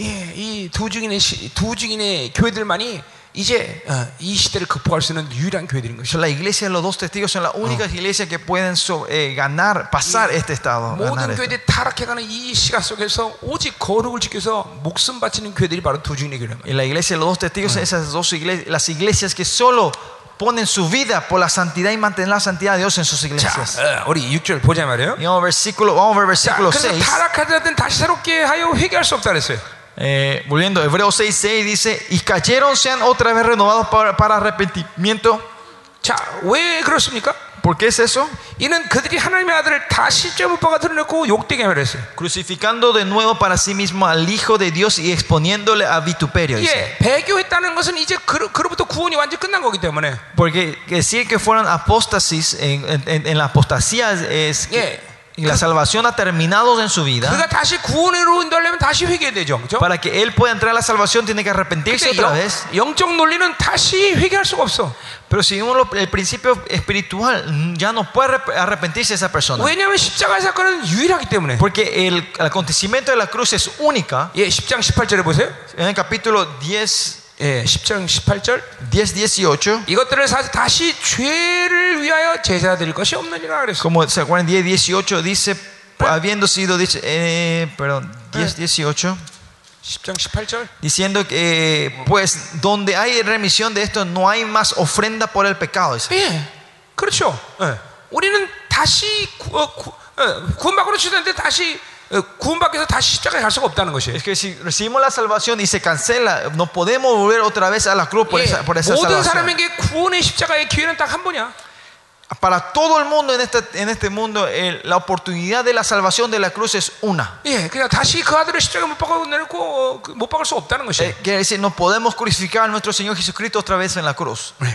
예, 이 두 증인의 시- 두 증인의 교회들만이 이제 어, 이 시대를 극복할 수 있는 유일한 교회들인 것이죠.
Son la iglesia de los dos testigos son las únicas iglesias que pueden so- eh, ganar, pasar este estado. ganar
모든
esto.
교회들이 타락해가는 이 시간 속에서 오직 거룩을 지켜서 목숨 바치는 교회들이 바로 두 증인의 교회란 말이에요.
Y la iglesia de los dos testigos, esas dos iglesias, las iglesias que solo ponen su vida por la santidad y mantener la santidad de Dios en sus
자,
iglesias.
어, 우리 6절 보자 말이에요.
Y vamos, a versículo, vamos a ver
자,
versículo
그래서
6.
타락하자든 다시 새롭게 하여 회개할 수 없다 그랬어요.
Eh, volviendo, Hebreos 6, 6 dice, y cayeron sean otra vez renovados para, para arrepentimiento.
자, 왜 그렇습니까?
¿Por qué es eso?
이는 그들이 하나님의 아들을 다시 죄못박아 드러냈고 욕되게 하려 했어요.
Crucificando de nuevo para sí mismo al Hijo de Dios y exponiéndole a vituperio. dice.
예, 배교했다는 것은 이제 그, 그로부터 구원이 완전히 끝난 거기 때문에
Porque decir que fueron apóstasis en, en- en la apostasía es que
Yeah.
la salvación ha terminado en su vida.
그가 다시 구원으로 인도하려면 다시 회개해야 되죠. 그렇죠?
Para que él pueda entrar a la salvación tiene que arrepentirse
근데
otra
영,
vez.
영적 논리는 다시 회개할 수가 없어.
Pero si uno lo- el principio espiritual mm, ya no puede arrep- arrepentirse esa persona.
왜냐하면 십자가의 사건은 유일하기 때문에.
Porque el, el acontecimiento de la cruz es única.
예, 10장 18절에 보세요.
En el capítulo 10,
예, 10장 18절.
10 18,
이것들을 사- 다시 죄를 위하여 제사 드릴 것이 없느니라 그랬어.
como se acuerdan, 10 18 dice, habiendo sido dicho, eh, perdón, 10 18.
10장 18절.
Diciendo que, eh, pues, donde hay remisión de esto, no hay más ofrenda por el pecado. dice.
예, 그렇죠. 예. 우리는 다시 구, 어, 구, 어, 구원받고 치는데 다시 어, 구원받기 위해서 다시 십자가에 갈 수가 없다는 것이에요.
Es que si recibimos la salvación y se cancela, no podemos volver otra vez a la cruz por
예,
esa, por esa
모든
salvación.
사람에게 구원의 십자가의 기회는 딱 한 번이야.
Para todo el mundo en este, en este mundo, el- la oportunidad de la salvación de la cruz es una.
예, 그냥 다시 그 아들을 십자가에 못 박아 내놓고 어, 그못 박을 수 없다는 것이에요.
Eh, quiere decir, no podemos crucificar a nuestro Señor Jesucristo otra vez en la cruz.
네.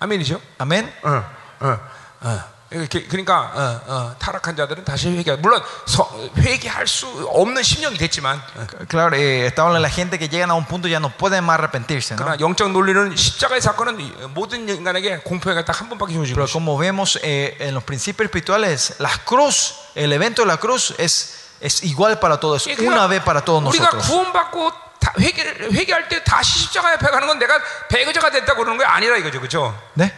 아멘이죠?
Amén.
어, 어, 어. 그러니까 어, 어, 타락한 자들은 다시 회개. 물론 서, 회개할 수 없는 심령이 됐지만, 어,
Claro, eh, está hablando de la gente que llegan a un punto ya no pueden más arrepentirse. ¿no?
그러나 영적 논리는 십자가의 사건은 이- 모든 인간에게 공포가 딱 한 번밖에 주어진
Pero como vemos eh, en los principios espirituales, la cruz, el evento de la cruz es, es igual para todos,
예,
una vez para todos
우리가
nosotros.
회개를 회개할 때 다시 십자가 옆에 가는 건 내가 배교자가 됐다고 그러는 게 아니라 이거죠, 그렇죠?
¿Eh?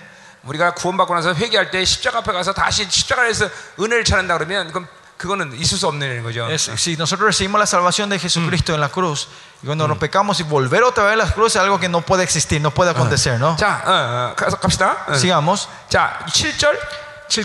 우리가 구원받고 나서 회개할 때 십자가 앞에 가서 다시 십자가에서 은혜를 찾는다 그러면 그럼 그거는 있을 수 없는 거죠.
Es- si nosotros recibimos la salvación de Jesucristo en la cruz, y cuando nos pecamos y volver otra vez a la cruz es algo que no puede existir, no puede acontecer, ¿no?
자, 어, 어, 가서 갑시다. 어.
Sigamos.
자, 7절.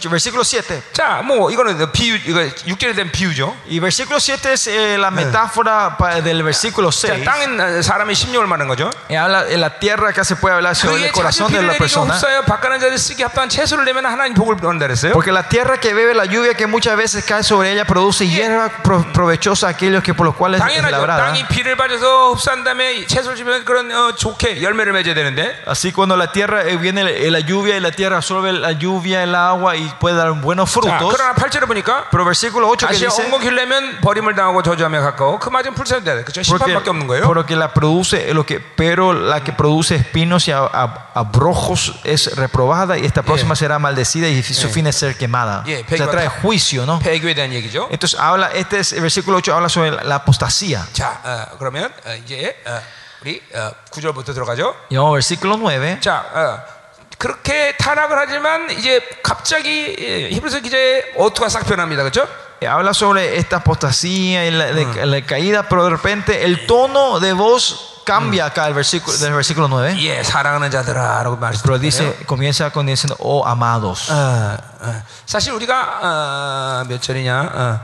Versículo 7.
자, 뭐 이거는 비유 이거 6절에 대한 비유죠.
Y versículo 7 es eh, la metáfora pa- del versículo
자,
6.
땅은 어, 사람의 심령을 말하는 거죠.
Y habla en la tierra, acá se puede hablar sobre el
그의 자주
corazón de
피를
la
내리고
persona.
흡사하여 바깥는 자를 쓰게 합당한 채소를 내면 하나님 복을 얻는다 그랬어요.
Porque la tierra que bebe la lluvia que muchas veces cae sobre ella produce hierba pro- provechosa a aquellos que por los cuales es
당연하죠.
labrada.
땅이 비를 받아서 흡수한 다음에 채소를 주면 그런 어, 좋게 열매를 맺어야 되는데
Así cuando la tierra eh, viene eh, la lluvia y la tierra absorbe la lluvia, el agua y puede dar buenos
자,
frutos.
그러나 8절에 보니까
Pero versículo 8 que
다시
dice
엉겅퀴려면 버림을 당하고 저주하며 가까워 그 맞은 풀사돼야 돼. 그렇죠?
porque,
심판밖에 없는 거예요.
porque la produce lo que pero la que produce espinos y a- a- abrojos es reprobada y esta próxima será maldecida y su fin es ser quemada.
Yeah,
o sea, trae juicio, ¿no?
배교에 대한 얘기죠.
Entonces habla este es, el versículo 8 habla sobre la, la apostasía.
자, 어, 그러면 어, 이제 어, 우리 어, 9절부터 들어가죠.
Y vamos al versículo 9.
자, 어, 그렇게 타락을 하지만 이제 갑자기 예, 히브리서 기자의 어투가 싹 변합니다. 그렇죠?
Eh, Habla sobre esta apostasía y la, de- la caída, pero de repente el tono de voz cambia acá el versículo, del versículo 9.
예, 사랑하는 자들아라고
Pero
말씀드려요.
dice, comienza con diciendo, oh amados.
어, 어. 사실 우리가 어, 몇 절이냐? 어,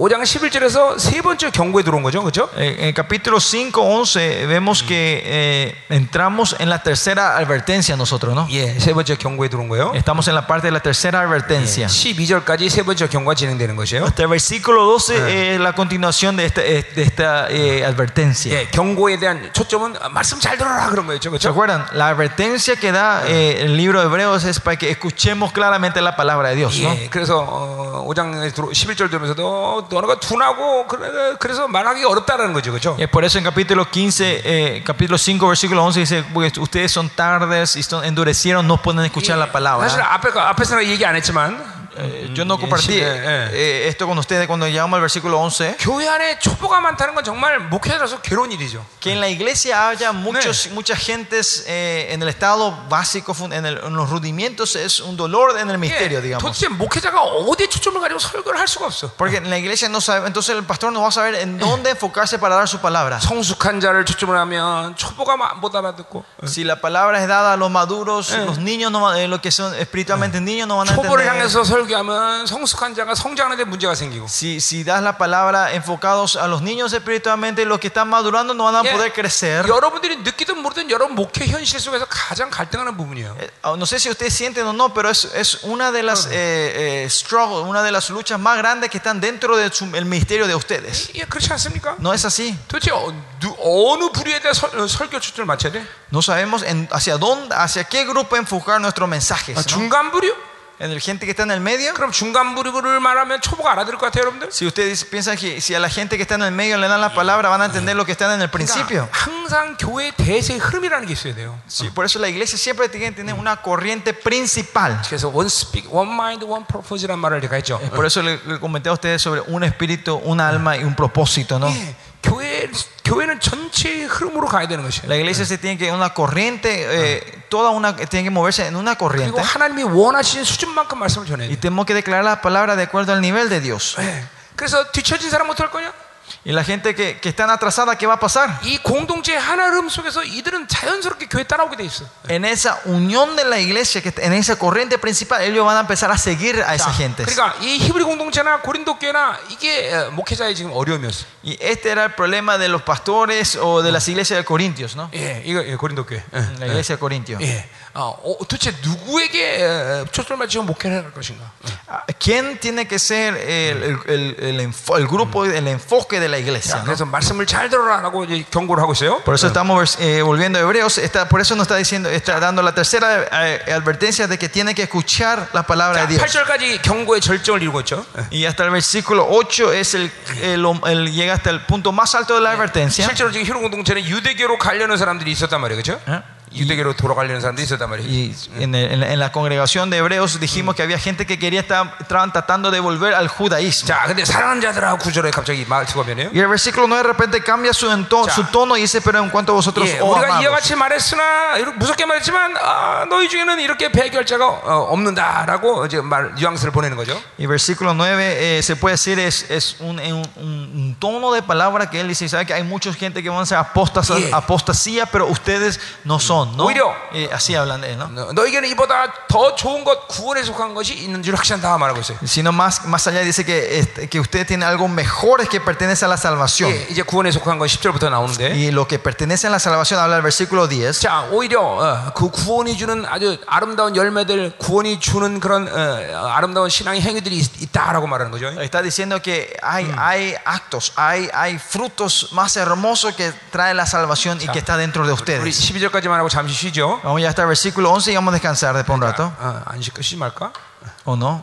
5장 11절에서 세 번째 경고에 들어온 거죠. 그렇죠?
Eh, En el capítulo 5, 11, vemos que eh, entramos en la tercera advertencia nosotros, ¿no?
예, 세 번째 경고에 들어온 거예요.
Estamos en la parte de la tercera advertencia.
12절까지 세 번째 경고가 진행되는 것이에요.
Hasta el versículo 12 es la continuación de esta, eh, de esta eh, advertencia.
예, 경고에 대한 초점은 말씀 잘 들어라 그런 거였죠.
¿Se
그렇죠?
acuerdan? La advertencia que da eh, el libro de Hebreos es para que escuchemos claramente la palabra de Dios, ¿no?
예, 그래서 어, 5장에 들어 11절 들으면서도 너가 둔하고 그래, 그래서 말하기 어렵다라는 거죠. 그렇죠?
Y es por eso en capítulo 15, eh, capítulo 5, versículo 11 dice, porque ustedes son tardes y son, endurecieron, no pueden escuchar la
사실
palabra.
앞에 앞에서 얘기 안 했지만
Eh, yo no compartí
eh, eh.
eh, esto con ustedes cuando llegamos al versículo 11.
교회 안에 초보가 많다는 건 정말 목회자로서 괴로운 일이죠.
Que en la iglesia haya muchos, muchas gentes eh, en el estado básico, fun- en, el- en los rudimentos, es un dolor en el misterio,
예,
digamos.
도대체 목회자가 어디에 초점을 가지고 설교를 할 수가 없어.
Porque en la iglesia no sabe, entonces el pastor no va a saber en dónde enfocarse para dar su palabra.
성숙한 자를 초점을 하면 초보가 마- 못 알아듣고
Si la palabra es dada a los maduros, los niños, no, van- eh, los que son espiritualmente niños, no van a
초보를
entender.
향해서 설교하면 성숙한 자가 성장하는데 문제가 생기고
Si, si das la palabra enfocados a los niños espiritualmente, los que están madurando no van a
예,
poder crecer.
여러분들이 느끼든 모르든 여러분 목회 현실 속에서 가장 갈등하는 부분이에요.
Eh, oh, No sé si ustedes sienten o no, pero es, es una de las eh, eh, struggles, una de las luchas más grandes que están dentro del ministerio de ustedes.
예, 그렇지 않습니까?
No es así.
도대체 어, 누- 어느 부류에 대해 설, 어, 설교 초점을 맞춰야 돼?
No sabemos en- hacia dónde, hacia qué grupo enfocar nuestros
아,
mensajes. ¿no?
중간 부류?
En el gente que está en el medio.
그럼 중간 부류를 말하면 초보가 알아들을 것 같아요, 여러분들?
Si ustedes piensan que si a la gente que está en el medio le dan la palabra, van a entender lo que están en el principio.
그러니까 항상 교회 대세의 흐름이라는 게 있어야 돼요.
Sí, por eso la iglesia siempre tiene que tener una corriente principal.
그래서 one speak, one mind, one purpose란 말을 제가 했죠.
Por eso le, le comenté a ustedes sobre un espíritu, un alma y un propósito, ¿no?
예, 교회 교회는 전체의 흐름으로 가야 되는 것이에요.
La iglesia se tiene que una corriente, eh, toda una tiene que moverse en una
그리고
corriente
하나님이 원하시는 수준만큼 말씀을 전해야
y
돼요.
tenemos que declarar la palabra de acuerdo al nivel de Dios.
예, 그래서 뒤처진 사람 어떡할 거냐?
Y la gente que, que están atrasada, ¿qué va a pasar?
이 공동체의 하나 흐름 속에서 이들은 자연스럽게 교회 따라오게 돼 있어.
En esa unión de la iglesia, que está- en esa corriente principal, ellos van a empezar a seguir a esa gente.
그러니까 이 히브리 공동체나 고린도 교회나 이게 어, 목회자의 지금 어려움이었어.
Y este era el problema de los pastores o de las iglesias de Corintios, ¿no?
예, 이거 예, 고린도 교회. 예,
La iglesia de Corintios.
예. 어, 어, 도대체 누구에게 어, 초점을 맞추고 목회를 할 것인가?
Ah, ¿Quién tiene que ser el, el- el- el enfo- el grupo, el enfoque de la
자,
iglesia? ¿no?
그래서 말씀을 잘 들어라라고 이제 경고를 하고 있어요.
Por eso estamos vers- eh, volviendo a Hebreos. Está, por eso nos está diciendo, está dando la tercera eh, advertencia de que tiene que escuchar la palabra
자,
de Dios.
8절까지 경고의 절정을 이루고 있죠. 예.
Y hasta el versículo 8 es el, el- el- llega hasta el punto más alto de la advertencia.
실제로 지금 히로 공동체는 유대교로 가려는 사람들이 있었단 말이에요, 그렇죠?
¿eh?
유대교로 돌아가려는 사람들이 있었단 말이에요.
Y en, el- en la- en la congregación de Hebreos dijimos que había gente que quería estar estaban tratando de volver al judaísmo.
자, 근데 사랑하는 자들아 구절에 갑자기 말투가 변해요.
Y el versículo 9 de repente cambia su, ento-
Ya.
su tono y dice, pero en cuanto a vosotros,
예,
oh
우리가 이와
amados.
같이 말했으나 이렇게 무섭게 말했지만 아, 너희 중에는 이렇게 배교할 자가 어, 없는다라고 이제 말 뉘앙스를 보내는 거죠.
Y versículo 9 eh, se puede decir es, es un, un- un tono de palabra que él dice, sabe que hay mucha gente que van a ser apostas,
Yeah.
apostasía, pero ustedes no son, ¿no?
오히려
Eh, así hablan de él, ¿no?
너- 너에게는 이보다 더 좋은 것 구원에 속한 것이 있는 줄 확신한다 말하고 있어요.
Sino más, más allá dice que, este, que ustedes tienen algo mejor que pertenece a la salvación.
예, 이제 구원에 속한 건 10절부터 나오는데
Y lo que pertenece a la salvación habla el versículo 10.
자 오히려 어, 그 구원이 주는 아주 아름다운 열매들 구원이 주는 그런 어, 아름다운 신앙의 행위들이 있, 있다라고 말하는 거죠.
Está diciendo que hay, hay actos, hay, hay frutos más hermosos que trae la salvación y que está dentro de
우리
ustedes.
12절까지만 하고 잠시 쉬죠.
Vamos ya hasta el versículo 11 y vamos a descansar después un rato.
어, 안 쉴까 쉬 말까?
¿O no?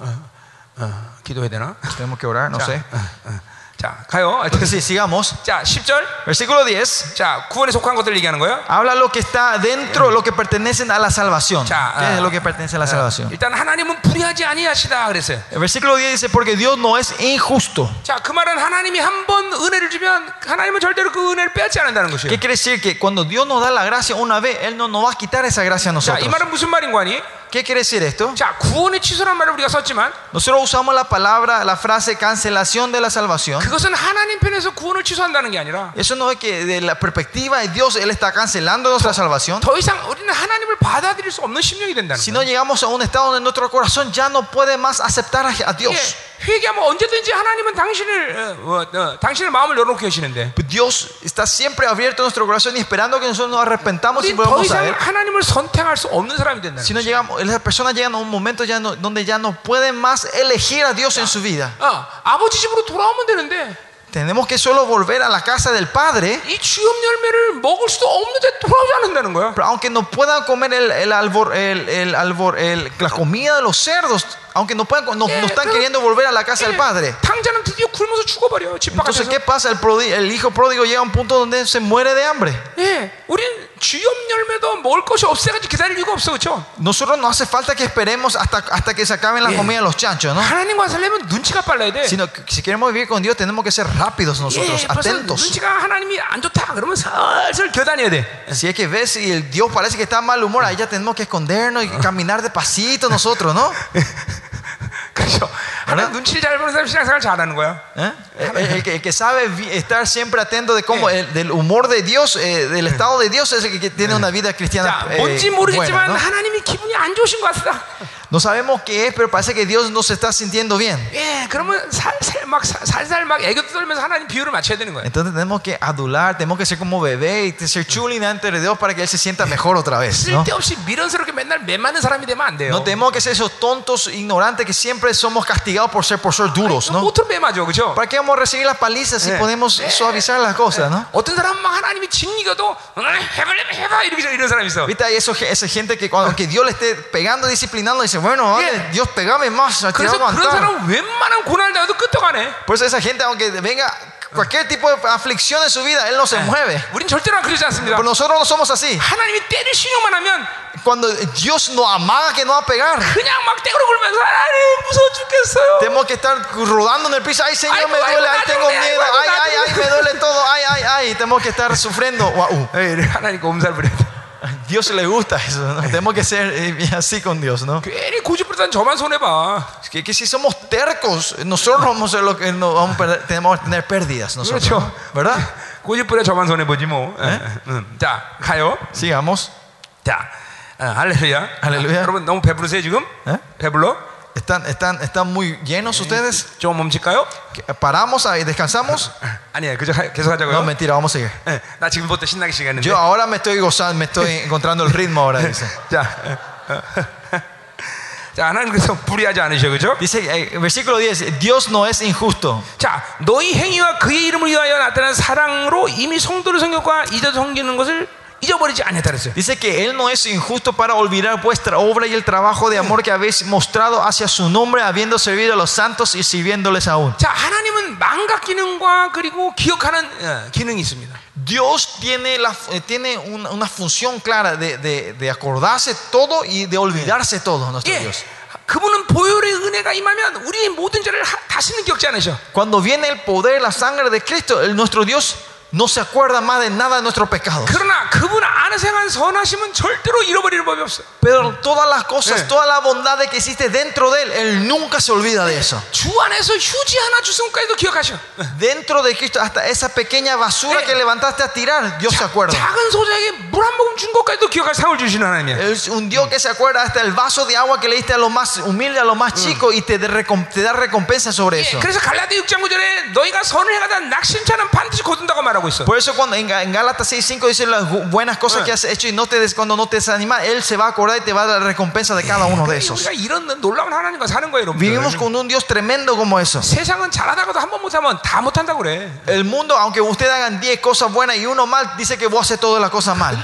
어, 기도해야 되나?
Tenemos que orar, no sé.
자, 어, 어. 자, 가요.
Sí, sigamos.
자, 10절.
Versículo 10.
자, 구원에 속한 것들 얘기하는 거예요.
Habla lo que está dentro, lo que pertenecen a la salvación.
Ya,
¿Qué
ah.
es lo que pertenece a la salvación?
일단 하나님은 불의하지 아니하시다 그랬어요.
El versículo 10 dice, porque Dios no es injusto.
자, 그 말은 하나님이 한 번 은혜를 주면 하나님은 절대로 그 은혜를 빼앗지 않는다는 것이에요.
¿Qué quiere decir? Que cuando Dios nos da la gracia una vez, Él no nos va a quitar esa gracia a
자, 이
nosotros.
말은 무슨 말인 거 아니?
¿Qué quiere decir esto?
자, 구원의 취소란 말을 우리가 썼지만
Nosotros usamos la palabra, la frase cancelación de la salvación.
그것은 하나님 편에서 구원을 취소한다는 게 아니라
Eso no es que de la perspectiva de Dios Él está cancelando nuestra salvación.
더 이상 우리는 하나님을 받아들일 수 없는 심령이 된다는
Si
거예요.
no llegamos a un estado donde nuestro corazón ya no puede más aceptar a a Dios.
예, 회개하면 언제든지 하나님은 당신을 어, 어, 어, 당신의 마음을 열어놓게 하시는데
Dios está siempre abierto a nuestro corazón y esperando que nosotros nos arrepentamos y
우리 더
volvamos a
이상
Él.
하나님을 선택할 수 없는 사람이 된다는
Si
거예요.
no llegamos, las personas llegan a un momento ya no- donde ya no pueden más elegir a Dios en su vida.
어, 아버지 집으로 돌아오면 되는데
Tenemos que solo volver a la casa del Padre.
이 주염 열매를 먹을 수도 없는데 돌아오지 않는다는 거야.
Pero aunque no puedan comer el, el albor, el, el albor- el- la comida de los cerdos, aunque no, puedan, no, no están queriendo volver a la casa del Padre.
당자는 드디어 굶어서 죽어버려. 집
Entonces,
바깥에서.
¿qué pasa? El, prodi- el hijo pródigo llega a un punto donde se muere de hambre.
예, 우린 주염 열매도 먹을 것이 없어가지고 기다릴 이유가 없어, 그렇죠?
Nosotros no hace falta que esperemos hasta, hasta que se acaben las
Yeah.
comidas de los chanchos, ¿no?
하나님과 살려면 눈치가 빨라야 돼.
Sino que si queremos vivir con Dios, tenemos que ser rápidos nosotros,
예, 벌써
atentos.
눈치가 하나님이 안 좋다 그러면 슬슬 겨다녀야 돼.
Si es que ves si el Dios parece que está en mal humor, ahí ya tenemos que escondernos y caminar despacito nosotros, ¿no? *laughs*
그렇죠. 하나님 눈치를 잘 보는 사람 신앙생활 잘하는 거야.
¿Eh? El, el que, el que sabe vi- estar siempre atento de cómo el- del humor de Dios, eh, del estado de Dios, es el que tiene una vida cristiana.
자,
eh,
뭔지
buena,
모르겠지만
¿no?
하나님이 기분이 안 좋으신 것 같다.
No sabemos qué es, pero parece que Dios no se está sintiendo bien.
예, 그러면 살살 막 살- 살살 막 애교 떨면서 하나님 비율을 맞춰야 되는 거야.
Entonces tenemos que adular, tenemos que ser como bebé y ser chulin ante de Dios para que Él se sienta mejor otra vez. ¿no?
쓸데없이 미련스럽게 맨날 매맞는 사람이 되면 안 돼요.
No tenemos que ser esos tontos ignorantes que siempre somos castigados por ser por ser duros, ¿no?
못으로 매맞아, 그렇죠?
¿Para qué vamos a recibir las palizas si
Eh.
podemos suavizar las cosas, no?
어떤 사람은 막 하나님이 징이겨도 어, 해보려면 해봐 이렇게 이런 사람이 있어.
Viste, hay eso, esa gente que cuando que Dios le esté pegando, disciplinando, dice, bueno, vale,
Yeah.
Dios pegame más, te
그래서
voy a
그런
aguantar.
사람은 웬만한 고난을 당해도 끄떡하네.
Por eso esa gente, aunque venga cualquier tipo de aflicción en su vida, Él no se mueve.
우린 절대로 안 그러지 않습니다.
Pero nosotros no somos así.
하나님이 때릴 신용만 하면
Cuando Dios nos amaga que nos va a pegar,
그냥 막 떼구로 굴면서 하나님 무서워 죽겠어요.
tenemos que estar rodando en el piso. Ay, Señor,
Ay,
me
ay,
duele,
ay,
ay, tengo
ay,
miedo,
ay,
ay, ay,
ay,
ay, me duele todo, ay, ay, ay. Tenemos que estar sufriendo. *laughs* Guau.
에이, 하나님께 엄살 부려.
Dios le gusta eso, ¿no? Tenemos que ser eh, así con Dios, ¿no?
괜히 고집부리다는 저만 손해 봐.
Es Que, que si somos tercos, nosotros vamos a ser lo que no, vamos a perder- tenemos que tener pérdidas nosotros,
그렇죠.
¿no? ¿verdad?
고집부려 저만 손해 보지 뭐. 예, 음. 자, 가요.
Sigamos.
자, 어, 할렐루야.
할렐루야.
여러분 너무 배부르세요 지금?
예?
배불러?
¿Están, están, están muy llenos ustedes?
좀 멈출까요?
¿Que- ¿Paramos ahí, descansamos? *laughs*
아니에요. 그저 하- 계속 하자고요.
No, mentira, vamos a seguir.
예, 나 지금부터 신나게 시간인데.
Yo ahora me estoy gozando, me estoy *laughs* encontrando el ritmo ahora, *laughs* dice.
자, 자, 하나님 그래서 불의하지 않으셔, 그죠?
Dice, eh, versículo 10, Dios no es injusto.
자, 너희 행위와 그의 이름을 위하여 나타난 사랑으로 이미 성도를 성격과 이자 섬기는 것을 잊어버리지 않았다 그랬어요.
Dice que Él no es injusto para olvidar vuestra obra y el trabajo de amor que habéis mostrado hacia su nombre, habiendo servido a los santos y sirviéndoles aún.
자, 하나님은 망각 기능과 그리고 기억하는 어, 기능이 있습니다.
Dios tiene, la, eh, tiene una, una función clara de, de- de acordarse todo y de olvidarse todo, nuestro
예,
Dios.
그분은 보혈의 은혜가 임하면 우리의 모든 죄를 하- 다시는 기억지 않으셔.
Cuando viene el poder, la sangre de Cristo, el- nuestro Dios no se acuerda más de nada de nuestros pecados. Pero todas las cosas, toda la bondad que existe dentro de Él, Él nunca se olvida de eso. Dentro de Cristo, hasta esa pequeña basura que levantaste a tirar, Dios se acuerda. Es un Dios que se acuerda hasta el vaso de agua que le diste a los más humildes, a los más chicos, y te, da recompensa sobre eso. Por eso cuando en, en Gálatas 6:5 dice las buenas cosas que has hecho y no te des, cuando no te desanimas, él se va a acordar y te va a dar la recompensa de cada uno de esos. *laughs* Vivimos con un Dios tremendo como eso. El mundo aunque usted hagan 10 cosas buenas y uno mal dice que vos haces todas las cosas mal.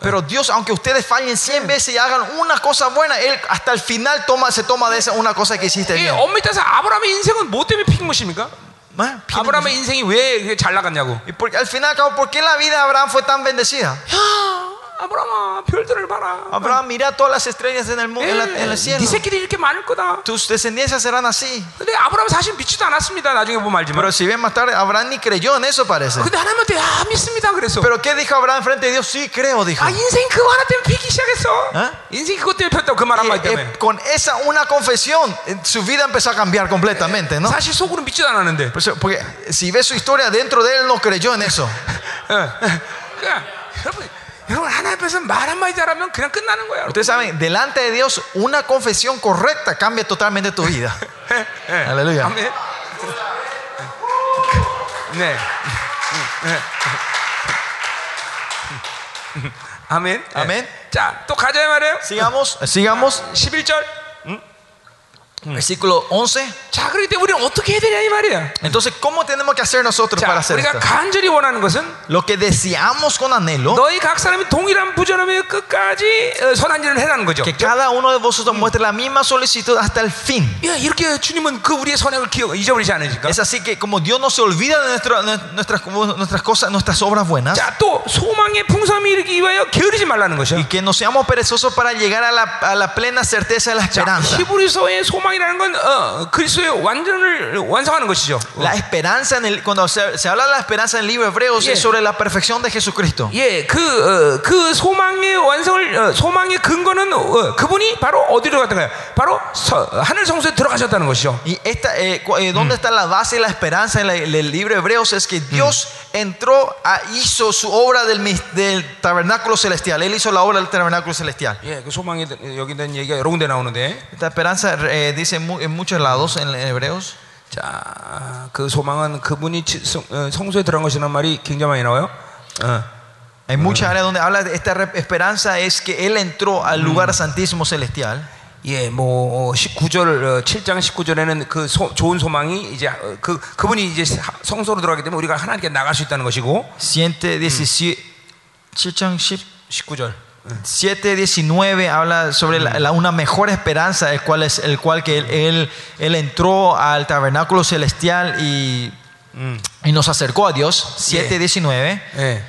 Pero Dios aunque ustedes fallen 100 veces y hagan una cosa buena, él hasta el final toma se toma de esa una cosa que hiciste bien.
핑 무십니까? 아브라함의 인생이 왜 잘 나갔냐고.
Porque al final, ¿por qué la vida de Abraham fue tan bendecida?
야,
Abraham, mira todas las estrellas en el, mundo, en, la, en el cielo. Tus descendencias serán así. Pero si bien más tarde, Abraham ni creyó en eso parece. Pero ¿qué dijo Abraham frente a Dios? Sí, creo, dijo. ¿Eh?
Y,
eh, con esa una confesión, eh, su vida empezó a cambiar completamente. ¿no? Pues, porque si ves su historia, dentro de él no creyó en eso. *laughs* Ustedes saben, delante de Dios, una confesión correcta cambia totalmente tu vida.
Aleluya. Amén. Amén.
Sigamos. Sigamos Versículo 11.
자, 그렇기 때문에 우리는 어떻게 해야 되냐 이 말이야.
Entonces, ¿cómo tenemos que hacer nosotros para
자,
hacer
우리가
esto?
간절히 원하는 것은
Lo que deseamos con anhelo,
너희 각 사람이 동일한 부전함에 끝까지 어, 선한 일을 해라는 거죠.
que cada uno de vosotros muestre la misma solicitud hasta el fin.
예, 이렇게 주님은 그 우리의 선행을 기억 잊어버리지 않으니까.
Es así que como Dios no se olvida de nuestra- nuestras, nuestras cosas, nuestras obras buenas,
자, 또 소망의 풍성함이 이르기 위하여 게으르지 말라는 것이야.
y que no seamos perezosos para llegar a la, a la plena certeza de la
자,
esperanza.
히브리서의 소망이 라는 건 어, 그리스도의 완전을 완성하는 것이죠.
La esperanza, en el, cuando se, se habla de la esperanza en el libro de Hebreos,
Yeah.
es sobre la perfección de Jesucristo.
예, 그, 어, 그 소망의 완성을, 어, 소망의 근거는 어, 그분이 바로 어디로 갔던가요? 바로 서- 하늘 성소에 들어가셨다는 것이죠.
Y esta, eh, cu- eh, ¿dónde está la base de la esperanza en la- en el libro de Hebreos? Es que Dios entró, a, hizo su obra del, mis- del tabernáculo celestial. Él hizo la obra del tabernáculo celestial.
예, 그 소망에 대- 여기 대한 얘기가 여러 군데 나오는데,
Esta esperanza eh, dice en mu- en muchos lados en Hebreos.
자, 그 소망은 그분이 치- 성, 어, 성소에 들어간 것이라는 말이 굉장히 많이 나와요. 어.
Hay muchas áreas donde habla de esta re- esperanza es que Él entró al lugar santísimo celestial.
예, 뭐 19절 7장 19절에는 그 소- 좋은 소망이 이제 어, 그 그분이 이제 사- 성소로 들어가기 때문에 우리가 하나님께 나갈 수 있다는 것이고
7, 17, 7장 10,
19절
7, 19 habla sobre la- la- una mejor esperanza, el cual es el cual que él, él, él entró al tabernáculo celestial y, y nos acercó a Dios. 7, 19.
예.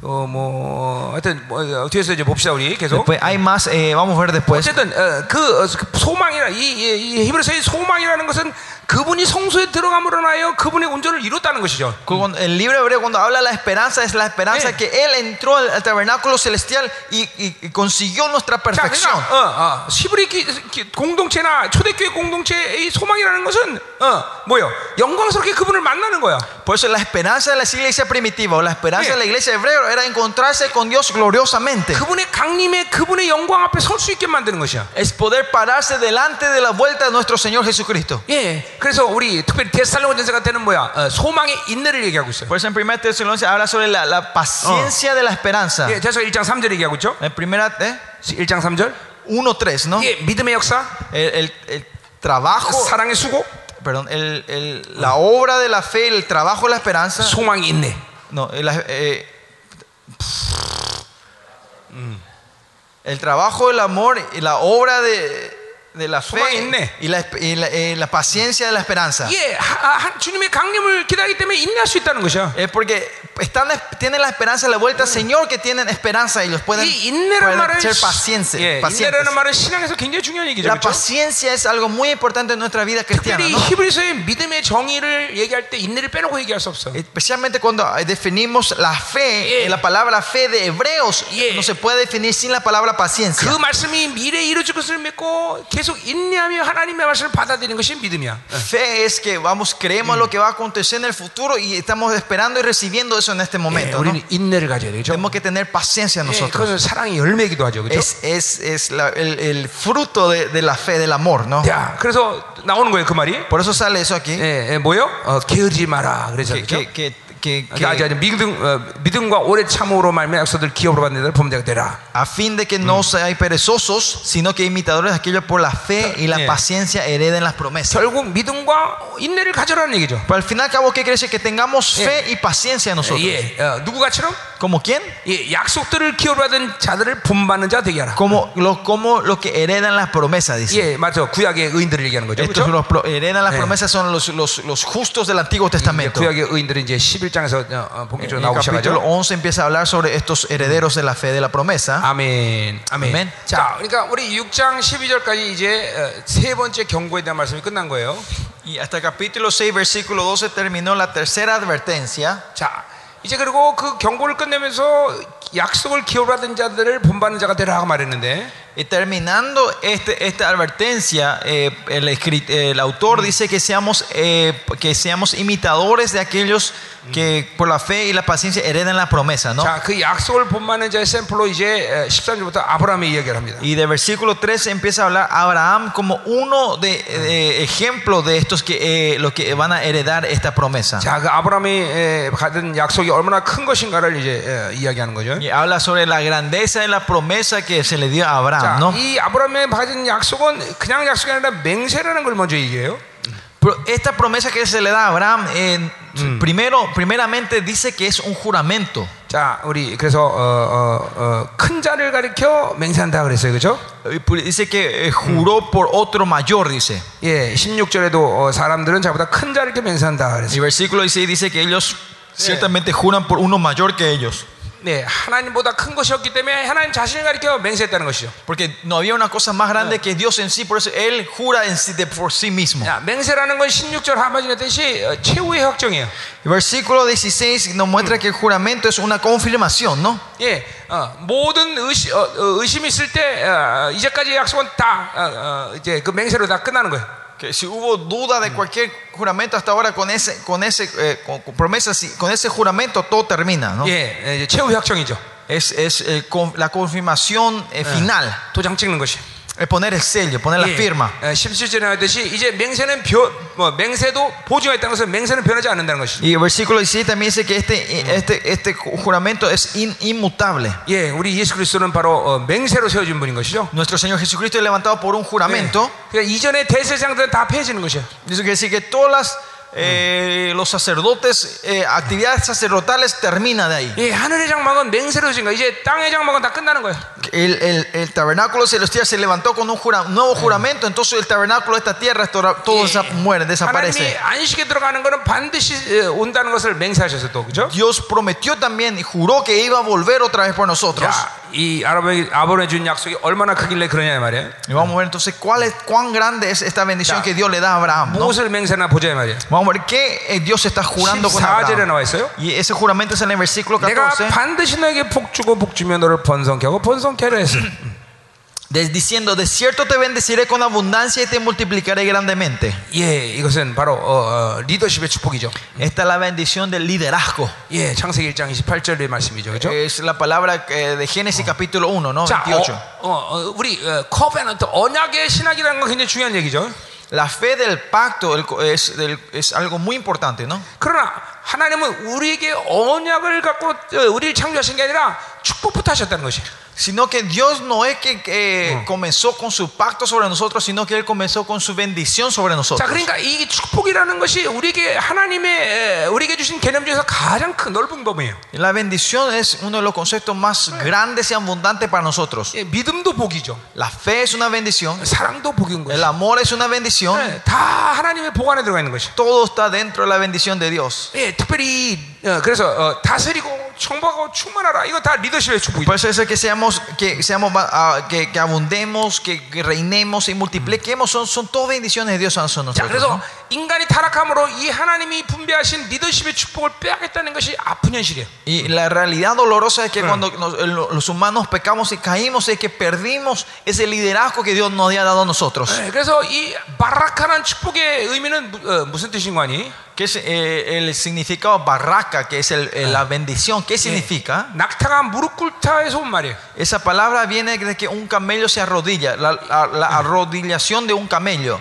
또뭐 하여튼 뭐, 어, 뒤에서 이제 봅시다 우리 계속.
Después hay más, eh, vamos a ver después.
어쨌든 어, 그, 어, 그 소망이라 이, 이, 이 히브리서의 소망이라는 것은 그분이 성소에 들어감으로 인하여 그분의 온전을 이뤘다는 것이죠.
Con- El libro hebreo cuando habla de la esperanza es la esperanza
Eh.
que Él entró al, al tabernáculo celestial y, y- y consiguió nuestra
자,
perfección.
그러니까 어, 어, 시브리 기- 기- 공동체나 초대교회 공동체의 소망이라는 것은 어, 뭐요? 영광스럽게 그분을 만나는 거야.
Por eso la esperanza de la iglesia primitiva o la esperanza
Eh.
de la iglesia hebrea era encontrarse con Dios gloriosamente.
그분의 강림에 그분의 영광 앞에 설 수 있게 만드는 것이야.
Es poder pararse delante de la vuelta de nuestro Señor Jesucristo.
예. 그래서 우리 특별히 데살로니가서 같은 때는 뭐야? 어, 소망의 인내를 얘기하고 있어요.
Por eso en 1 Tesalonicenses habla sobre la, la paciencia de la esperanza.
예, 대서 1장 3절 얘기하고 있죠.
En primera, eh,
1장 3절.
1.3, ¿no?
예, 믿음의 역사,
El, el- el trabajo,
사랑의 수고,
perdón, el- el- la obra de la fe, el trabajo de la esperanza.
소망의 인내.
No, el, eh, el trabajo del amor y la obra de, de la fe
소망이 있네.
y, la, y la- eh, la paciencia de la esperanza.
예, 하- 하- 주님의 강림을 기다리기 때문에 인내할 수 있다는 것이야.
Es porque están, tienen la esperanza de la vuelta al Señor que tienen esperanza y los pueden,
이 인내라는
pueden
말은
ser
시-
pacientes.
예,
pacientes.
인내라는 말은 신앙에서 굉장히 중요한 얘기죠.
La
그렇죠?
paciencia es algo muy importante en nuestra vida cristiana.
특별히
¿no?
히브리서의 믿음의 정의를 얘기할 때 인내를 빼놓고 얘기할 수 없어.
Especialmente cuando eh, definimos la fe,
Yeah.
eh, la palabra fe de hebreos,
Yeah.
no se puede definir sin la palabra paciencia.
그 말씀이 미래에 이루어질 것을 믿고 계속 인내하며 하나님의 말씀을 받아들이는 것이 믿음이야.
Fe es que vamos, creemos lo que va a acontecer en el futuro y estamos esperando y recibiendo eso en este
예,
momento. ¿no?
우리는 인내를 가져야 되죠.
Tenemos que tener paciencia
예,
nosotros.
그것은 사랑의 열매이기도 하죠. 그렇죠?
Es, es, es la- el, el fruto de, de la fe, del amor, ¿no?
자, 그래서 나오는 거예요, 그 말이.
Por eso sale eso aquí.
예, 예, 뭐요? 어, 게으르지 마라. 그래서
Que,
그렇죠?
que, que, que,
그, 아,
que-
저, 믿음, 어, 믿음과 오래 참음으로 말면 약속들 기업으로 받는 자들 범죄가 되라.
a fin de que no seáis perezosos, sino que imitadores de aquellos por la fe y la
Yeah.
paciencia hereden las promesas.
결국 믿음과 인내를 가져라는 얘기죠.
Pero al final, cabo, ¿qué quiere decir? Que tengamos
Yeah.
fe y paciencia nosotros.
예, 어, 누구가처럼
¿Como quién?
예, 약속들을 기업으로 받은 자들을 본받는 자 되게 하라.
Como lo, como lo que heredan las promesas, dice.
예, 맞죠. 구약의 의인들을 얘기하는 거죠.
Estos
그렇죠?
los pro- heredan las
Yeah.
promesas son los, los, los justos del Antiguo
이제
Testamento.
구약의 의인들은 이제 11장에서 어, 어,
En
본격적으로
el
나오기
capítulo
시작하죠.
11 empieza a hablar sobre estos herederos de la fe de la promesa.
아멘. 아멘.
아멘.
자, 그러니까 우리 6장 12절까지 이제 어, 세 번째 경고에 대한 말씀이 끝난 거예요.
Y hasta el capítulo 6, versículo 12 terminó la tercera advertencia.
자, 이제 그리고 그 경고를 끝내면서 약속을 받은 자들을 본받는 자가 되라 말했는데
Y terminando este, esta advertencia, eh, el, escrit- el autor dice que seamos, eh, que seamos imitadores de aquellos que por la fe y la paciencia heredan la promesa, ¿no?
자, 그 약속을 본받는 자의 샘플로 이제 13절부터 아브라함의 이야기를 합니다.
Y de versículo 13 empieza a hablar Abraham como uno de, de ejemplo de estos que eh, los que van a heredar esta promesa.
자, 그 아브라함이 에, 받은 약속이 얼마나 큰 것인가를 이제 에, 이야기하는 거죠.
Y habla sobre la grandeza de la promesa que se le dio a Abraham,
자,
¿no?
이 아브라함이 받은 약속은 그냥 약속이 아니라 맹세라는 걸 먼저 얘기해요.
Pero esta promesa que se le da a Abraham, eh, primero, primeramente dice que es un juramento.
자, 우리 그래서 어, 어, 어, 큰 자를 가리켜 맹세한다 그랬어요, 그렇죠?
Eh, Dice que eh, juró por otro mayor, dice.
예, 16절에도 어, 사람들은 자보다 큰 자를 이렇게 맹세한다
Y
그랬어요.
versículo 16 dice que ellos ciertamente juran por uno mayor que ellos.
네, 하나님보다 큰 것이었기 때문에 하나님 자신을 가리켜 맹세했다는 것이죠.
Porque no había una cosa más grande que Dios en sí, por eso Él jura en sí, de por sí mismo.
자, 맹세라는 건 16절 하반절에 뜻이 어, 최후의 확정이에요.
El versículo 16 nos muestra que el juramento es una confirmación, ¿no?
예, 어, 모든 의심, 어, 어, 의심이 있을 때 어, 이제까지 약속은 다 어, 어, 이제 그 맹세로 다 끝나는 거예요.
Que si hubo duda de cualquier juramento hasta ahora con ese, con ese, eh, con, con promesa, sí, con ese juramento todo termina, ¿no?
예, 이제 최후의 확정이죠.
Es, es eh, con- la confirmación eh, final.
도장 찍는 것이.
Es poner el sello, poner la
예,
firma.
어, 17절에 하듯이 이제 맹세는 변, 뭐, 맹세도 보증가 있다는 것은 맹세는 변하지 않는다는 것이.
Y el versículo 17 también dice que este, este, este juramento es in- inmutable.
예, 우리 예수 그리스도는 바로 어, 맹세로 세워진 분인 것이죠.
Nuestro Señor Jesucristo es levantado por un juramento.
그러니까 이전의 대세장들은 다 폐해지는 것이야.
Eso quiere decir que todas las, eh, los sacerdotes, eh, actividades sacerdotales termina de ahí.
예, 하늘의 장막은 맹세로 진 거야. 이제 땅의 장막은 다 끝나는 거야.
El, el- el tabernáculo celestial se levantó con un, jura- un nuevo juramento, entonces el tabernáculo de esta tierra todo, todo desa- muere,
하나님이
desaparece.
안식에 들어가는 거는 반드시 에, 온다는 것을 맹세하셔서 또 그죠?
Dios prometió también y juró que iba a volver otra vez por nosotros.
자, 이 아브라함이 아브라함에 준 약속이 얼마나 크길래 그러냐 말이야.
Y vamos a ver entonces cuál es, cuán grande es esta bendición
Ya.
que Dios le da a Abraham. ¿no?
무엇을 맹세나 보자 말이야.
Vamos a ver qué eh, Dios está jurando con
14절에
Abraham.
나와 있어요.
Y ese juramento es en el versículo
내가
14.
반드시 너에게 복 주고 복 주며 너를 번성케 하고 번성케 하려 했어. *clears throat*
des- diciendo, de cierto te bendeciré con abundancia y te multiplicaré grandemente.
예, 이것은 바로 어, 어, 리더십의 축복이죠.
Esta es la bendición del liderazgo.
예, 창세기 1장 28절의 말씀이죠. 그죠?
Es la palabra eh, de Génesis capítulo 1, ¿no?
자,
28.
어, 어, 어, 우리 어, 커벤런트 언약의 신학이라는 건 굉장히 중요한 얘기죠.
La fe del pacto el co- es, del- es algo muy importante, ¿no?
그러나 하나님은 우리에게 언약을 갖고 어, 우리를 창조하신 게 아니라 축복부터 하셨다는 것이.
Sino que Dios no es que eh, comenzó con su pacto sobre nosotros, sino que Él comenzó con su bendición sobre
자,
nosotros.
그러니까 이 축복이라는 것이 우리에게 하나님의 에, 우리에게 주신 개념 중에서 가장 큰 넓은 범위예요.
Y La bendición es uno de los conceptos más grandes y abundantes para nosotros.
예, 믿음도 복이죠.
La fe es una bendición,
사랑도 복인
el
것이.
amor es una bendición,
예, 다 하나님의 복 안에 들어가 있는 것이.
todo está dentro de la bendición de Dios.
예, 특별히 어, 그래서 어, 다스리고
Por eso es que seamos, que, seamos uh, que, que, abundemos, que, reinemos y multipliquemos. Son, son todas bendiciones de Dios a nosotros. Y la realidad dolorosa es que cuando los humanos pecamos y caímos es que perdimos ese liderazgo que Dios nos había dado a nosotros. ¿Qué es eh, el significado barraca, que es el, eh, la bendición? ¿Qué significa? Esa palabra viene de que un camello se arrodilla, la, la, la arrodillación de un camello.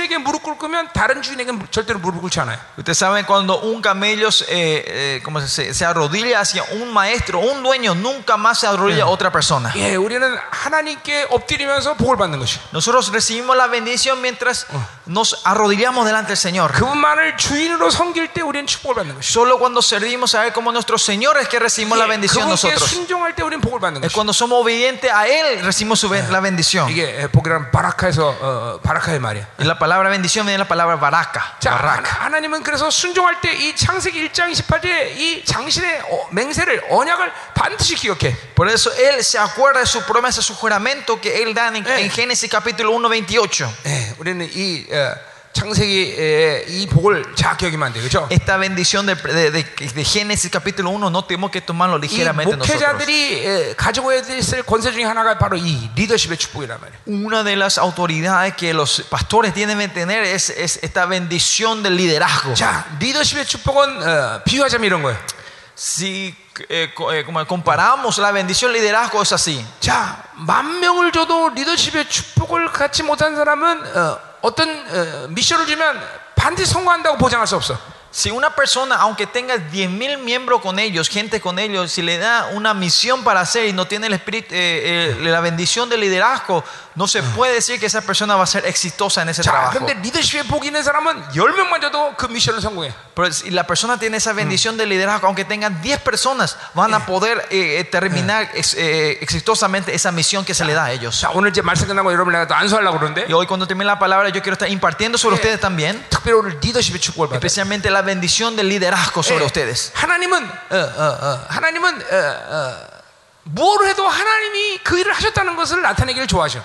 예, 낙타는 한 번 주인에게 무릎 꿇으면 다른 주인에게 절대로 무릎 꿇지 않아요.
Ustedes saben cuando un camello se, eh, eh, ¿cómo se, dice? se arrodilla hacia un maestro, un dueño, nunca más se arrodilla a otra persona.
예, 우리는 하나님께 엎드리면서 복을 받는 것이.
Nosotros recibimos la bendición mientras nos arrodillamos delante del Señor.
그분만을 주인으로 섬길 때 우리는 축복을 받는 것이.
Solo cuando servimos a Él como nuestro Señor es que recibimos la bendición
그분께
nosotros.
순종할 때 우리는 복을 받는
Es
것이.
cuando somos obedientes a Él recibimos su ben- la bendición.
이게 복이란 바라카에서 어, 어, 바라카의 말이야.
Y la palabra bendición viene de la palabra baraka.
자,
baraka.
하나- 하나님은 그래서 순종할 때 이 창세기 1장 28절에 이 장신의 어, 맹세를 언약을 반드시 기억해.
Por eso Él se acuerda de su promesa, su juramento que Él da en,
Eh.
en Génesis capítulo 1, 28.
예, 우리는 이 어, 창세기 이 복을 잘 기억이면 안 돼, 그렇죠?
Esta bendición de, de- de- de Génesis capítulo 1 no tenemos que tomarlo
이
ligeramente nosotros.
목회자들이 에, 가지고 있을 권세 중에 하나가 바로 이 리더십의 축복이란 말이에요.
Una de las autoridades que los pastores tienen que tener es, es esta bendición del liderazgo.
자, 리더십의 축복은 어, 비유하자면 이런 거예요.
Si eh, co- eh, como comparamos la bendición del liderazgo es así.
자, 만 명을 줘도 리더십의 축복을 갖지 못한 사람은 어, 어떤 어, 미션을 주면 반드시 성공한다고 보장할 수 없어.
Si una persona, aunque tenga 10.000 miembros con ellos, gente con ellos, si le da una misión para hacer y no tiene el espíritu, eh, eh, la bendición del liderazgo, no se puede decir que esa persona va a ser exitosa en ese
자,
trabajo.
근데 리더십에 복이 있는 사람은 10명만 줘도 그 미션을 성공해.
Pero si la persona tiene esa bendición del liderazgo, aunque tengan 10 personas, van a poder eh, eh, terminar ex- eh, exitosamente esa misión que se le da a ellos.
자, 오늘 이제 말씀 끝나고 여러분 내가 또 안수하려고 그러는데
Y hoy cuando termine la palabra, yo quiero estar impartiendo sobre
예.
ustedes también,
특별히 오늘 리더십의 축복을 받아요.
especialmente la bendición del liderazgo sobre
예,
ustedes.
하나님은 어, 어, 어, 하나님은 어, 어, 뭘 해도 하나님이 그 일을 하셨다는 것을 나타내기를 좋아하셔.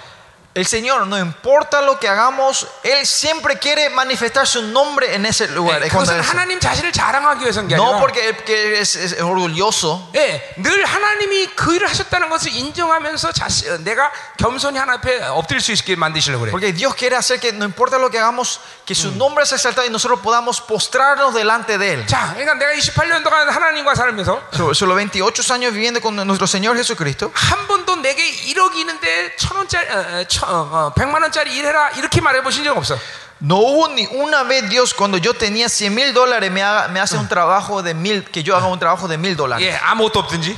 El Señor, no importa lo que hagamos, Él siempre quiere manifestar su nombre en ese lugar.
예,
Es cuando
그것은
es-
하나님 자신을 자랑하기 위해서인 게
no
아니라
porque Él que es, es orgulloso,
예, 늘 하나님이 그 일을 하셨다는 것을 인정하면서 자신, 어, 내가 겸손히 하나님 앞에 엎드릴 수 있게 만드시려고 그래.
porque Dios quiere hacer que no importa lo que hagamos, que su nombre sea exaltado y nosotros podamos postrarnos delante de Él.
자, 그러니까 내가 28년 동안 하나님과 살면서
So- Solo 28 años viviendo con nuestro Señor Jesucristo.
한 번도 내게 1억이 있는데 천 원짜리, 어, 어, 천, 어, 어, 100만 원짜리 일해라 이렇게 말해 보신 적 없어.
No hubo ni una vez Dios cuando yo tenía 100 mil dólares me, haga- me hace un trabajo de mil, que yo haga un trabajo de mil dólares.
예, 아무것도 없든지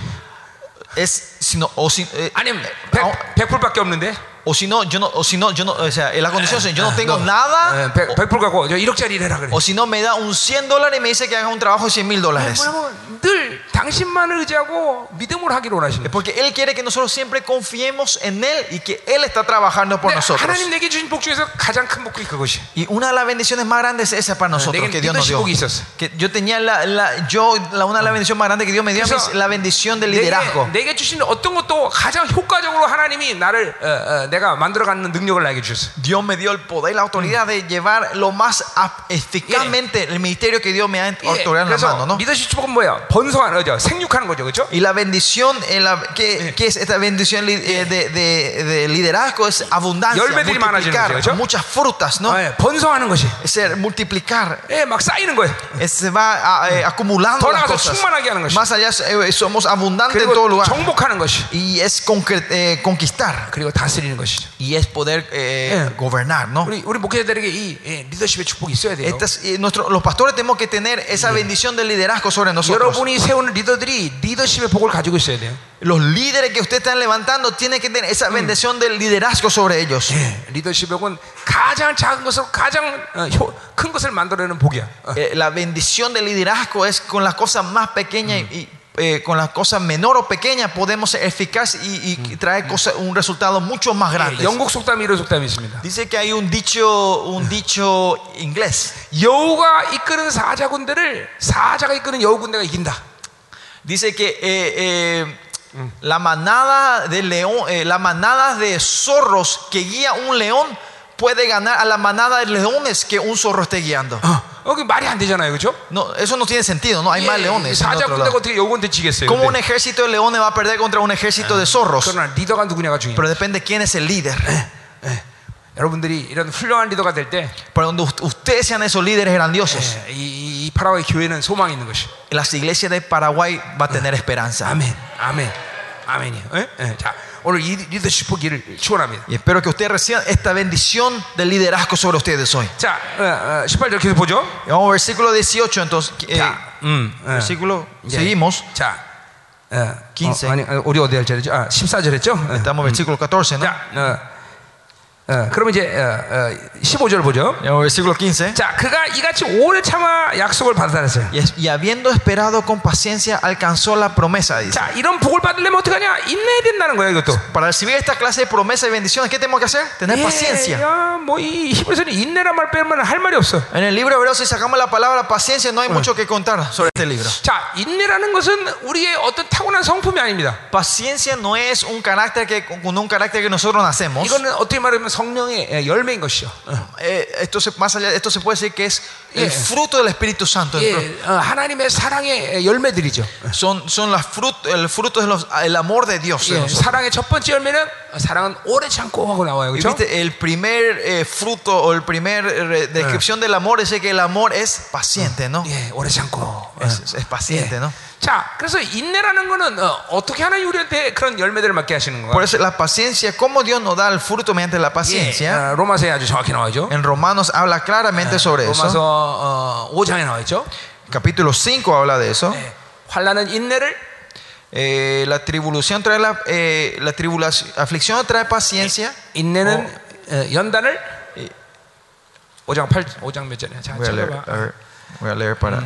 Es, sino, o si, eh,
아니면
ah,
100, 100불밖에 없는데
o si no, yo no, o si no, yo no, o sea, en la condición es, yo no tengo
너,
nada,
예, 100, 100불 갖고 저 1억짜리 일해라 그래.
o si no me da un 100 dólares y me dice que haga un trabajo de 100 mil dólares.
뭐냐면 늘 당신만을 의지하고 믿음으로 하기를 원하시는
Es porque Él quiere que nosotros siempre confiemos en Él y que Él está trabajando por
근데
nosotros.
하나님 내게 주신 복 중에서 가장 큰 복이 그것이.
Y una de las bendiciones más grandes es esa para nosotros
내게
que Dios nos dio.
leadership 있었어.
Que yo tenía la, la- yo la, una de las bendiciones más grandes que Dios me dio a mí es la bendición del liderazgo.
내게, 내게 주신 어떤 것도 가장 효과적으로 하나님이 나를 어, 어, 내가 만들어가는 능력을 나에게 주셨어.
Dios me dio el poder y la autoridad de llevar lo más ap- eficazmente el ministerio que Dios me ha
예,
otorgado en la
그래서
mano, ¿no?
리더십 축복은 뭐야? 번성하는 거죠. 생육하는 거죠, 그렇죠?
Y la bendición, en la, ¿qué, qué es esta bendición li- eh, de, de- de liderazgo? Es abundancia,
열매들이 많아지는
multiplicar,
거죠, 그렇죠?
muchas frutas, ¿no?
예, 번성하는 것이.
Es ser multiplicar,
예, 막 쌓이는 거예요.
es- se va a- eh, acumulando
더
las
나가서
cosas.
충만하게 하는 것이.
Más allá eh, somos abundantes en todo
그리고
lugar.
정복하는 것이.
Y es concre- eh, conquistar.
그리고 다스리는 것이 죠.
Y es poder eh,
예.
gobernar, ¿no?
우리 우리 목회자들에게 이 예, 리더십의 축복이 있어야 돼요.
Estas- eh, nuestro- los pastores tenemos que tener esa bendición del liderazgo sobre nosotros.
여러분이 세우는 리더들이 리더십의 복을 가지고 있어야 돼요.
Los líderes que ustedes están levantando tienen que tener esa bendición del liderazgo sobre ellos.
예, 리더십의 복은 가장 작은 것을 가장 어, 효- 큰 것을 만들어내는 복이야. 어.
Eh, la bendición del liderazgo es con las cosas más pequeñas y eh, con las cosas menor o pequeñas podemos ser eficaces y, y traer cosas, un resultado mucho más
예,
grande.
영국 속담이 이런 속담이 있습니다.
Dice que hay un dicho, un dicho inglés.
여우가 이끄는 사자 군대를 사자가 이끄는 여우 군대가 이긴다.
Dice que eh, eh, la manada de león, eh, la manada de zorros que guía un león puede ganar a la manada de leones que un zorro esté guiando.
어, 어, 그 말이 안 되잖아요, 그렇죠?
No, eso no tiene sentido, no hay más leones. en
사자
otro
군대가
lado.
어떻게 여우 군대 지겠어요?
¿Cómo un
근데?
ejército de leones va a perder contra un ejército de zorros?
그러나 리더가 누구냐가 중요해요.
Pero depende quién es el líder.
여러분들이 이런 훌륭한 리더가 될 때
Para donde ust- ustedes sean esos líderes grandiosos,
예, 이, 이 파라과이 교회는 소망이 있는 것이.
las iglesias de Paraguay va a tener esperanza.
아멘, 아멘, 아멘이요. 예? 예, 자, 오늘 이 리더십 보기를 축원합니다.
Y espero que ustedes reciban esta bendición del liderazgo sobre ustedes hoy.
자, 어, 어, 18절 계속 보죠.
Y vamos al versículo 18, entonces, eh,
자, 음, 어.
versículo,
예.
seguimos.
자, 어,
15.
어, 아니, 어, 우리 어디 할 차례죠? 아, 14절 했죠? 어.
Estamos en versículo 14, ¿no?
자, 어, 어, 그럼 이제 어, 어, 15절 보죠.
Y vamos al versículo 15.
자, 그가 이같이 오래 참아 약속을 받아들였어요.
Y, es- y habiendo esperado con paciencia, alcanzó la promesa, dice.
자, 이런 복을 받으려면 어떻게 하냐? 인내해야 된다는 거예요, 이것도.
Para recibir esta clase de promesas y bendiciones, ¿qué tenemos que hacer? Tener paciencia.
야, 뭐이 히브리서는 인내란 말 빼면 할 말이 없어.
En el libro hebreo, si sacamos la palabra paciencia, no hay mucho que contar sobre este libro.
자, 인내라는 것은 우리의 어떤 타고난 성품이 아닙니다.
Paciencia no es un carácter que con un carácter que nosotros nacemos.
이거는 어떻게 말하면 성령의 예, 열매인 것이죠. 어.
Eh, esto se, más allá, esto se puede decir que es el
Yeah.
fruto del Espíritu Santo.
예, 어, 하나님의 사랑의 예, 열매들이죠.
Son, son las frut, el fruto del amor de Dios. de
예,
nosotros.
사랑의 첫 번째 열매는 어, 사랑은 오래 참고 하고 나와요.
Y
그렇죠?
viste, el primer eh, fruto o el primer eh, descripción del amor es que el amor es paciente, ¿no?
예, 오래 참고. 어.
Es, es- es paciente,
예.
¿no?
자, 그래서 인내라는 거는 어, 떻게 하나님 우리한테 그런 열매들을 맡게 하시는
Por
거야?
eso la paciencia, cómo Dios nos da el fruto mediante la
예,
paciencia.
어, 로마서에 아주 정확히 나와죠.
En Romanos habla claramente sobre
로마서
eso.
어, 5장에 나와 있죠.
Capítulo 5 habla de eso.
예, 환란은 인내를
Eh, la tribulación trae la, eh, la tribulación, aflicción trae paciencia.
인내는
어.
어, 연단을
예.
5장 8 5장 몇 절이야? 자,
Voy a leer,
찾아봐.
a ver, voy a leer para.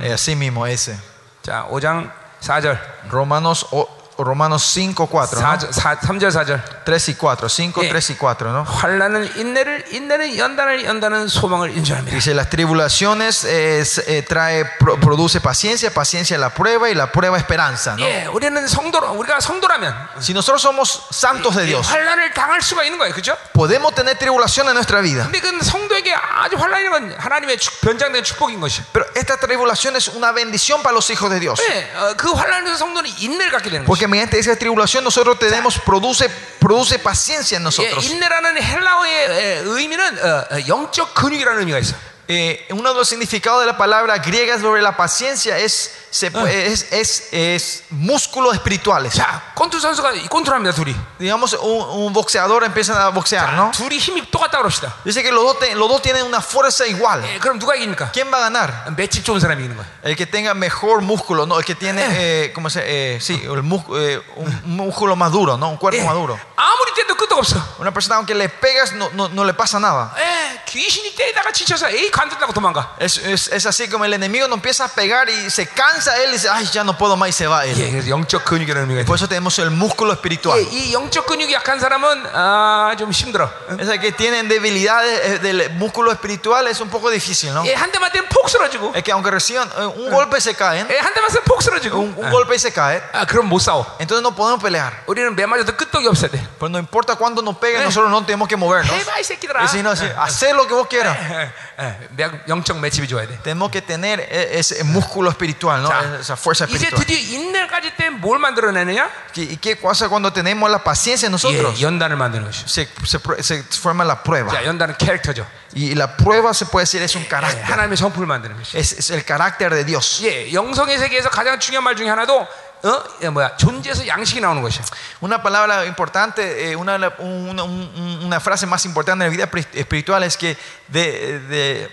Eh, así mismo ese.
자, 5장 4절.
Romanos, o- Romanos 5, 4.
4, 3절 4절.
3 y 4. 5,
Eh.
3 y 4, ¿no?
환란은 인내를 인내는 연단을 연단은 소망을 인정합니다.
Dice, las tribulaciones eh, s- eh, trae, pro- produce paciencia, paciencia la prueba y la prueba esperanza, ¿no?
예, 우리는 성도 우리가 성도라면
Si nosotros somos santos de
이
Dios,
환란을 당할 수가 있는 거예요. 그렇죠?
podemos tener tribulación en nuestra vida.
근데 그 성도에게 아주 환란이라는 건 하나님의 축- 변장된 축복인 것이.
Pero esta tribulación es una bendición para los hijos de Dios.
예, 어, 그 환란에서 성도는 인내를 갖게 되는 거죠.
Porque mediante esa tribulación nosotros tenemos, produce, produce paciencia en
예,
nosotros.
인내라는 헬라어의 예, 의미는 어, 어, 영적 근육이라는 의미가 있어.
Eh, uno de los significados de la palabra griega sobre la paciencia es, se pu- es, es, es músculos espirituales.
자, 권투 선수가 권투합니다 둘이.
Digamos, un, un boxeador empieza a boxear, ¿no?
둘이 힘이 똑같다 그럽시다.
Dice que los dos, te- los dos tienen una fuerza igual.
예, 그럼 누가 이깁니까?
¿Quién va a ganar?
맷집 좋은 사람이 이기는 거야.
El que tenga mejor músculo, ¿no? El que tiene, eh, ¿cómo se eh, Sí, el mus- eh, un músculo más duro, ¿no? Un cuerpo
예,
más duro.
아무리 때도 끄떡 없어.
Una persona, aunque le pegas, no, no, no le pasa nada.
예, 귀신이 때리다가 지쳐서 에이 관둔다고 도망가.
Es, es, es así como el enemigo no empieza a pegar y se cansa él y dice, ay, ya no puedo más y se va él.
예, 그래서 영적 근육이라는 의미가 있어.
Por eso tenemos el músculo espiritual.
예, 이 영적 근육이 약한 사람은 아, 좀 힘들어.
Es el que tienen debilidades eh, del músculo espiritual es un poco difícil, ¿no?
예, 한 대만 때면 폭 쓰러지고,
Es que aunque reciban eh, un golpe se caen,
예, 한 대만 쓰면 폭 쓰러지고.
un, un golpe y se cae,
아, 그럼 못 싸워.
entonces no podemos pelear.
우리는 매 맞아도 끄떡이 없어야 돼.
Pero no importa cuándo nos peguen, nosotros no tenemos que movernos.
해봐 이 새끼들아.
Y si no, si, hacer lo que vos quieras.
예, 예, 매- 영적 매집이 좋아야 돼.
Tenemos que tener eh, ese músculo espiritual, ¿no?
자,
Esa fuerza
이제
espiritual.
드디어 인내까지 때문에 뭘 만들어내느냐?
¿Y y qué pasa cuando tenemos la paciencia nosotros?
예, 연단을 만드는 것이.
Se, se pr- se forma la prueba.
자, 연단은 캐릭터죠.
Y la prueba se puede decir es un
예,
carácter.
하나님의 성품을 만드는 것이.
Es, es el carácter de Dios.
예, 영성의 세계에서 가장 중요한 말 중에 하나도 어, 예, 뭐야 존재에서 양식이 나오는 것이야.
Una palabra importante, eh, una, una, un- una frase más importante en la vida pri- espiritual es que de, de,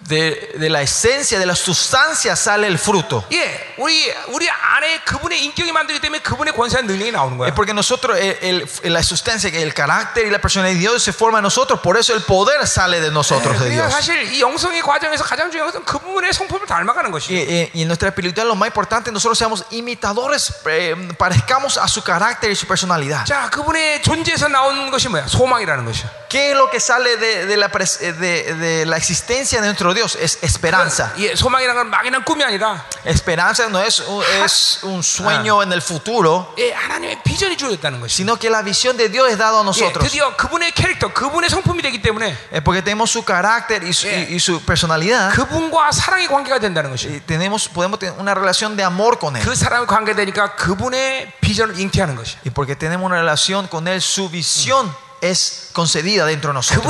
de, de la esencia, de la sustancia sale el fruto.
예, 우리 우리 안에 그분의 인격이 만들기 때문에 그분의 권세한 능력이 나오는 거야.
Es porque nosotros, el, el- la sustancia, el carácter y la personalidad de Dios se forma en nosotros, por eso el poder sale de nosotros, de
그러니까
Dios.
사실 이 영성의 과정에서 가장 중요한 것은 그분의 성품을 닮아가는
Y,
것이.
y- y en nuestra espiritualidad lo más importante, nosotros seamos imitadores, eh, parezcamos a su carácter y su personalidad.
자, 그분의 존재에서 나온 것이 뭐야? 소망이라는 것이야.
¿Qué es lo que sale de, de la, pres- de- de la existencia de nuestro Dios? Dios es esperanza.
예, 소망이란 건 막연한 꿈이 아니라
Esperanza no es un, *laughs* es un sueño en el futuro,
예, 하나님의 비전이 주어졌다는 것이.
sino que la visión de Dios es dada a
예,
nosotros.
드디어 그분의 캐릭터, 그분의 성품이 되기 때문에
Eh, porque tenemos su carácter y su, y- y su personalidad.
그분과 사랑의 관계가 된다는 것이.
y tenemos, podemos tener una relación de amor con Él.
그 사랑의 관계되니까 그분의 비전을 잉태하는 것이.
Y porque tenemos una relación con Él, su visión es concedida dentro de nosotros.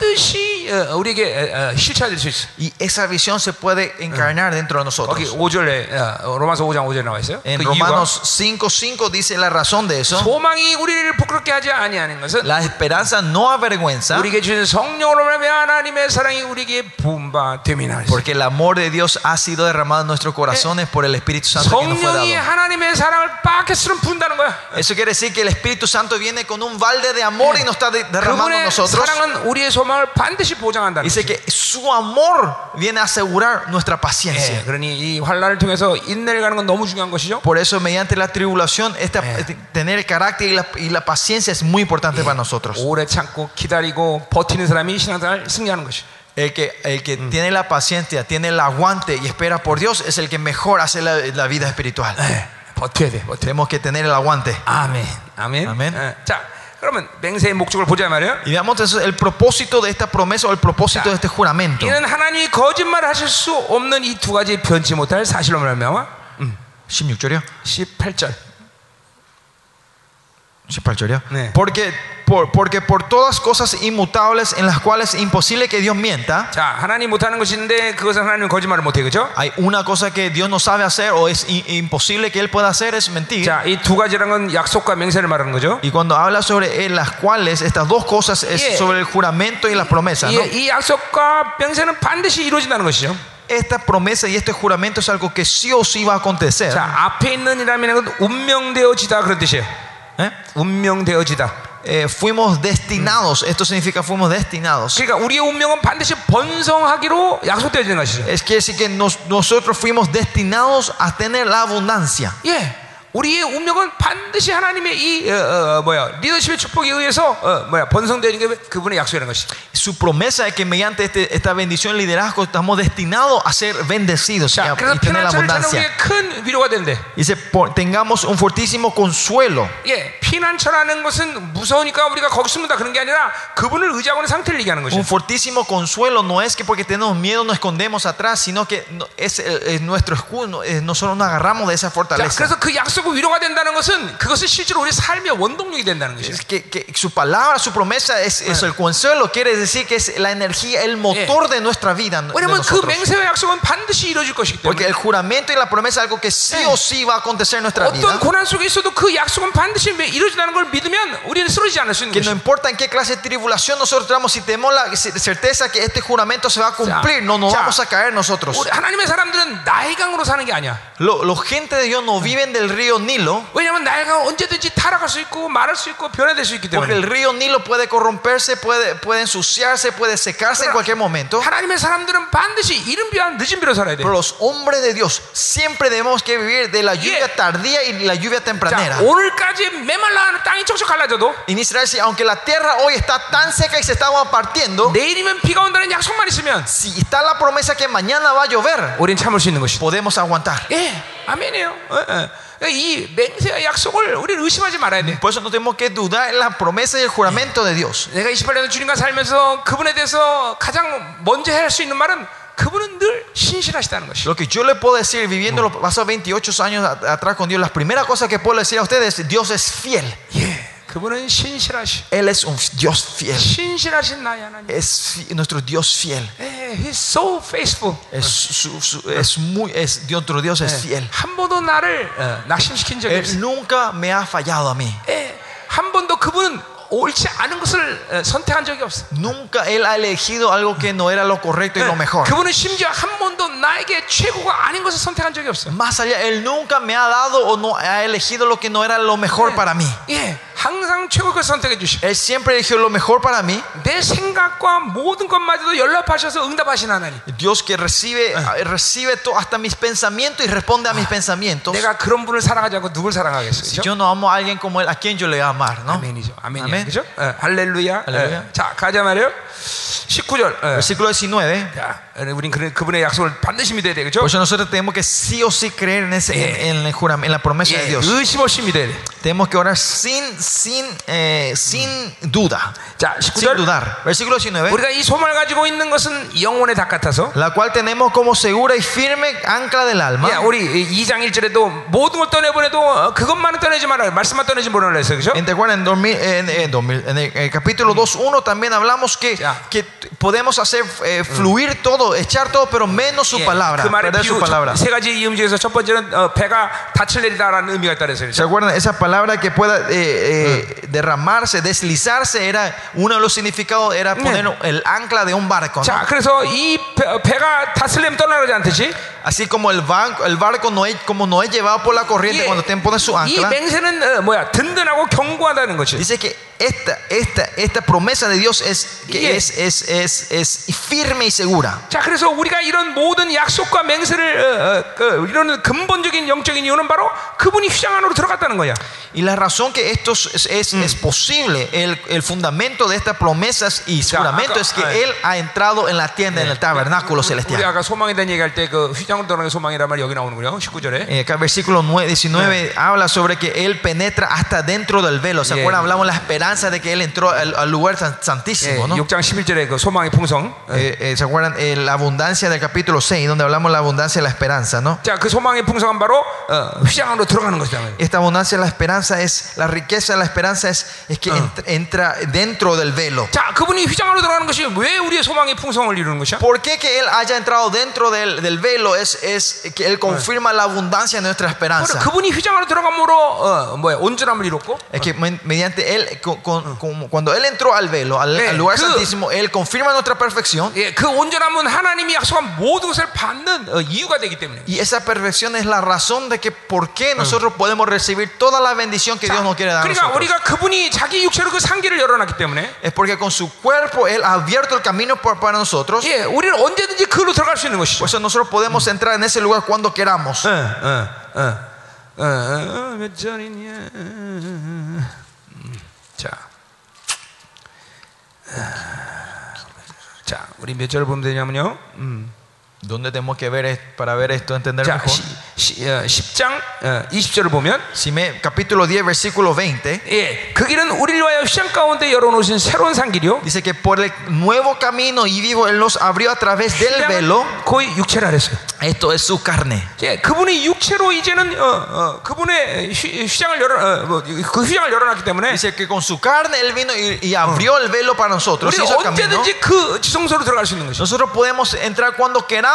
그분의 비전은 반드시 어, 우리에게 어, 어, 실체화될 수 있어.
Y esa visión se puede encarnar dentro de nosotros.
거기 5절에 어, 로마서 5장 5절에 나와 있어요.
En
그 이유가
Romanos 5:5 dice la razón de eso.
소망이 우리를 부끄럽게 하지 아니하는 것은
La esperanza no avergüenza,
우리에게 주신 성령으로 말하면 하나님의 사랑이 우리에게 부음받됨이나
porque el amor de Dios ha sido derramado en nuestros corazones por el Espíritu Santo que nos fue
성령이
dado.
하나님의 사랑을 빠켓으로 분다는 거야.
Eso quiere decir que el Espíritu Santo viene con un balde de amor y nos está de- derramando en
그분의
nosotros.
사랑은 우리의 소망 을 반드시 보장한다는
Dice
거지.
que su amor viene a asegurar nuestra
예,
paciencia.
그러니 이 환란을 통해서 인내를 가는 건 너무 중요한 것이죠.
Por eso, mediante la tribulación, esta- tener el carácter y la, y la paciencia es muy importante para nosotros.
오래 참고 기다리고 버티는 사람이 신앙생활 승리하는 것이.
El que, el que tiene la paciencia, tiene el aguante y espera por Dios es el que mejor hace la, la vida espiritual.
예, 버텨야 돼. 버텨.
Tenemos que tener el aguante.
아멘. 아멘.
아멘.
예, 자, 그러면 맹세의 목적을 보자 말이에요.
Y veamos entonces el propósito de esta promesa o el propósito de este juramento.
이는 하나님이 거짓말 하실 수 없는 이 두 가지 변치 못할 사실로 말미암아
16절이요?
18절.
18절이요?
네.
Porque, por, porque por todas cosas inmutables en las cuales es imposible que Dios mienta,
자, 하나님 못하는 것인데 그것은 하나님 거짓말을 못해, 그죠?
hay una cosa que Dios no sabe hacer o es i- imposible que Él pueda hacer es mentir.
자, 이 두 가지란 건 약속과 맹세를 말하는 거죠.
Y cuando habla sobre él, las cuales, estas dos cosas es
Yeah.
sobre el juramento y la promesa. ¿no?
이, 이 약속과 맹세는 반드시 이루어진다는 것이죠.
Esta promesa y este juramento es algo que sí o sí va a acontecer.
자, 앞에 있는 이라면 건 운명되어지다 그런 뜻이에요.
¿Eh?
운명되어지다.
Eh, fuimos destinados, esto significa fuimos destinados.
그러니까 우리의 운명은 반드시 번성하기로 약속되어지는 것이죠.
Es que decir que nos- nosotros fuimos destinados a tener la abundancia.
예. 우리의 운명은 반드시 하나님의 이 어, 어, 뭐야 리더십의 축복에 의해서 어, 뭐야 번성되는 게 그분의 약속이라는 것이.
Su promesa es que mediante este- esta bendición y liderazgo estamos destinados a ser bendecidos y,
자,
a-
그래서
y tener la
피난처를 찾는
abundancia.
우리의 큰 위로가 된대.
Dice, por- tengamos un fortísimo consuelo.
예, 피난처라는 것은 무서우니까 우리가 거기 숨는다 그런 게 아니라 그분을 의지하고 있는 상태를 얘기하는 것이죠.
Un fortísimo consuelo no es que porque tenemos miedo nos escondemos atrás, sino que no- es, eh, es nuestro escudo, no- eh, nosotros nos agarramos de esa
자,
fortaleza.
그래서 그 약속이 위로가 된다는 것은 그것은 실제로 우리 삶의 원동력이 된다는 것이죠.
Es que, que su palabra, su promesa es, es el consuelo, quiere decir que es la energía, el motor de nuestra vida. de
왜냐하면 그
nosotros.
맹세와 약속은 반드시 이루어질 것이기
Porque
때문에
el juramento y la promesa es algo que sí o sí va a acontecer en nuestra vida.
어떤 고난 속에 있어도 그 약속은 반드시 이루어 진다는 걸 믿으면 우리는 쓰러지지 않을 수 있는
Que no
것이죠.
importa en qué clase de tribulación nosotros estamos, si tenemos la certeza que este juramento se va a cumplir, no nos
Ya.
vamos a caer nosotros.
우리 하나님의 사람들은 나일강으로 사는 게 아니야.
Lo- Los gente de Dios no viven del río Nilo,
왜냐하면 나일강은 언제든지 타락할 수 있고 말할 수 있고 변화될 수 있기
porque el
때문에.
río Nilo puede corromperse, puede, puede ensuciarse, puede secarse en cualquier momento.
하나님의 사람들은 반드시 이른 비와 늦은 비로 살아야 돼.
Pero los hombres de Dios siempre debemos que vivir de la lluvia
Yeah.
tardía y la lluvia tempranera.
자, 오늘까지 메 말라 땅이 촉촉 갈라져도
En Israel, si- aunque la tierra hoy está tan seca y se estaba partiendo,
내일이면 비가 온다는 약속만 있으면
si está la promesa que mañana va a llover,
우린 참을 수 있는 것이다.
podemos aguantar.
예, 아멘이에요. 어, 어. 그러니까 이 맹세와 약속을 우리는 의심하지 말아야 돼.
Por eso no tenemos que dudar en la promesa y el juramento de Dios.
내가 28년 주님과 살면서 그분에 대해서 가장 먼저 할 수 있는 말은 그분은 늘 신실하시다는 것이.
Lo que yo le puedo decir viviendo los pasados 28 años a- atrás con Dios, la primera cosa que puedo decir a ustedes es Dios es fiel.
예, 그분은 신실하시.
Él es un Dios fiel.
신실하신 나의 하나님.
Es fi- nuestro Dios fiel.
예, he's so faithful.
Es, su- su- es muy, es, nuestro Dios es fiel.
한 번도 나를 어, 낙심시킨 적이
Él
없어요.
nunca me ha fallado a mí.
예, 한 번도 그분은 옳지 않은 것을 어, 선택한 적이 없어.
Nunca Él ha elegido algo que no era lo correcto y lo mejor.
그분은 심지어 한 번도 나에게 최고가 아닌 것을 선택한 적이 없어.
Más allá, Él nunca me ha dado o no ha elegido lo que no era lo mejor para mí.
예, 항상 최고 걸 선택해 주시고
Él siempre eligió lo mejor para mí.
내 생각과 모든 것마저도 연락하셔서 응답하시는 하나님.
Dios que recibe, recibe todo, hasta mis pensamientos y responde a mis pensamientos.
내가 그런 분을 사랑하지 않고 누굴 사랑하겠어요?
Si
그죠?
yo no amo a alguien como Él, ¿a quién yo le voy a amar? ¿no?
아멘이죠. 아멘이야.
아멘.
그죠? 어, 할렐루야.
할렐루야.
어, 자, 가자 말이요. 19절. 예.
Versículo 19.
자, 우린 그, 그분의 약속을 반드시 믿어야 되겠죠?
Por eso nosotros tenemos que sí o sí creer en, ese, en, en el juram- en la promesa de
예,
Dios.
의심 없이 믿어야 돼.
Tenemos que orar sin, sin, eh, sin duda.
자,
Sin
19절.
dudar. Versículo 19.
우리가 이 소망을 가지고 있는 것은 영혼의 닭 같아서
La cual tenemos como segura y firme ancla del alma.
야, 우리 2장 1절에도 모든 걸 떠내보내도 어, 그것만은 떠내지 말아 말씀만 떠내지 말라 했어요. 그죠?
En, ¿te acuerdas? En, 2000 en- en 2000 en el, el capítulo 2.1 también hablamos que,
Ya.
que podemos hacer eh, fluir todo, echar todo, pero menos su
예,
palabra.
그 말의
perder su
비유
palabra.
첫- 세 가지 이음 중에서 첫 번째는 어, 배가 닻을 내리다라는 의미가 있다 그랬어요.
¿Se
그죠?
acuerdan? Esa palabra que pueda eh, eh, derramarse, deslizarse, era uno de los significados era poner el ancla de un barco. ¿no?
자, 그래서 이 배, 배가 닻을 내면 떠나가지 않듯이
Así como el, banco, el barco no es, como no es llevado por la corriente
예,
cuando te pone su
이
ancla.
맹세는 어, 뭐야 든든하고 견고하다는 것이.
Dice que esta, esta, esta promesa de Dios es, que
Yeah.
es, es, es, es firme y segura.
자, 그래서 우리가 이런 모든 약속과 맹세를 어, 어, 그, 이런 근본적인 영적인 이유는 바로 그분이 휘장 안으로 들어갔다는 거야.
Y la razón que esto es, es, mm. es posible, el, el, fundamento de estas promesas y juramento es que Él ha entrado en la tienda, en el tabernáculo celestial. acá versículo 9, 19 habla sobre que Él penetra hasta dentro del velo. ¿Se acuerdan? Hablamos de la esperanza de que Él entró al, al lugar santísimo. ¿no? Eh, eh, ¿Se acuerdan? Eh, la abundancia del capítulo 6, donde hablamos de la abundancia de la esperanza. ¿no? Esta abundancia de la esperanza es, la riqueza de la esperanza es, es que ent- entra dentro del velo.
자, 그분이 휘장 안으로 들어가는 것이 왜 우리의 소망의 풍성을 이루는 것이야?
¿Por qué que Él haya entrado dentro del, del velo? Es, es que Él confirma la abundancia de nuestra
바로
esperanza.
그분이 휘장 안으로 들어감으로 어, 뭐야 온전함을 이뤘고
Es que men- mediante Él, con- con- como cuando Él entró al velo, al,
Eh,
al lugar
그-
santísimo, Él confirma nuestra perfección.
예, 그 온전함은 하나님이 약속한 모든 것을 받는 어, 이유가 되기 때문에.
Y esa perfección es la razón de que por qué nosotros podemos recibir toda la bendición que Dios nos quiere dar a
그러니까
nosotros.
우리가 그분이 자기 육체로 그 상기를 열어놨기 때문에
Es porque con su cuerpo Él ha abierto el camino por- para nosotros.
예, 우리는 언제든지 그로 들어갈 수 있는
Por
것이죠.
eso nosotros podemos entrar en ese lugar cuando queramos.
어, 어, 어, 어, 어, 몇 절이냐? 음, 자, 아, 자, 우리 몇 절을 보면 되냐면요. 음.
¿Dónde tenemos que ver es- para ver esto, entender
자,
mejor?
시, 시, 어, 10장 어, 20절을 보면
Si me, capítulo 10, versículo 20,
예, 그 길은 우리를 위하여 휘장 가운데 열어놓으신 새로운 산길이요.
dice que por el nuevo camino y vivo Él nos abrió a través del velo.
거의 육체라 그랬어요.
Esto es su carne.
예, 그분이 육체로 이제는 어, 어, 그분의 휘, 휘장을 열어 어, 뭐, 그 휘장을 열어놨기 때문에
Dice que con su carne Él vino y, y abrió el velo para nosotros.
우리
hizo el camino.
언제든지 그 지성소로 들어갈 수 있는 것이죠.
Nosotros podemos entrar cuando queramos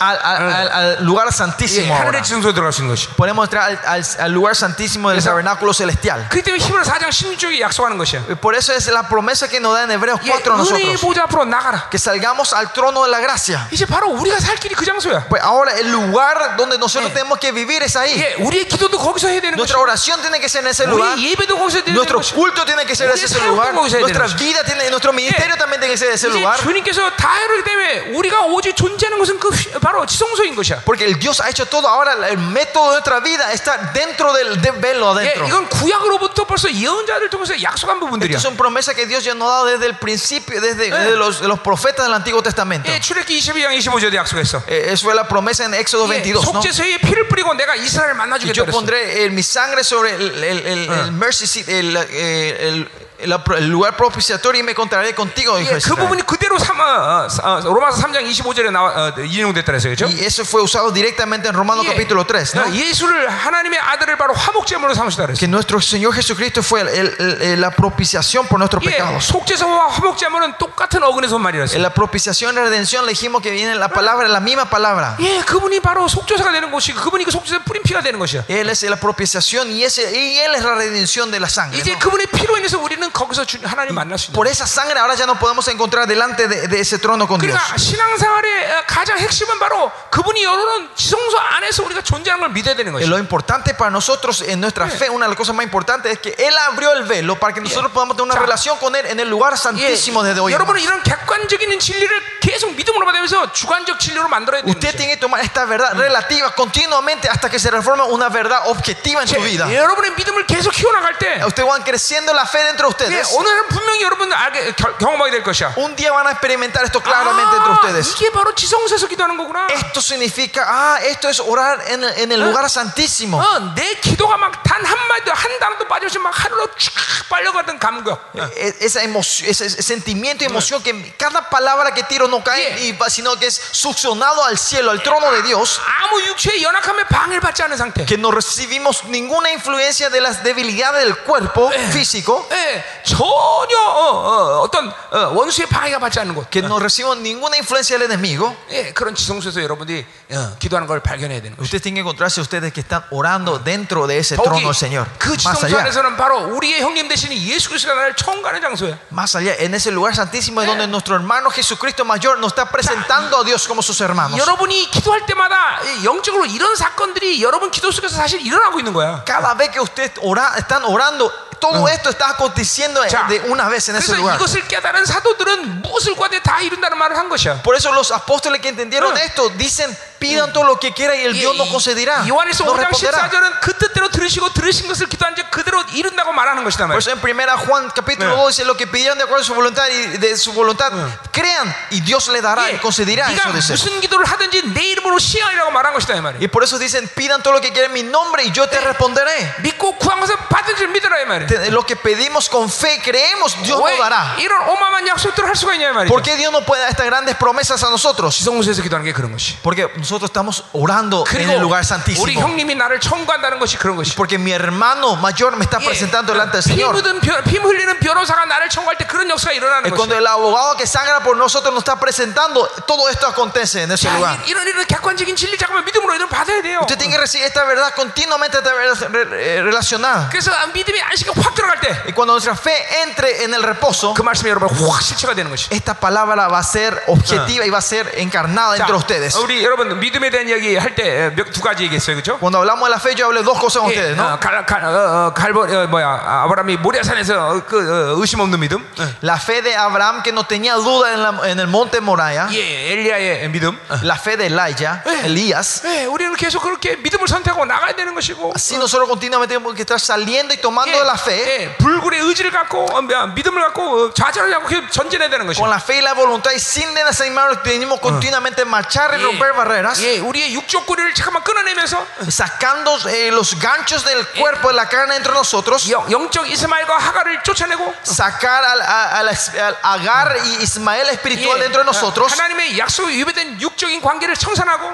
al, al- al- al lugar
예,
santísimo. ahora.
하늘의 지성소로 들어갈 수 있는 것이죠.
Podemos entrar al, al- al lugar santísimo del
Eso-
tabernáculo celestial.
그렇기 때문에 히브리 4장 16절에 약속하는 것이야.
Y Por eso es la promesa que nos da en Hebreos
예,
4 a
은혜의
nosotros.
보좌 앞으로 나가라.
Que salgamos al trono de la gracia.
이제 바로 우리가 살 길이 그 장소야.
Pues ahora el lugar donde nosotros tenemos que vivir es ahí.
예, 우리의 기도도 거기서 해야 되는
Nuestra
것이야.
oración tiene que ser en ese lugar.
우리 예배도 거기서 해야 되는
Nuestro
것이야.
culto tiene que ser en
우리의
ese
사역도
lugar.
거기서 해야 되는
Nuestra
것이야.
vida tiene, nuestro ministerio también tiene que ser en ese
이제
lugar.
주님께서 다 해놓기 때문에 우리가 오직 존재하는 것은 그 휘- 바로 지성소인 것이야.
Porque el Dios ha hecho todo. Ahora el método de nuestra vida está dentro del, del velo
예,
adentro.
이건 구약으로부터 벌써 예언자들 통해서 약속한 부분들이야.
Estas son promesas que Dios ya nos ha dado desde el principio, desde, desde los, de los profetas del Antiguo Testamento.
예, 출애기 22장 25절에 약속했어.
Eh, Eso fue la promesa en Éxodo
예,
22. ¿no?
속죄소에 피를 뿌리고 내가 이스라엘
Y
만나주겠다
yo
그랬어.
pondré eh, mi sangre sobre el, el, el, el mercy seat, el, eh, el- el- el lugar propiciatorio y me encontraré contigo. dijo
예, 그
Israel.
부분이 그대로 삼, 어, 어, 어, 로마서 3장 25절에 나와 어, 인용됐다 그랬어요. 그렇죠?
Y eso fue usado directamente en Romanos capítulo 3. ¿no?
예수를 하나님의 아들을 바로 화목제물로 삼으시다 그랬어요.
Que nuestro Señor Jesucristo fue el- el- el- la propiciación por nuestros
예,
pecados.
속죄소와 화목제물은 똑같은 어근에서 말이었어요.
En la propiciación y la redención le dijimos que viene la palabra, la misma palabra.
예, 그분이 바로 속죄소가 되는 것이고 그분이 그 속죄소에 뿌린 피가 되는 것이야.
Él es la propiciación y, ese, y Él es la redención de la sangre.
이제
¿no?
그분의 피로 인해서 우리는 거기서 주, 하나님 만날 수 있는.
Por esa sangre ahora ya nos podemos encontrar delante de, de ese trono con Dios.
그러니까 신앙생활의 어, 가장 핵심은 바로 그분이 열어놓은 지성소 안에서 우리가 존재하는 걸 믿어야 되는
Eh,
것이야.
Lo importante para nosotros en nuestra fe, una de las cosas más importantes es que Él abrió el velo para que nosotros podamos tener una
자.
relación con Él en el lugar
예,
santísimo desde hoy. en
여러분은
más.
이런 객관적인 진리를 계속 믿음으로 받으면서 주관적 진리로 만들어야 되는
Usted
거죠.
tiene que tomar esta verdad relativa continuamente hasta que se reforme una verdad objetiva en su vida.
여러분의 믿음을 계속 키워나갈 때
Ustedes van creciendo la fe dentro de
예,
ustedes.
오늘은 분명히 여러분 알게, 겨- 경험하게 될 것이야.
Un día van a experimentar esto claramente entre
아,
ustedes.
이게 바로 지성소에서 기도하는 거구나.
Esto significa, ah, esto es orar en, el- en el lugar santísimo.
어, 내 기도가 막 단 한마디도 한 단어도 빠져서 막 하루로 쭉 빨려가던 감격.
E- Esa emoción, ese ese sentimiento y emoción que cada palabra que tiro no cae,
Yeah.
y va- sino que es succionado al cielo, al trono de Dios.
아무 육체의 연약함에 방해를 받지 않은 상태.
Que no recibimos ninguna influencia de las debilidades del cuerpo físico.
예, 전혀 어, 어, 떤 원수의 방해가 받지 않는 곳.
Que no recibimos ninguna influencia del enemigo.
예, 그런 지성소에서 여러분들이 어, 기도하는 걸 발견해야 되는 거죠.
Ustedes tienen que encontrarse ustedes que están orando dentro de ese
더욱이
trono del Señor.
그
Más
지성소
allá.
안에서는 바로 우리의 형님 되시는 예수 그리스도가 나를 처음 가는 장소야.
Más allá, en ese lugar santísimo es donde nuestro hermano Jesucristo mayor nos está presentando a Dios como sus hermanos.
여러분이 기도할 때마다 이 영적으로 이런 사건들이 여러분 기도 속에서 사실 일어나고 있는 거야.
Cada vez que ustedes ora- están orando, todo esto está aconteciendo de una vez en ese lugar. Por eso los apóstoles que entendieron esto dicen pidan todo lo que quieran y el Dios nos concederá. Nos responderá. Por eso en primera Juan capítulo 2 dice lo que pidieron de acuerdo a su voluntad y de su voluntad crean y Dios le dará y concederá eso Y por eso dicen pidan todo lo que quieran en mi nombre y yo te responderé
믿고 구한 것을 받은 줄 믿으라 이 말이야.
Te- Lo que pedimos con fe creemos Dios nos
왜
dará.
이런 어마어마한 약속들을 할 수가 있냐 이 말이야.
¿Por qué Dios no puede dar estas grandes promesas a nosotros?
지성소에서 기도하는 게 그런 것이.
Porque nosotros estamos orando en el
그리고
lugar
우리
santísimo.
형님이 나를 청구한다는 것이 그런 것이.
Porque mi hermano mayor me está
예,
presentando delante del
피
Señor.
묻은 변- 피 흘리는 변호사가 나를 청구할 때 그런 역사가 일어나는
Y cuando
것이.
el abogado que sangra por nosotros nos está presentando, todo esto acontece en ese lugar.
자, 이- 이런 이런 객관적인 진리 잠깐만 믿음으로 이런 받아야 돼요.
Usted tiene que recibir esta verdad continuamente esta verdad re- eh, relacionada.
그래서 믿음이 안식이 확 들어갈 때 그
Y cuando nuestra fe entre en el reposo,
말씀이 여러분 확 실체가 되는 것이.
esta palabra va a ser objetiva y va a ser encarnada
자,
entre ustedes.
우리 여러분 믿음에 대한 이야기 할 때 두 가지 얘기했어요, 그렇죠?
Cuando hablamos de la fe, yo hablé dos cosas con
예,
ustedes, ¿no?
어, 갈, 갈, 어, 어, 갈보, 어, 뭐야, 아, 아브라함이 모리아산에서 어, 그 어, 의심 없는 믿음, 어.
La fe de Abraham que no tenía duda en, la- en el monte Moriah.
예, 엘리야의 믿음. 어.
La fe de Elijah,
예.
Elías.
예, 우리는 계속 그렇게 믿음을 선택하고 나가야 되는 것이고.
Así nosotros continuamente tenemos que estar saliendo y tomando
예,
de la fe. con la fe y la voluntad y sin desanimarnos tenemos continuamente marchar y romper barreras. sacando eh, los ganchos del cuerpo de la carne entre nosotros. sacar al, al, al Agar y Ismael espiritual dentro de nosotros.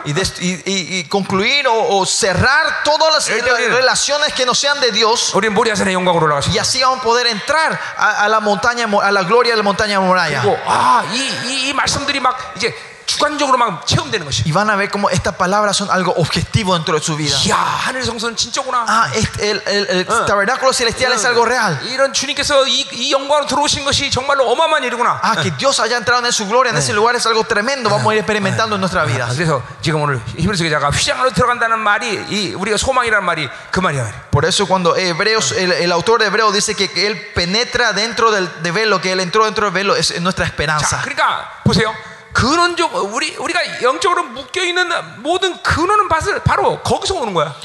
Y, des, y, y, y concluir o, o cerrar todas las relaciones que no sean de Dios.
우리 모리아산의 영광으로 올라가서
Y así vamos a poder entrar a, a la montaña, mo- a la gloria de la montaña Moraya.
그리고 아이 이, 이 말씀들이 막 이제 주관적으로 막 체험되는 것이.
Y van a ver cómo estas palabras son algo objetivo dentro de su vida.
이야 하늘 성소는 진짜구나.
Ah, este- el, el- el tabernáculo celestial es algo real.
이런 주님께서 이, 이 영광으로 들어오신 것이 정말로 어마어마한 일이구나.
Ah, que Dios haya entrado en su gloria en ese lugar es algo tremendo. Vamos a ir experimentando en nuestra vida.
아, 그래서 지금 오늘 히브리서 기자가 휘장으로 들어간다는 말이 이 우리가 소망이라는 말이 그 말이야.
Por eso cuando Hebreos, el, el autor de Hebreos dice que, que él penetra dentro del de velo, que él entró dentro del velo, es nuestra
자,
esperanza.
그러니까 보세요. 근원적 우리 우리가 영적으로 묶여 있는 모든 근원은 바로 거기서 오는 거야.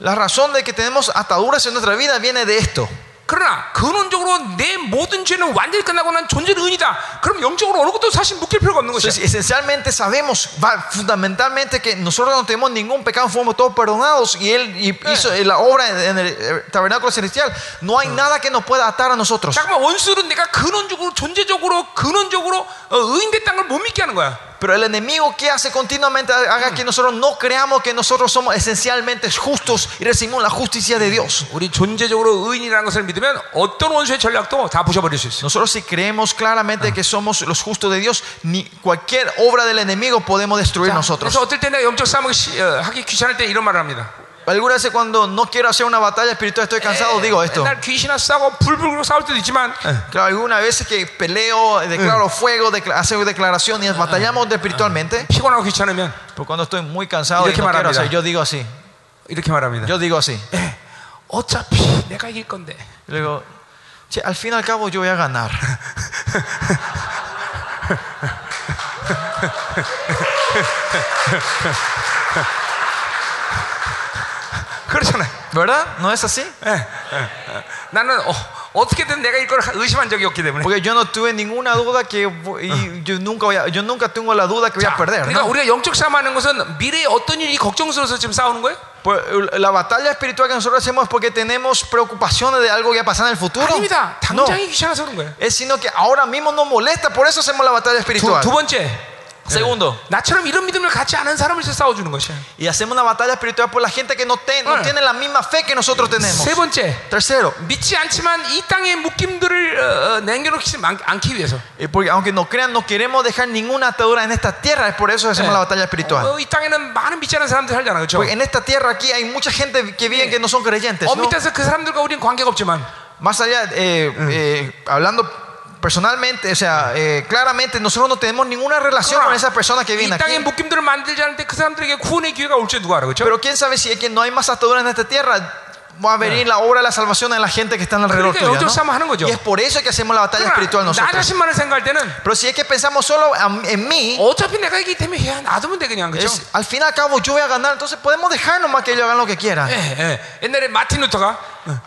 La razón de que tenemos ataduras en nuestra vida viene de esto.
그러나 근원적으로 내 모든 죄는 완전히 끝나고 난 존재는 은이다. 그럼 영적으로 어느 것도 사실 묶일 필요가 없는 것이야.
Esencialmente sabemos fundamentalmente que nosotros no tenemos ningún pecado, fuimos todos perdonados y Él hizo la obra en el eh, tabernáculo celestial. No hay nada que nos pueda atar a nosotros.
잠깐만 원수는 내가 근원적으로 존재적으로 근원적으로 어, 의인 됐다는 걸 못 믿게 하는 거야.
Pero el enemigo que hace continuamente haga que nosotros no creamos que nosotros somos esencialmente justos y recibimos la justicia de Dios.
우리 존재적으로 의인이라는 것을 믿으면 어떤 원수의 전략도 다 부셔버릴 수 있어.
Nosotros si creemos claramente que somos los justos de Dios, ni cualquier obra del enemigo podemos destruir nosotros.
그래서 어떨 때 내가 영적 싸움을 시- 어, 하기 귀찮을 때 이런 말을 합니다.
Algunas veces cuando no quiero hacer una batalla espiritual, estoy cansado, digo esto.
날 귀신아 싸고 불불 싸울 때도 있지만
Claro, algunas veces que peleo, declaro fuego, decla- hago declaración y batallamos espiritualmente.
피곤하고 귀찮으면
Pero cuando estoy muy cansado y
이렇게
no quiero
말합니다.
hacer, yo digo así.
이렇게 말합니다.
Yo digo así.
예, 어차피 내가 이길 건데.
Le digo, "Che, al fin y al cabo yo voy a ganar. *laughs*
그렇잖아요.
¿Verdad? ¿No es así?
예, 예, 예. 나는 어, 어떻게든 내가 이걸 의심한 적이 없기 때문에.
Porque yo no tuve ninguna duda que voy- y yo nunca voy a- yo nunca tengo la duda que voy a
자,
perder.
그러니까
¿no?
우리가 영적 싸움하는 것은 미래에 어떤 일이 걱정스러워서 지금 싸우는 거예요?
Pues, La batalla espiritual que nosotros hacemos es porque tenemos preocupaciones de algo que va a pasar en el futuro.
아닙니다.
No,
당장이 귀찮아서 그런 거예요.
es sino que ahora mismo nos molesta, por eso hacemos la batalla
두,
espiritual.
두 번째,
Segundo,
나처럼 이런 믿음을 갖지 않은 사람을 위해서 싸워주는 것이야.
y hacemos una batalla espiritual por la gente que no, ten- no
Eh.
tiene la misma fe que nosotros tenemos.
세 번째,
Tercero,
믿지 않지만 이 땅의 묶임들을 어, 어, 남겨놓지 않- 않기 위해서.
y porque aunque no crean, no queremos dejar ninguna atadura en esta tierra, es por eso que hacemos la batalla espiritual.
어, 이 땅에는 많은 믿지 않은 사람들 살잖아, 그렇죠?
Porque en esta tierra aquí hay mucha gente que viven que no son creyentes.
어
¿no?
밑에서 그 사람들과 우리는 관계가 없지만
Más allá, eh, eh, hablando personalmente, o sea, eh, claramente nosotros no tenemos ninguna relación con esas personas que
이
vienen
땅의
aquí.
묶임들을 만들지 않을 때 그 사람들에게 구원의 기회가 올지 누가 알아, 그렇죠?
Pero quién sabe si es que no hay más ataduras en esta tierra, va a venir la obra de la salvación en la gente que está alrededor
그러니까
tuya,
영적
¿no?
싸움 하는 거죠.
Y es por eso que hacemos la batalla espiritual
그러나 나
nosotros.
자신만을 생각할 때는
Pero si es que pensamos solo a- en mí,
어차피 내가 이기 때문에 해야 놔두면 돼 그냥 그렇죠?
es, al fin y al cabo yo voy a ganar, entonces podemos dejar nomás que ellos hagan lo que quieran.
예, 예. 옛날에 마틴 루터가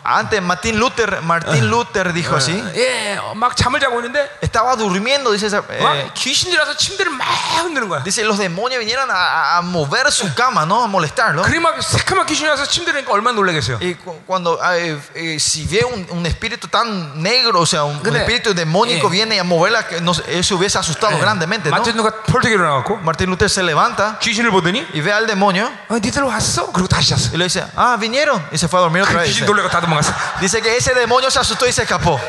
Antes Martín Luther, Martín Luther dijo así,
예, 어, 막 잠을 자고 있는데
estaba durmiendo, dice, esa- eh,
막 귀신들이 와서 침대를 막 흔드는 거야.
dice los demonios vinieron a, a- a mover su cama, ¿no? A molestarlo.
그리 막 새카만 귀신이 와서 침대를 니까 얼마나 놀라겠어요.
Y cu- cuando eh, eh, si ve un, un espíritu tan negro, o sea, un, un
근데,
espíritu demónico
예.
viene a moverla, que no sé, él se hubiese asustado grandemente, ¿no?
마틴 누가 펄떡 일어나갖고
Martín Luther se levanta
귀신을 보더니
y ve al demonio
어, 니들 왔어? 그리고 다시 잤어.
y le dice, ah, vinieron. Y se fue a dormir otra
그
vez.
귀신
Dice,
놀래 고 다 도망갔어.
Dice que ese demonio se asustó y se escapó.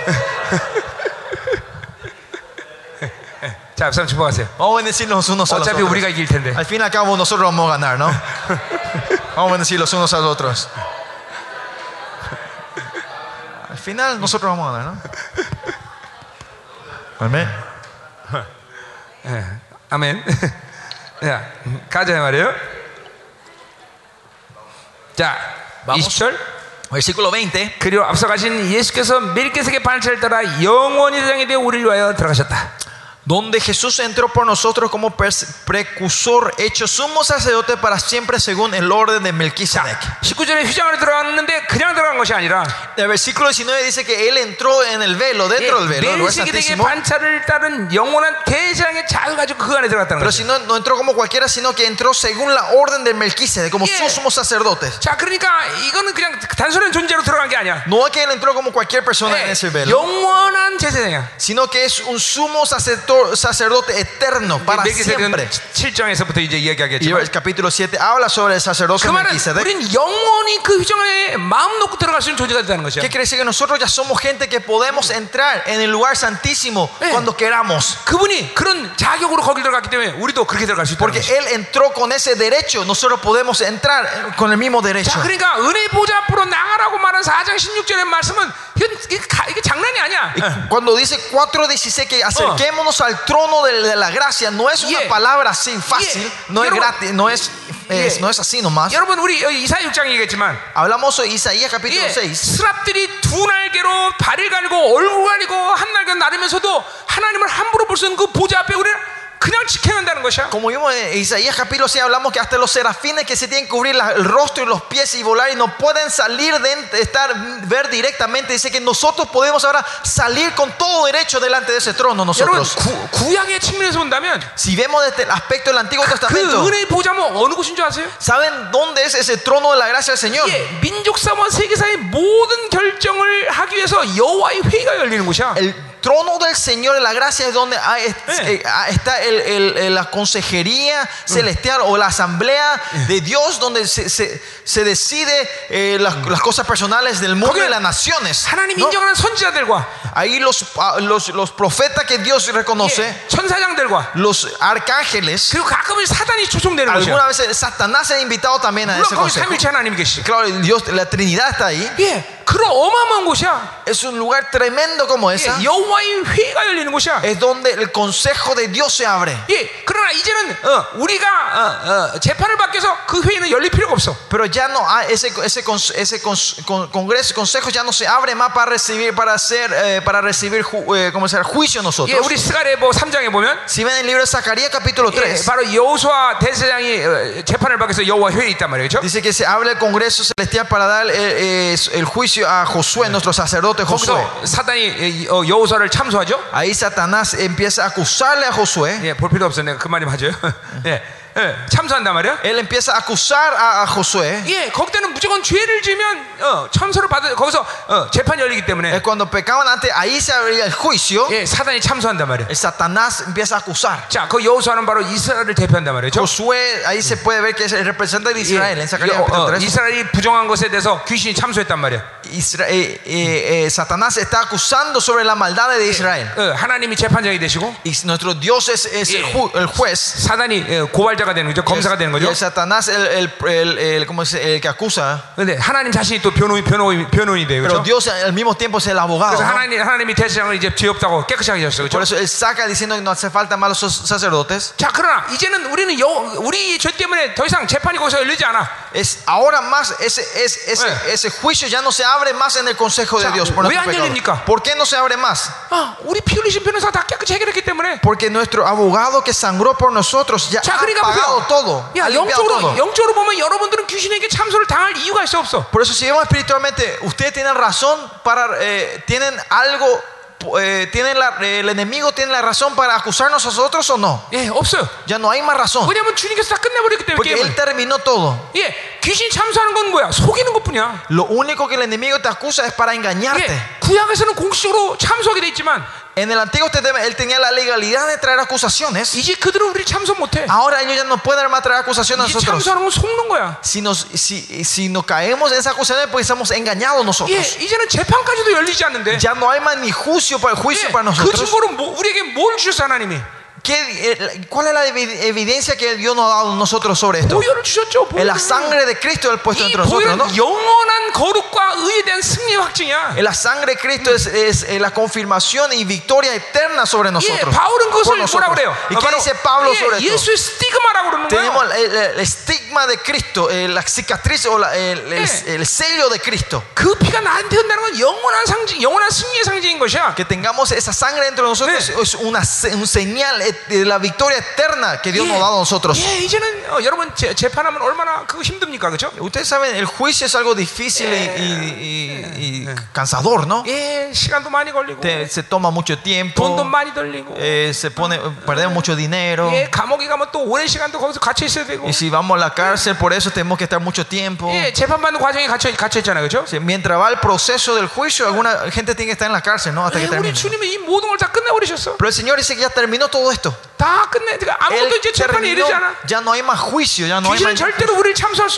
자, 앞선 축복하세요.
Vamos a bendecirnos unos a los
어차피
otros.
우리가 이길 텐데.
Al fin y al cabo nosotros vamos a ganar, ¿no? Vamos a bendecir los unos a los otros. Al final nosotros vamos a ganar, ¿no? Amén.
예. 아멘. 자, 가자 말이에요. 자,
Vamos.
20절.
Versículo 20.
그리고 앞서 가신 예수께서 멜기세의 반차를 따라 영원히 세상에 되어 우리를 위하여 들어가셨다.
donde Jesús entró por nosotros como precursor, hecho sumo sacerdote para siempre según el orden de Melquisedec. El versículo 19 dice que él entró en el velo, dentro del velo, lugar santísimo. Pero si no, no entró como cualquiera, sino que entró según la orden de Melquisedec, como sus sumos sacerdotes. No es que él entró como cualquier persona en ese velo, sino que es un sumo sacerdote sacerdo- sacerdote eterno para
멜기세덱은
siempre.
7장에서부터 이제
Y
이야기하겠지만
el capítulo 7 habla sobre el
그
sacerdocio de
말은
Melquisedec.
우리는 영원히 그 휘장에 마음 놓고 들어갈 수 있는 존재가 된다는 것이야.
¿Qué quiere decir? Que nosotros ya somos gente que podemos entrar en el lugar santísimo
Eh.
cuando queramos.
그분이 그런 자격으로 거기 들어갔기 때문에 우리도 그렇게 들어갈 수 있다는
Porque
것이야.
Él entró con ese derecho, nosotros podemos entrar eh, con el mismo derecho.
자, 그러니까 은혜 보좌 앞으로 나가라고 말한 4장 16절의 말씀은 이건 이게, 가- 이게 장난이 아니야.
Cuando dice 4.16 que acerquémonos al trono de, de la gracia, no es una
Yeah.
palabra así fácil,
Yeah.
no es
여러분,
gratis, no es, es-
Yeah.
no es así nomás.
여러분 우리 여기 이사야 6장 얘기했지만
Hablamos de Isaías capítulo
예,
6.
스랍들이 두 날개로 발을 가리고 얼굴 가리고 한 날개 나르면서도 하나님을 함부로 볼 수 없는 그 보좌 앞에 우리는 그냥 지켜낸다는 것이야.
Como vimos en Isaías capítulo 6, hablamos que hasta los serafines que se tienen que cubrir la- el rostro y los pies y volar y no pueden salir de estar, ver directamente. Dice que nosotros podemos ahora salir con todo derecho delante de ese trono
여러분
nosotros.
구, 구약의 측면에서 본다면
Si vemos desde el aspecto del Antiguo
그
Testamento,
은혜의 보좌면 어느 곳인 줄 아세요?
¿saben dónde es ese trono de la gracia del Señor?
예, 민족 사모와 세계사의 모든 결정을 하기 위해서 여호와의 회의가 열리는 곳이야.
El trono del Señor de la gracia es donde ah, hay,
eh.
eh ah, está el, el, la consejería mm. celestial o la asamblea de Dios donde se, se, se decide eh, las, mm. las, cosas personales del mundo y las naciones. ¿no? Ahí los, ah, los, los, profetas que Dios reconoce, los arcángeles, algunas veces Satanás es invitado también a ese consejo. Claro, Dios, la Trinidad está ahí.
예, 그런 어마어마한 곳이야.
Es un lugar tremendo como
예,
esa.
여호와의 회가 열리는 곳이야.
Es donde el consejo de Dios se abre.
예, 그러나 이제는 어, 우리가 어, 어, 재판을 받기 위해서 그 회의는 열릴 필요가 없어.
Pero ya no hay ese, ese, cons- ese cons- con- congreso, consejo ya no se abre más para recibir, para hacer, eh, para recibir ju- eh, ¿cómo se llama? juicio
예,
nosotros.
우리 스가랴 뭐 3장에 보면
Si ven el libro de Zacarías capítulo
예,
3,
바로 여호수아 대제사장이 어, 재판을 받기 위해서 여호와 회의 있단 말이죠.
dice que se abre el congreso celestial para dar eh, eh, el juicio a Josué, nuestro sacerdote Josué.
사단이 어, 여호수아를 참소하죠.
Ahí Satanás empieza a acusarle a Josué.
예, 볼 필요 없어. 내가 그 말이 맞아요. 예, 예, 참소한단 말이야.
Él empieza a acusar a, a Josué.
예, 거기 때는 무조건 죄를 지면 어, 참소를 받아 거기서 어, 재판이 열리기 때문에
Eh, Cuando pecaban antes, ahí se abría el juicio.
예, 사단이 참소한단 말이야.
El Satanás empieza a acusar.
자, 그 여호수아는 바로 이스라엘을 대표한단 말이죠.
Josué, ahí se puede ver que es el representante de Israel. En
예,
Zacarías
여-
capítulo
어,
3.
이스라엘이 부정한 것에 대해서 귀신이 참소했단 말이야.
Isra- eh, eh, eh, Satanás está acusando sobre la maldad de Israel.
어, 하나님이 재판장이 되시고
Y nuestro Dios es, es el, ju- el juez.
사단이 어, 고발자가 되는 거죠. 검사가 되는
Y
거죠.
el Satanás el, el, el, el- ¿cómo se dice? el que acusa.
근데 하나님 자신이 또 변호인 변호인 변호인이 돼요.
Pero
그렇죠?
Dios al mismo tiempo es el abogado.
그래서
¿no?
하나님 하나님이 대제장을 이제 죄 없다고 깨끗이 하게 하셨어요.
Por
그렇죠?
eso él saca diciendo que no hace falta malos sacerdotes.
자, 그러나 이제는 우리는 여, 우리 죄 때문에 더 이상 재판이 거기서 열리지 않아.
Es ahora más ese, es, ese,
Eh.
ese juicio ya no se abre más en el consejo de
자,
Dios por
왜
nuestro
안
pecado.
열립니까?
¿Por qué no se abre más?
아, 우리 피 흘리신 변호사 다 깨끗이 해결했기 때문에.
Porque nuestro abogado que sangró por nosotros ya
자,
ha
그러니까
pagado
보세요.
todo.
야,
ha limpiado
영적으로
todo.
영적으로 보면 여러분들은 귀신에게 참소를 당할 이유가 있어 없어.
Por eso si vemos espiritualmente, ustedes tienen razón para, eh, tienen algo, eh, tienen la- el enemigo tiene la razón para acusarnos a nosotros o no.
예, 없어요.
Ya no hay más razón.
왜냐하면 주님께서 다 끝내버렸기 때문에
Porque
게임을.
Él terminó todo.
예, 귀신 참소하는 건 뭐야? 속이는 것뿐이야.
Lo único que el enemigo te acusa es para engañarte.
예, 구약에서는 공식적으로 참소하게 돼 있지만
En el Antiguo Testamento él tenía la legalidad de traer acusaciones.
이제 그들은 우리 참소 못해.
Ahora ellos ya no pueden más traer acusaciones a
이제
nosotros.
참소하는 건 속는 거야.
Si nos, si, si nos caemos en esa acusación, pues estamos engañados
예,
nosotros.
이제는 재판까지도 열리지 않는데.
Ya no hay más ni juicio para, juicio
예,
para
그
nosotros.
증거로 뭐- 우리에게 뭘 주셨어 하나님이?
¿Qué, eh, ¿Cuál es la evi- evidencia que Dios nos ha dado a nosotros sobre esto?
보혈을 주셨죠.
En la
보혈을.
sangre de Cristo Él puesto
이
entre nosotros, ¿no?
보혈은 영원한 거룩과 의에 대한 승리 확증이야.
En la sangre de Cristo es, es, eh, la confirmación y victoria eterna sobre
예,
nosotros.
바울은
por
그것을 뭐라
nosotros.
그래요?
¿Y
어,
qué
바로,
dice Pablo sobre
예,
esto?
예수의 스티그마라고 그러는
Tenemos
거예요.
el, el estigma de Cristo, eh, la cicatriz o la- el, el-
Eh.
el sello de Cristo.
그 피가 나한테 흔다는 건 영원한 상징, 영원한 승리의 상징인 것이야.
Que tengamos esa sangre dentro de nosotros
Sí.
es una se- un señal eh, de la victoria eterna que Dios nos ha dado a nosotros.
예, 이제는 어, 여러분 재, 재판하면 얼마나 그거 힘듭니까, 그렇죠?
Ustedes saben, el juicio es algo difícil y, y- y- y cansador, ¿no?
예, 시간도 많이 걸리고
Te- se toma mucho
돈도
tiempo,
많이 들리고
eh, se pone, perdemos mucho dinero.
예, 감옥에 가면 또 오랜 시간도 거기서 갇혀 있어야 되고
Y si vamos a la cárcel, por eso tenemos que estar mucho tiempo.
예, 재판받는 과정에 갇혀, 갇혀 있잖아요, 그렇죠?
Sí, Mientras va el proceso del juicio, alguna gente tiene que estar en la cárcel, ¿no? Hasta
예,
que
우리
termine.
주님이 이 모든 걸 다 끝내버리셨어.
Pero el Señor dice que ya terminó todo esto. Él terminó, ya no hay más juicio, ya no hay más.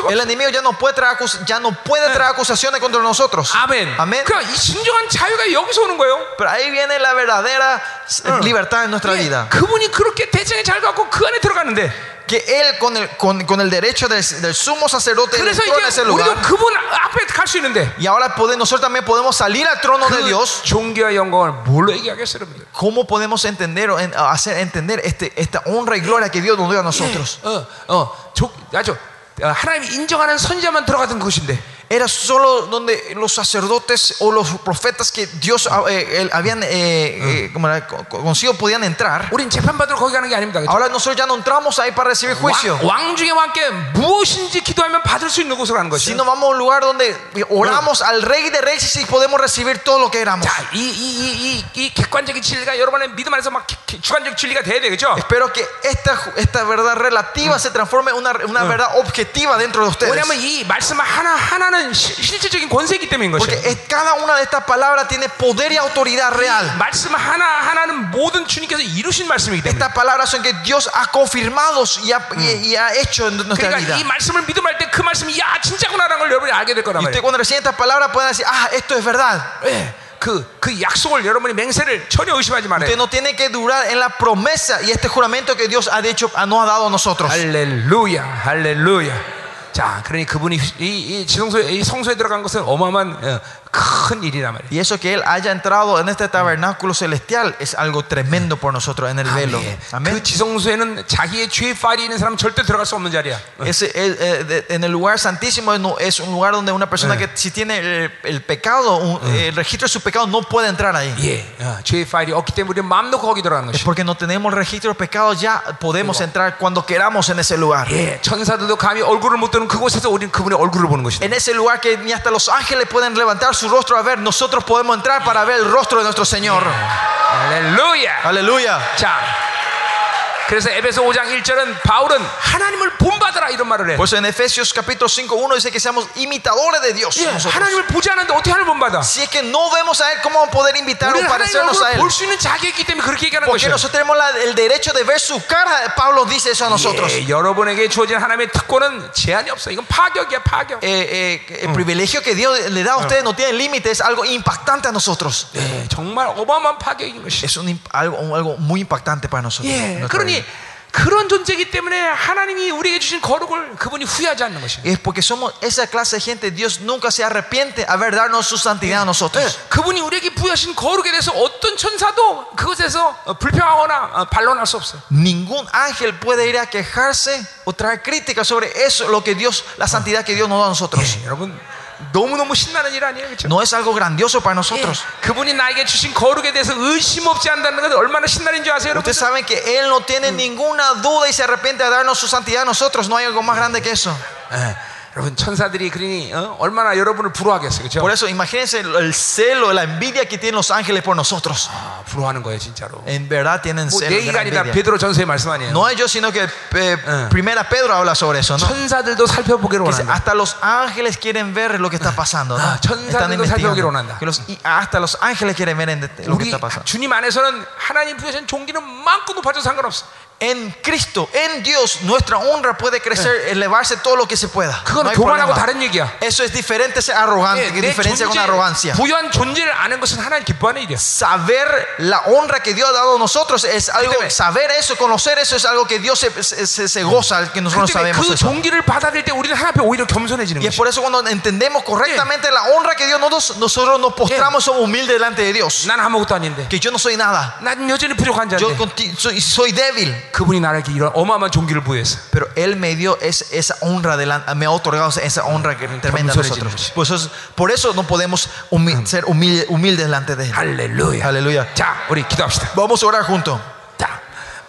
El enemigo ya no puede traer, ya no puede traer acusaciones contra nosotros. Amén.
Amén.
Pero ahí viene la verdadera libertad en nuestra vida
그분이 그렇게 대장에 잘 갖고 그 안에 들어가는데
Que Él, con el, con, con el derecho del, del sumo sacerdote, él
그래서
entró en
이제
ese
우리도
lugar.
그분 앞에 갈 수 있는데
Y ahora podemos, nosotros también podemos salir al trono de
그
Dios.
존귀와 영광을 뭘로 얘기하겠어요, 여러분들?
¿Cómo podemos entender o en- hacer entender este, esta honra y gloria que Dios nos dio a nosotros?
어, 어, 조, 아주 어, 하나님이 인정하는 선지자만 들어가던 곳인데
Era solo donde los sacerdotes o los profetas que Dios eh, eh, habían eh, eh, como era, co- consigo podían entrar.
우린 재판받으러 거기 가는 게 아닙니다. 그렇죠?
Ahora nosotros ya no entramos ahí para recibir juicio.
왕, 왕 중에 왕께 무엇인지 기도하면 받을 수 있는 곳으로 가는 것이죠.
Sino vamos a un lugar donde oramos al Rey de Reyes y podemos recibir todo lo que éramos.
자, 이, 이, 이, 이, 이 객관적인 진리가 여러분의 믿음 안에서 막 기- 기- 주관적 진리가 돼야 되겠죠?
Espero que esta, esta verdad relativa se transforme en una, una verdad objetiva dentro de ustedes.
왜냐하면 이 말씀 하나 하나는 시- 실질적인 권세이기 때문인
Porque
것이에요.
es- cada una de estas palabras tiene poder y autoridad real.
말씀 하나 하나는 모든 주님께서 이루신 말씀이기 때문에.
Estas palabras son que Dios ha confirmado y ha, y- y ha hecho en nuestra
그러니까
vida.
이 말씀을 믿음할 때 그 말씀이 야 진짜구나라는 걸 여러분이 알게 될 거란
Y usted
말이에요.
cuando recibe estas palabras pueden decir, ah, esto es verdad.
예, 그, 그 약속을 여러분이 맹세를 전혀 의심하지
Usted
말아요.
no tiene que durar en la promesa y este juramento que Dios ha dicho, nos ha dado a nosotros.
할렐루야, 할렐루야. 자, 그러니 그분이 이, 이 지성소에 이 성소에 들어간 것은 어마어마한
Y eso que él haya entrado en este tabernáculo celestial es algo tremendo por nosotros en el velo. Eh, eh, en el lugar santísimo es un lugar donde una persona que si tiene el, pecado, el registro de su pecado, no puede entrar ahí. Es porque no tenemos registro de pecado, ya podemos entrar cuando queramos en ese lugar. En ese lugar que ni hasta los ángeles pueden levantarse su rostro a ver, nosotros podemos entrar para ver el rostro de nuestro Señor.
Aleluya.
Aleluya.
Chao. 그래서 에베소 5장 1절은 바울은 하나님을 본받아라 이런 말을 해.
Por eso en Efesios capítulo 5, 1 dice que seamos imitadores de Dios.
예,
nosotros.
하나님을 보지 않는데 어떻게 하나님을 본받아?
Si es que no vemos a Él, ¿cómo vamos a poder invitar o
우리는 하나님의
parecernos a
얼굴을
Él?
볼 수 있는 자격이 있기 때문에 그렇게 얘기하는
Porque
것이야.
nosotros tenemos la- el derecho de ver su cara. Pablo dice eso a nosotros.
예, 여러분에게 주어진 하나님의 특권은 제한이 없어. 이건 파격이야, 파격.
Eh, eh, el privilegio que Dios le da a ustedes no tiene límite, es algo impactante a nosotros.
예, 정말 어마어마한 파격인 것이.
Es un, imp- algo, un- algo muy impactante para nosotros.
예,
nuestra
그러니
vida.
그런 존재이기 때문에 하나님이 우리에게 주신 거룩을 그분이 후회하지 않는 것이야.
Es porque somos esa clase de gente, Dios nunca se arrepiente haber darnos su santidad a
예,
nosotros.
그분이 우리에게 부여하신 거룩에 대해서 어떤 천사도 그것에서 어, 불평하거나 어, 반론할 수 없어요.
Ningún ángel puede ir a quejarse o traer crítica sobre eso, lo que Dios, la santidad que Dios nos da a nosotros.
예, 여러분 너무너무 신나는 일 아니에요, 그렇죠?
No es algo grandioso para nosotros.
그분이 나에게 주신 거룩에 대해서 의심 없지 않다는 것은 얼마나 신나는 줄 아세요, 여러분?
Ustedes saben que Él no tiene ninguna duda y se arrepiente de darnos su santidad a nosotros. No hay algo más grande que eso.
예, 여러분 천사들이 그러니 어? 얼마나 여러분을 부러워하겠어요, 그렇죠?
Por eso, imagínense el el celo, la envidia que tienen los ángeles por nosotros.
아, 부러워하는 거예요, 진짜로.
En verdad tienen
뭐
celo.
내 얘기가
gran
아니라
envidia.
베드로 전서의 말씀 아니에요.
No es yo, sino que eh,
Eh.
Primera Pedro habla sobre eso, ¿no?
천사들도 살펴보기로
Que dice,
원한다.
hasta los ángeles quieren ver lo que está pasando. ¿no?
Ah,
Están
천사들도 살펴보기로
investigando.
원한다.
Que los- y hasta los ángeles quieren ver en- lo que
우리
está pasando.
주님 안에서는 하나님 부여신 종기는 많고 높아져도 상관없어.
En Cristo, en Dios, nuestra honra puede crecer, elevarse todo lo que se pueda. No
그건
hay
교만하고
problema.
다른 얘기야.
Eso es diferente, es arrogante,
예,
que
내
diferencia con
존재,
arrogancia.
부여한 존재를 아는 것은 하나님 기뻐하는 일이야.
Saber la honra que Dios ha dado a nosotros es algo,
때문에-
saber eso, conocer eso es algo que Dios se, se, se- se goza, que nosotros
그 때문에
sabemos
그
eso.
종기를 받아들일 때 우리는 하나님 앞에 오히려 겸손해지는
Y es
거야.
por eso cuando entendemos correctamente la honra que Dios nos da, nosotros nos postramos, somos humildes delante de Dios.
난 아무것도 아닌데.
Que yo no soy nada.
난 여전히 부족한
Yo
자인데.
conti- soy, soy débil.
그분이 나에게 이런 어마어마한 종기를 부여했어.
Pero Él me dio es- esa honra, delante, me ha otorgado esa honra que tremenda a nosotros. Por eso, por eso no podemos humi- ser humilde- humildes delante de Él.
할렐루야.
Halleluya.
자, 우리 기도합시다.
Vamos a orar juntos.
자,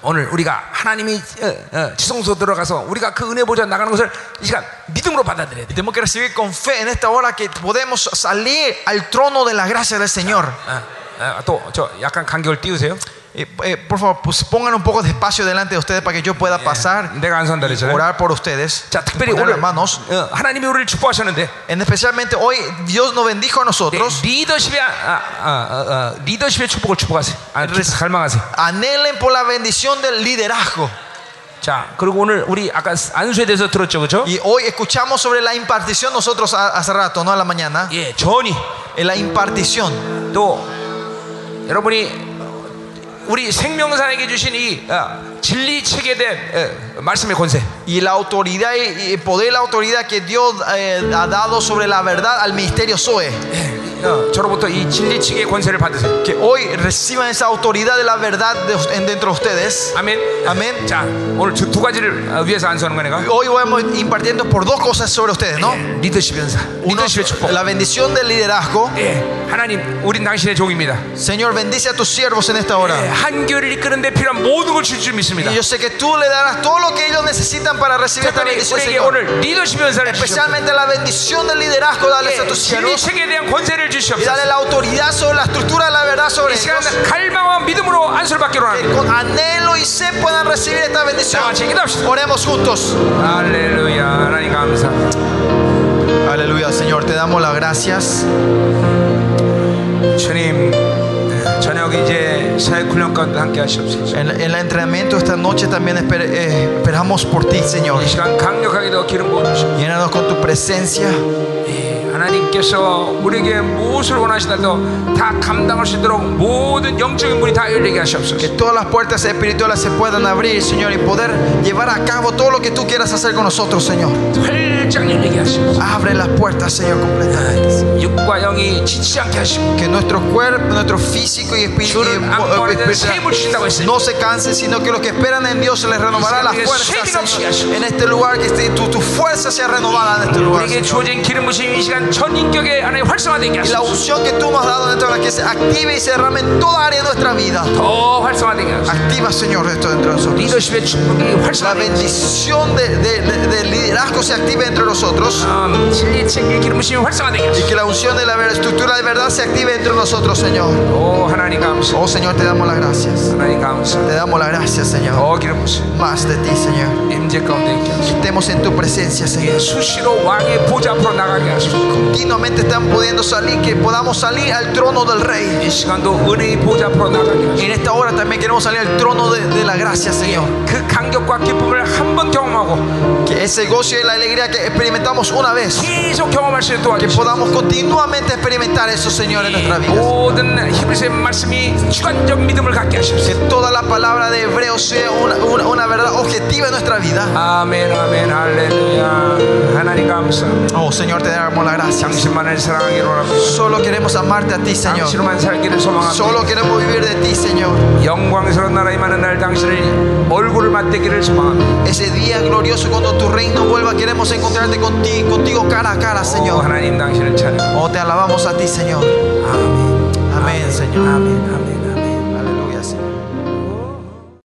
오늘 우리가 하나님이 어, 어, 지성소 들어가서 우리가 그 은혜 보좌 나가는 것을 이 시간 믿음으로 받아들여야 돼.
Tenemos que recibir con fe en esta hora que podemos salir al trono de la gracia del Señor.
어, 어, 또저 약간 간격을 띄우세요.
Eh, eh, por favor, pues pongan un poco de espacio delante de ustedes para que yo pueda pasar
내가 안 선다
y
그랬잖아요.
orar por ustedes.
자, 특별히
Poner
오늘
hermanos.
어, 하나님이 우리를 축복하셨는데
En especialmente hoy Dios nos bendijo a
네,
nosotros.
리더십의 아, 아, 아, 아, 리더십의 축복을 축복하세요. 아, 갈망하세요.
Anhelen por la bendición del liderazgo.
자, 그리고 오늘 우리 아까 안수에 대해서 들었죠, 그렇죠?
Y hoy escuchamos sobre la impartición nosotros a- hace rato, ¿no? A la mañana.
예, 전이
En la impartición.
또 여러분이 우리 생명사에게 주신 이 어, 진리 책에 대한 어, 말씀의 권세.
Y la autoridad y y el poder y la autoridad que Dios eh, ha dado sobre la verdad al ministerio Zoe.
어, 저로부터 이 진리 책의 권세를 받으세요.
Que hoy reciban esa autoridad de la verdad de- en- dentro de ustedes.
아멘.
아멘.
자, 오늘 두, 두 가지를 어, 위해서 안수하는 거니까.
Hoy vamos impartiendo por dos cosas sobre ustedes, ¿no?
리더십 연사.
Uno,
리더십의 축복.
la bendición del liderazgo.
예, 하나님, 우린 당신의 종입니다.
Señor, bendice a tus siervos en esta hora.
예, 한교를 이끄는 데 필요한 모든 걸 줄 줄 믿습니다.
Y yo sé que tú le darás todo lo que ellos necesitan para recibir esta
특별히
bendición,
우리에게
Señor.
오늘 리더십 연사를 주시옵소서.
Especialmente la bendición del liderazgo, dale a
예,
tus
진리
siervos.
책에 대한 권세를
Y
주시옵소서.
dale la autoridad sobre la estructura de la verdad sobre
이 시간
ellos.
갈망과 믿음으로 안수를 받기로
Que
합니다.
con anhelo y sed puedan recibir esta bendición.
자, 같이 기도합시다.
Oremos juntos.
할렐루야, 하나님 감사.
Aleluya, Señor, te damos las gracias.
주님, 예, 저녁 이제
En, el entrenamiento esta noche también eh, esperamos por ti, Señor. Llénanos con tu presencia.
예, 하나님께서 우리에게 무엇을 원하시더라도 다 감당할 수 있도록 모든 영적인 문이 다 열리게 하시옵소서.
Que todas las puertas espirituales se puedan abrir, Señor, y poder llevar a cabo todo lo que tú quieras hacer con nosotros, Señor.
활짝 열리게 하시옵소서.
Abre las puertas, Señor, completamente.
육과 영이 지치지 않게 하시고
Que nuestro cuerpo, nuestro físico y espíritu
주를 안고하는 데는 샘을 주신다고 했어요.
no se cansen, sino que los que esperan en Dios se les renovará las fuerzas. Señor. En este lugar, que esté- tu, tu fuerza sea renovada en este lugar.
우리에게
Señor. y la unción que tú me has dado dentro de la que se active y se derrame en toda área de nuestra vida. Activa, Señor, esto dentro de nosotros. La bendición del de, liderazgo se active entre nosotros. Y que la unción de la estructura de verdad se active entre nosotros, Señor.
Oh,
oh Señor, te damos las gracias. Te damos las gracias, Señor. Más de ti, Señor.
임재 가운데 있게 하소서.
Estemos en tu presencia, Señor.
수시로 왕의 보좌 앞으로 나가게 하소서.
Continuamente están pudiendo salir, que podamos salir al trono del Rey.
이 시간도 은혜의 보좌 앞으로 나가게
Y
하소서.
en esta hora también queremos salir al trono de, de la gracia, Señor.
그 감격과 기쁨을 한 번 경험하고
Que ese gozo y la alegría que experimentamos una vez,
계속 경험할 수 있도록
que
도와주시고
podamos continuamente experimentar eso, Señor, en nuestra vida.
모든 히브리서의 말씀이 주관적 믿음을 갖게 하소서.
Que toda la palabra de Hebreo sea una, una- una verdad objetiva en nuestra vida.
Amén, amén, aleluya.
Oh Señor, te damos la gracia. Solo queremos amarte a ti, Señor. Solo queremos vivir de ti, Señor. Ese día glorioso cuando tu reino vuelva, queremos encontrarte contigo, contigo cara a cara, Señor. Oh, te alabamos a ti, Señor.
Amén.
Amén, Señor.
Amén, amén.